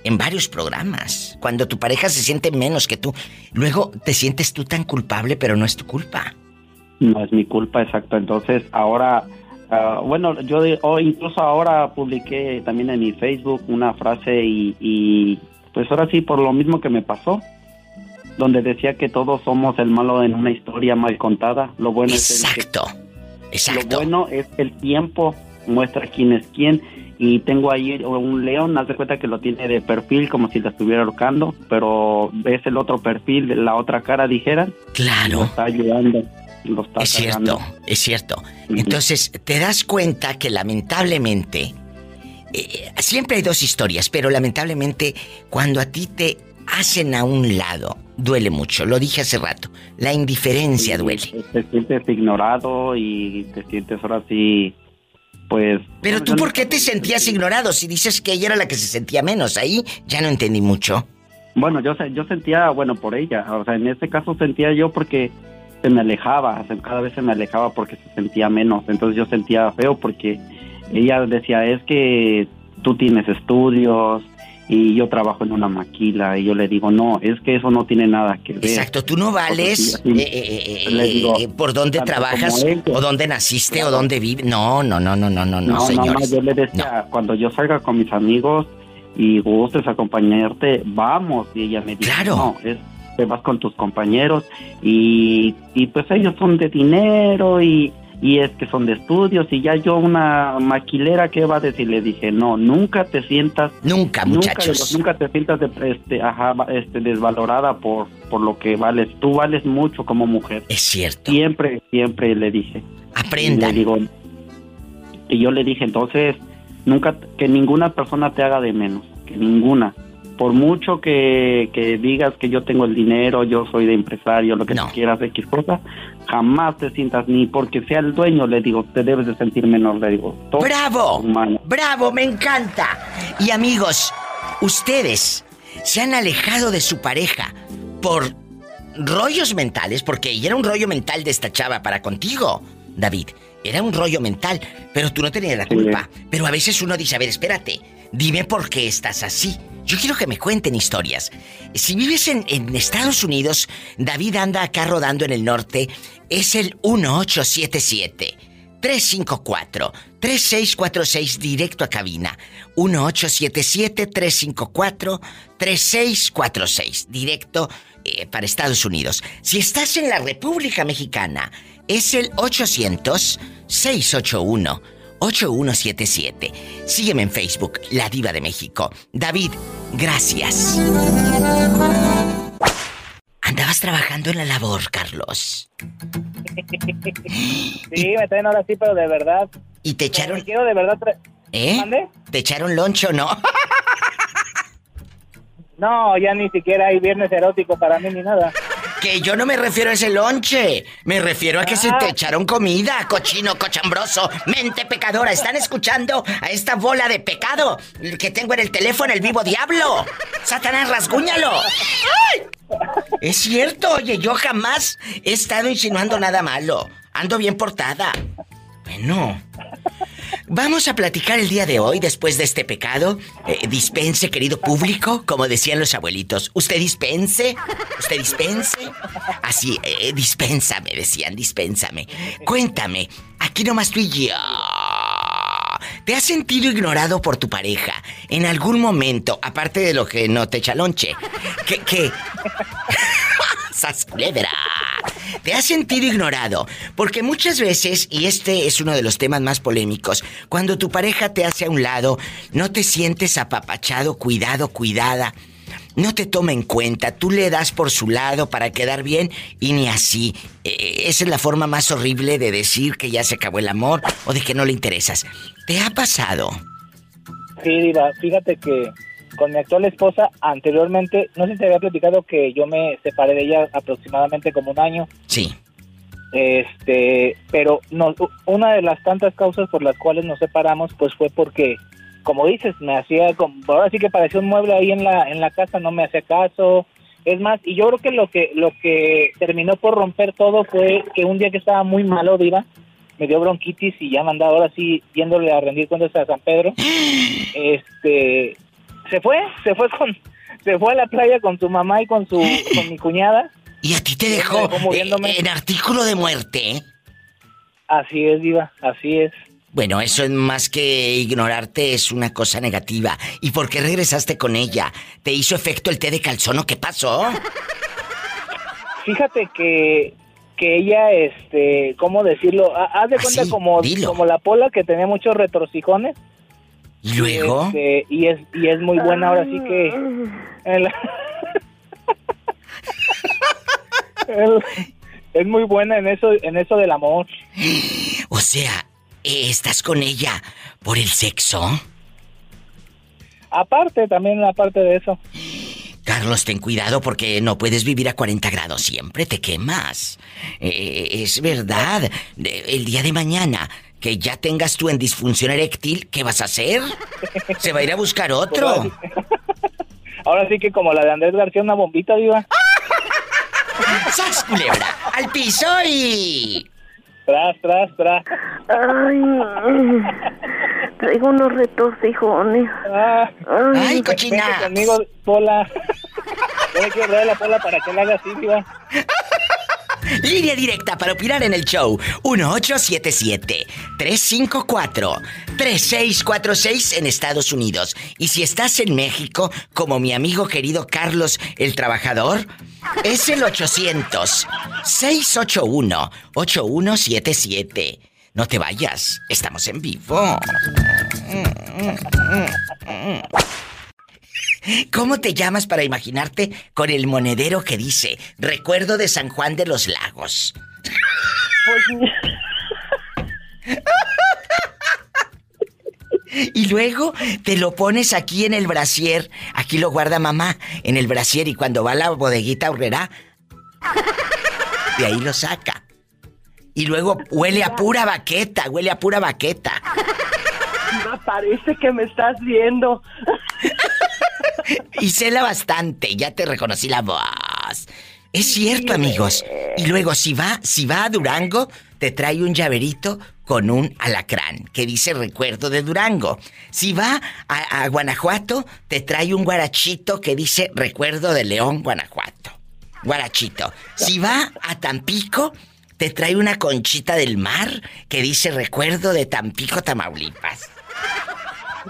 Speaker 2: en varios programas. Cuando tu pareja se siente menos que tú, luego te sientes tú tan culpable, pero no es tu culpa.
Speaker 27: No es mi culpa, exacto. Entonces, ahora, ah, bueno, yo de- incluso ahora publiqué también en mi Facebook una frase y, y, pues ahora sí, por lo mismo que me pasó, donde decía que todos somos el malo en una historia mal contada. Lo bueno es el que-
Speaker 2: Exacto.
Speaker 27: Lo bueno es el tiempo muestra quién es quién. Y tengo ahí un león, haz de cuenta que lo tiene de perfil como si la estuviera ahorcando, pero ves el otro perfil, la otra cara, dijeran.
Speaker 2: Claro.
Speaker 27: Lo está ayudando. Lo está
Speaker 2: Es
Speaker 27: cargando.
Speaker 2: cierto, es cierto. Entonces, te das cuenta que lamentablemente, eh, siempre hay dos historias, pero lamentablemente cuando a ti te hacen a un lado, duele mucho. Lo dije hace rato, la indiferencia duele.
Speaker 27: Te sientes ignorado y te sientes ahora sí, pues...
Speaker 2: Pero tú, ¿por qué te sentías ignorado? Si dices que ella era la que se sentía menos, ahí ya no entendí mucho.
Speaker 27: Bueno, yo, yo sentía, bueno, por ella. O sea, en este caso sentía yo porque se me alejaba, cada vez se me alejaba porque se sentía menos. Entonces yo sentía feo porque ella decía, es que tú tienes estudios y yo trabajo en una maquila. Y yo le digo, no, es que eso no tiene nada que ver.
Speaker 2: Exacto, tú no vales
Speaker 27: sí,
Speaker 2: eh, eh, eh,
Speaker 27: le digo,
Speaker 2: eh, por dónde trabajas, o dónde naciste, o dónde vives. No, no, no, no, no, no, no,
Speaker 27: No, no, no,
Speaker 2: señores.
Speaker 27: yo le decía, cuando yo salga con mis amigos, y gustes acompañarte, vamos. Y ella me dijo,
Speaker 2: Claro.
Speaker 27: no, es, te vas con tus compañeros y, y pues ellos son de dinero y, y es que son de estudios y ya yo una maquilera que va a decir le dije no nunca te sientas
Speaker 2: nunca muchachos.
Speaker 27: nunca, te sientas de- este, ajá, este, desvalorada por por lo que vales. Tú vales mucho como mujer
Speaker 2: es cierto.
Speaker 27: Siempre siempre le dije.
Speaker 2: Aprendan.
Speaker 27: y le digo y yo le dije entonces nunca que ninguna persona te haga de menos que ninguna. Por mucho que, que digas que yo tengo el dinero, yo soy de empresario, lo que tú quieras, X cosa, jamás te sientas ni porque sea el dueño, le digo, te debes de sentir menor, le digo. todo
Speaker 2: ¡Bravo!
Speaker 27: humano.
Speaker 2: ¡Bravo! ¡Me encanta! Y amigos, ustedes se han alejado de su pareja por rollos mentales, porque ella era un rollo mental de esta chava para contigo, David. Era un rollo mental, pero tú no tenías la culpa. Pero a veces uno dice, a ver, espérate, dime por qué estás así. Yo quiero que me cuenten historias. Si vives en, en Estados Unidos, David anda acá rodando en el norte, es el 1877. 354-3646 directo a cabina. 1877-354-3646 directo eh, para Estados Unidos. Si estás en la República Mexicana, es el 800-681-8177. Sígueme en Facebook, La Diva de México. David, gracias. Andabas trabajando en la labor, Carlos.
Speaker 23: Sí, me traen ahora sí, pero de verdad.
Speaker 2: ¿Y te echaron?
Speaker 23: Me quiero de verdad.
Speaker 2: ¿Eh?
Speaker 23: ¿Mande?
Speaker 2: ¿Te echaron loncho o no?
Speaker 23: No, ya ni siquiera hay viernes erótico para mí ni nada.
Speaker 2: Que yo no me refiero a ese lonche. Me refiero a que se te echaron comida, cochino, cochambroso, mente pecadora. ¿Están escuchando a esta bola de pecado que tengo en el teléfono, el vivo diablo? Satanás, rasguñalo. ¡Ay! Es cierto, oye, yo jamás he estado insinuando nada malo. Ando bien portada. Bueno. Vamos a platicar el día de hoy, después de este pecado. Eh, dispense, querido público, como decían los abuelitos. Usted dispense, usted dispense. Así, eh, dispénsame, decían, dispénsame. Cuéntame, aquí nomás tú y yo. ¿Te has sentido ignorado por tu pareja en algún momento, aparte de lo que no te echa lonche? Que, que... ¡Sas! Te has sentido ignorado, porque muchas veces, y este es uno de los temas más polémicos, cuando tu pareja te hace a un lado, no te sientes apapachado, cuidado, cuidada, no te toma en cuenta, tú le das por su lado para quedar bien y ni así. Eh, esa es la forma más horrible de decir que ya se acabó el amor o de que no le interesas. ¿Te ha pasado?
Speaker 23: Sí, Diva, fíjate que con mi actual esposa, anteriormente, no sé si te había platicado que yo me separé de ella aproximadamente como un año.
Speaker 2: Sí.
Speaker 23: Este, pero no, una de las tantas causas por las cuales nos separamos, pues fue porque, como dices, me hacía, como, ahora sí que parecía un mueble ahí en la, en la casa, no me hacía caso. Es más, y yo creo que lo que, lo que terminó por romper todo fue que un día que estaba muy malo, Diva, me dio bronquitis y ya me andaba ahora sí yéndole a rendir cuentas a San Pedro. Este, se fue, se fue con, se fue a la playa con su mamá y con su, con mi cuñada.
Speaker 2: Y a ti te dejó
Speaker 23: dejó muriéndome.
Speaker 2: eh, en artículo de muerte. ¿eh?
Speaker 23: Así es, Diva, así es.
Speaker 2: Bueno, eso es más que ignorarte, es una cosa negativa. ¿Y por qué regresaste con ella? ¿Te hizo efecto el té de calzón o qué pasó?
Speaker 23: Fíjate que, que ella, este, ¿cómo decirlo? Ha- Haz de cuenta como, como la pola que tenía muchos retrocijones.
Speaker 2: ¿Y luego?
Speaker 23: Este, y es y es muy buena ahora sí que el- el- es muy buena en eso en eso del amor.
Speaker 2: O sea, eh, ¿estás con ella por el sexo?
Speaker 23: Aparte también aparte de eso.
Speaker 2: Carlos, ten cuidado porque no puedes vivir a 40 grados siempre, te quemas. Eh, es verdad. El día de mañana que ya tengas tú en disfunción eréctil, ¿qué vas a hacer? Se va a ir a buscar otro.
Speaker 23: Ahora sí que como la de Andrés García una bombita viva.
Speaker 2: ¡Sas, culebra! ¡Al piso y...
Speaker 23: Tras, tras, tras.
Speaker 4: Ay, traigo unos retorcijones.
Speaker 23: Ay, cochina. Conmigo, Pola. Yo le quiero traer la Pola para que la haga así, viva.
Speaker 2: Línea directa para opinar en el show. 1877-354-3646 en Estados Unidos. Y si estás en México, como mi amigo querido Carlos el Trabajador, es el 800-681-8177. No te vayas, estamos en vivo. ¿Cómo te llamas para imaginarte con el monedero que dice Recuerdo de San Juan de los Lagos?
Speaker 28: Pues
Speaker 2: Y luego te lo pones aquí en el brasier. Aquí lo guarda mamá en el brasier y cuando va a la bodeguita horrera, de ahí lo saca. Y luego huele a pura baqueta, huele a pura baqueta.
Speaker 28: Parece que me estás viendo.
Speaker 2: Y cela bastante, ya te reconocí la voz. Es cierto, amigos. Y luego si va, si va a Durango, te trae un llaverito con un alacrán que dice recuerdo de Durango. Si va a, a Guanajuato, te trae un guarachito que dice recuerdo de León, Guanajuato. Guarachito. Si va a Tampico, te trae una conchita del mar que dice recuerdo de Tampico, Tamaulipas.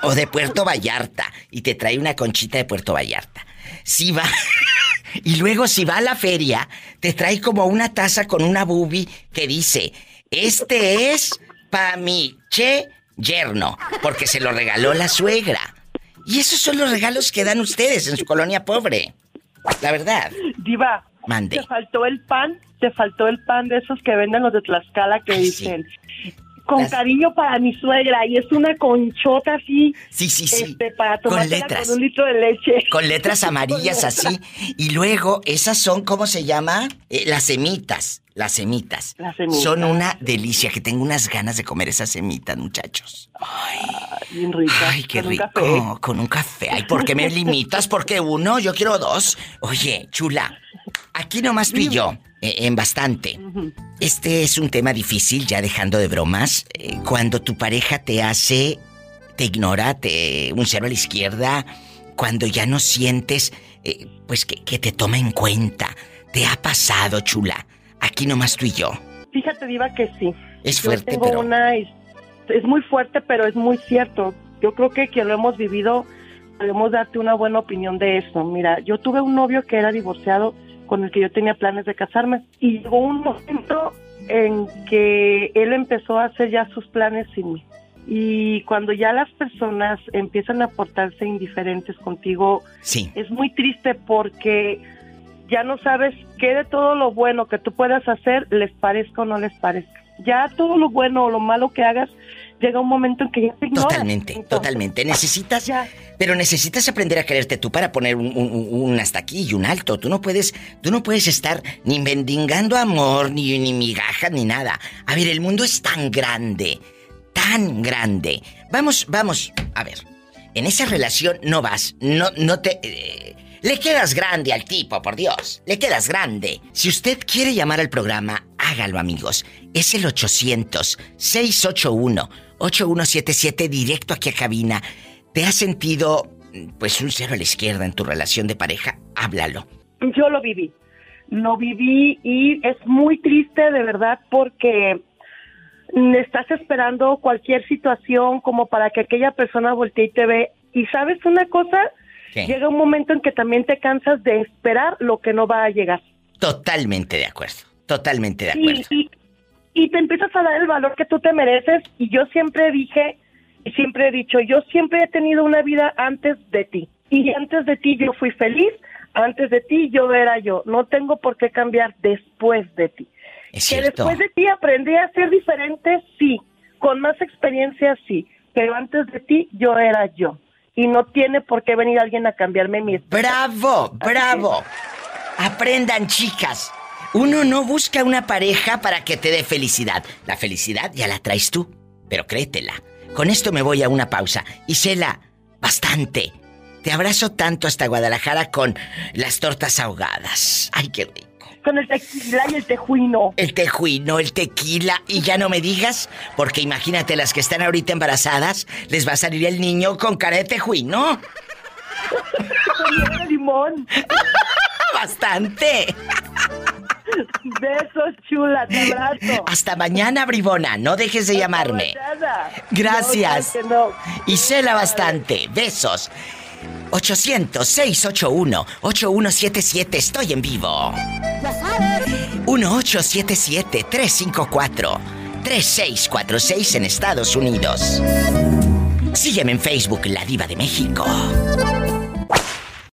Speaker 2: O de Puerto Vallarta. Y te trae una conchita de Puerto Vallarta. Si va. y luego, si va a la feria, te trae como una taza con una bubi que dice: Este es pa' mi che yerno. Porque se lo regaló la suegra. Y esos son los regalos que dan ustedes en su colonia pobre. La verdad.
Speaker 28: Diva,
Speaker 2: Mande.
Speaker 28: te faltó el pan, te faltó el pan de esos que venden los de Tlaxcala que dicen con cariño para mi suegra y es una conchota así.
Speaker 2: Sí, sí, sí.
Speaker 28: Este, para
Speaker 2: Con letras.
Speaker 28: con un litro de leche.
Speaker 2: Con letras amarillas así. Y luego, esas son, ¿cómo se llama? Eh, las semitas. Las semitas.
Speaker 28: Las semitas.
Speaker 2: Son una delicia, que tengo unas ganas de comer esas semitas, muchachos.
Speaker 28: Bien rica.
Speaker 2: Ay, qué
Speaker 28: con
Speaker 2: rico. Con un café. Ay, ¿por qué me limitas? Porque uno, yo quiero dos. Oye, chula, aquí nomás tú eh, en bastante. Este es un tema difícil, ya dejando de bromas. Eh, cuando tu pareja te hace, te ignora, te un cero a la izquierda, cuando ya no sientes, eh, pues que, que te toma en cuenta. ¿Te ha pasado, chula? Aquí nomás tú y yo.
Speaker 28: Fíjate, Diva, que sí.
Speaker 2: Es
Speaker 28: Yo
Speaker 2: fuerte,
Speaker 28: tengo
Speaker 2: pero-
Speaker 28: una his- es muy fuerte, pero es muy cierto. Yo creo que quien lo hemos vivido podemos darte una buena opinión de eso. Mira, yo tuve un novio que era divorciado con el que yo tenía planes de casarme y llegó un momento en que él empezó a hacer ya sus planes sin mí. Y cuando ya las personas empiezan a portarse indiferentes contigo,
Speaker 2: Sí.
Speaker 28: es muy triste porque ya no sabes qué de todo lo bueno que tú puedas hacer les parezca o no les parezca. Ya todo lo bueno o lo malo que hagas llega un momento en que ya te ignoran.
Speaker 2: Totalmente, totalmente. Necesitas, pero necesitas aprender a quererte tú para poner un, un- un hasta aquí y un alto. Tú no puedes, tú no puedes estar ni mendigando amor, ni, ni migajas, ni nada. A ver, el mundo es tan grande, tan grande. Vamos, vamos, a ver. En esa relación no vas, no, no te. eh, le quedas grande al tipo, por Dios. Le quedas grande. Si usted quiere llamar al programa, hágalo, amigos. Es el 800-681-8177 directo aquí a cabina. ¿Te has sentido, pues, un cero a la izquierda en tu relación de pareja? Háblalo.
Speaker 28: Yo lo viví. Lo viví y es muy triste de verdad porque estás esperando cualquier situación como para que aquella persona voltee y te ve. Y sabes una cosa,
Speaker 2: ¿Qué?
Speaker 28: llega un momento en que también te cansas de esperar lo que no va a llegar.
Speaker 2: Totalmente de acuerdo. Totalmente de acuerdo.
Speaker 28: y, y te empiezas a dar el valor que tú te mereces. Y yo siempre dije, y siempre he dicho, yo siempre he tenido una vida antes de ti. Y antes de ti yo fui feliz, antes de ti yo era yo. No tengo por qué cambiar después de ti.
Speaker 2: Es
Speaker 28: que
Speaker 2: cierto.
Speaker 28: después de ti aprendí a ser diferente, sí. Con más experiencia, sí. Pero antes de ti yo era yo. Y no tiene por qué venir alguien a cambiarme mi
Speaker 2: ¡Bravo! ¡Bravo! Aprendan, chicas. Uno no busca una pareja para que te dé felicidad. La felicidad ya la traes tú, pero créetela. Con esto me voy a una pausa. Isela, bastante. Te abrazo tanto hasta Guadalajara con las tortas ahogadas. Ay, qué rico.
Speaker 28: Con el tequila y el tejuino.
Speaker 2: El tejuino, el tequila, y ya no me digas, porque imagínate las que están ahorita embarazadas, les va a salir el niño con cara de tejuino.
Speaker 28: Con limón.
Speaker 2: Bastante.
Speaker 28: Besos, chula, te abrazo.
Speaker 2: Hasta mañana, bribona. No dejes de llamarme. Gracias.
Speaker 28: No,
Speaker 2: Y cela bastante. Besos. 800-681-8177. Estoy en vivo. 1877-354-3646 en Estados Unidos. Sígueme en Facebook, La Diva de México.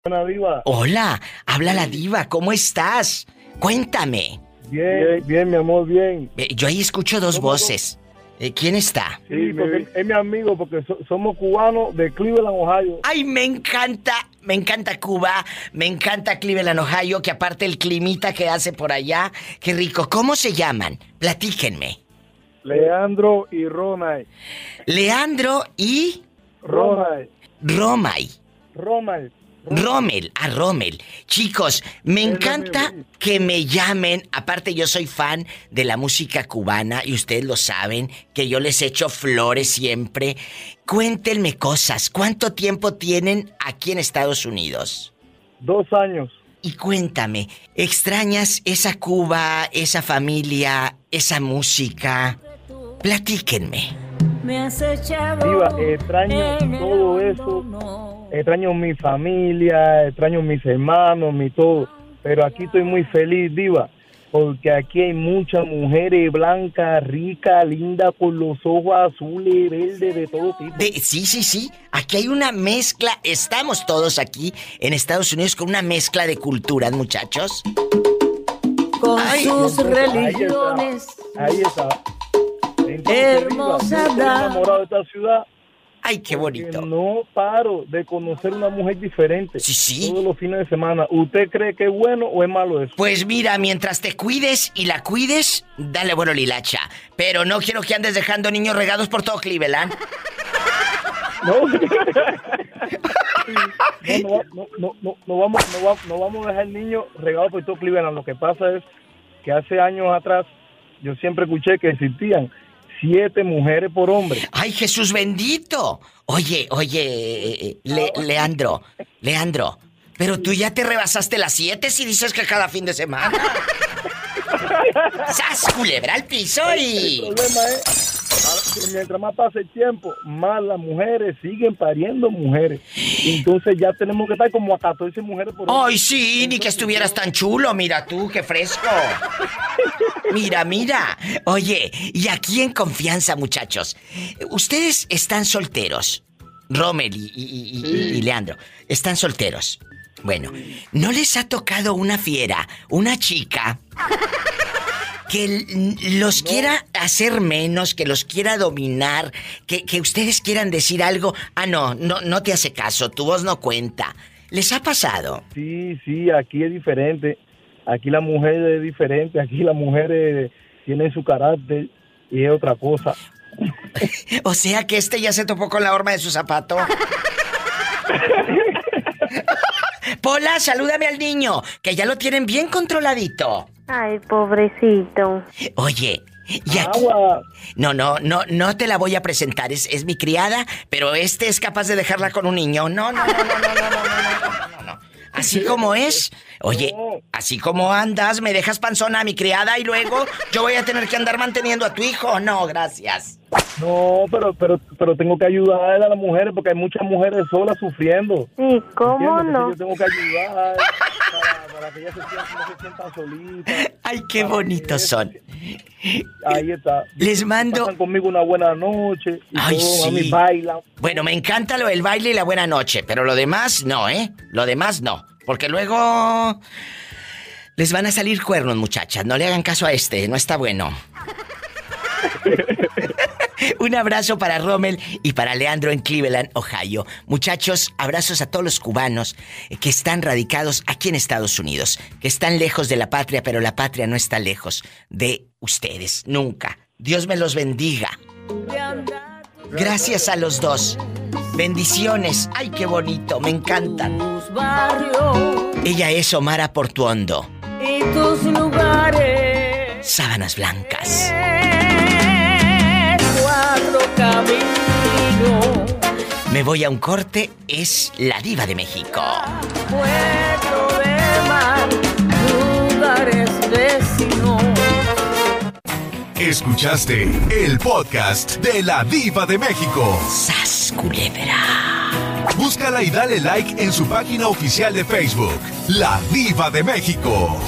Speaker 29: Hola, Diva.
Speaker 2: Hola, habla la Diva, ¿cómo estás? Cuéntame.
Speaker 29: Bien, bien, mi amor, bien.
Speaker 2: Yo ahí escucho dos voces. Eh, ¿Quién está?
Speaker 29: Sí, porque es mi amigo, porque so- somos cubanos de Cleveland, Ohio.
Speaker 2: Ay, me encanta, me encanta Cuba, me encanta Cleveland, Ohio, que aparte el climita que hace por allá, qué rico. ¿Cómo se llaman? Platíquenme.
Speaker 29: Leandro y Ronald.
Speaker 2: Leandro y
Speaker 29: Ronald.
Speaker 2: Romay.
Speaker 29: Ronald.
Speaker 2: Rommel, a Rommel. Chicos, me encanta que me llamen. Aparte, yo soy fan de la música cubana y ustedes lo saben, que yo les echo flores siempre. Cuéntenme cosas. ¿Cuánto tiempo tienen aquí en Estados Unidos?
Speaker 29: Dos años.
Speaker 2: Y cuéntame, ¿extrañas esa Cuba, esa familia, esa música? Platíquenme.
Speaker 22: Me has echado
Speaker 29: Diva, extraño todo eso. Extraño mi familia, extraño mis hermanos, mi todo. Pero aquí estoy muy feliz, Diva. Porque aquí hay muchas mujeres blancas, ricas, lindas, con los ojos azules, verdes, de todo tipo.
Speaker 2: De- sí, sí, sí. Aquí hay una mezcla. Estamos todos aquí en Estados Unidos con una mezcla de culturas, muchachos.
Speaker 22: con
Speaker 2: Ay,
Speaker 22: sus
Speaker 29: entonces, ahí está.
Speaker 22: religiones.
Speaker 29: Ahí está. Entonces,
Speaker 22: Hermosa
Speaker 29: Diva, yo estoy enamorado de esta ciudad.
Speaker 2: Ay, qué bonito.
Speaker 29: No paro de conocer una mujer diferente.
Speaker 2: Sí, sí.
Speaker 29: Todos los fines de semana. ¿Usted cree que es bueno o es malo eso?
Speaker 2: Pues mira, mientras te cuides y la cuides, dale bueno lilacha. Pero no quiero que andes dejando niños regados por todo Cleveland.
Speaker 29: No. No, no, no, no, no vamos, no, va- no vamos a dejar el niño regado por todo Cleveland. Lo que pasa es que hace años atrás yo siempre escuché que existían siete mujeres por hombre.
Speaker 2: ¡Ay, Jesús bendito! Oye, oye, Le- Leandro, Leandro, pero tú ya te rebasaste las siete si dices que cada fin de semana. ¡Sas, culebra al piso y...
Speaker 29: El problema es que mientras más pasa el tiempo, más las mujeres siguen pariendo mujeres. Entonces ya tenemos que estar como a 14 mujeres por.
Speaker 2: ¡Ay, sí! Ni que estuvieras tan chulo, mira tú, qué fresco. Mira, mira. Oye, y aquí en confianza, muchachos. Ustedes están solteros. Rommel y, y- y- y Leandro. Están solteros. Bueno, ¿no les ha tocado una fiera, una chica que los quiera hacer menos, que los quiera dominar, que, que ustedes quieran decir algo? Ah, no, no, no te hace caso, tu voz no cuenta. ¿Les ha pasado?
Speaker 29: Sí, sí, aquí es diferente. Aquí la mujer es diferente. Aquí las mujeres tienen su carácter y es otra cosa.
Speaker 2: O sea que este ya se topó con la horma de su zapato. Pola, salúdame al niño, que ya lo tienen bien controladito.
Speaker 21: Ay, pobrecito.
Speaker 2: Oye, y aquí... No, no, no, no te la voy a presentar, es, es mi criada, pero este es capaz de dejarla con un niño. No, no, no, no, no, no, no, no, no, no. Así como es. Oye, así como andas, me dejas panzona a mi criada y luego yo voy a tener que andar manteniendo a tu hijo. No, gracias.
Speaker 29: No, pero, pero, pero tengo que ayudar a las mujeres porque hay muchas mujeres solas sufriendo.
Speaker 21: Sí, ¿cómo
Speaker 29: ¿Entiendes?
Speaker 21: no?
Speaker 29: Yo tengo que ayudar para, que ellas se sientan, no se sientan solitas.
Speaker 2: Ay, qué bonitos son.
Speaker 29: Ahí está.
Speaker 2: Les mando-
Speaker 29: Pasan conmigo una buena noche. Y
Speaker 2: Ay,
Speaker 29: todo, a mí
Speaker 2: sí.
Speaker 29: bailan.
Speaker 2: Bueno, me encanta lo del baile y la buena noche, pero lo demás no, ¿eh? Lo demás no. Porque luego les van a salir cuernos, muchachas. No le hagan caso a este, no está bueno. Un abrazo para Rommel y para Leandro en Cleveland, Ohio. Muchachos, abrazos a todos los cubanos que están radicados aquí en Estados Unidos, que están lejos de la patria, pero la patria no está lejos de ustedes, nunca. Dios me los bendiga. Gracias a los dos. Bendiciones. Ay, qué bonito, me encantan. Ella es Omara Portuondo.
Speaker 22: y tus lugares.
Speaker 2: Sábanas blancas
Speaker 22: camino.
Speaker 2: Me voy a un corte, es la diva de México.
Speaker 22: Pueblo de mar, lugares vecinos.
Speaker 30: Escuchaste el podcast de la diva de México.
Speaker 2: ¡Sas culebra!
Speaker 30: Búscala y dale like en su página oficial de Facebook, La Diva de México.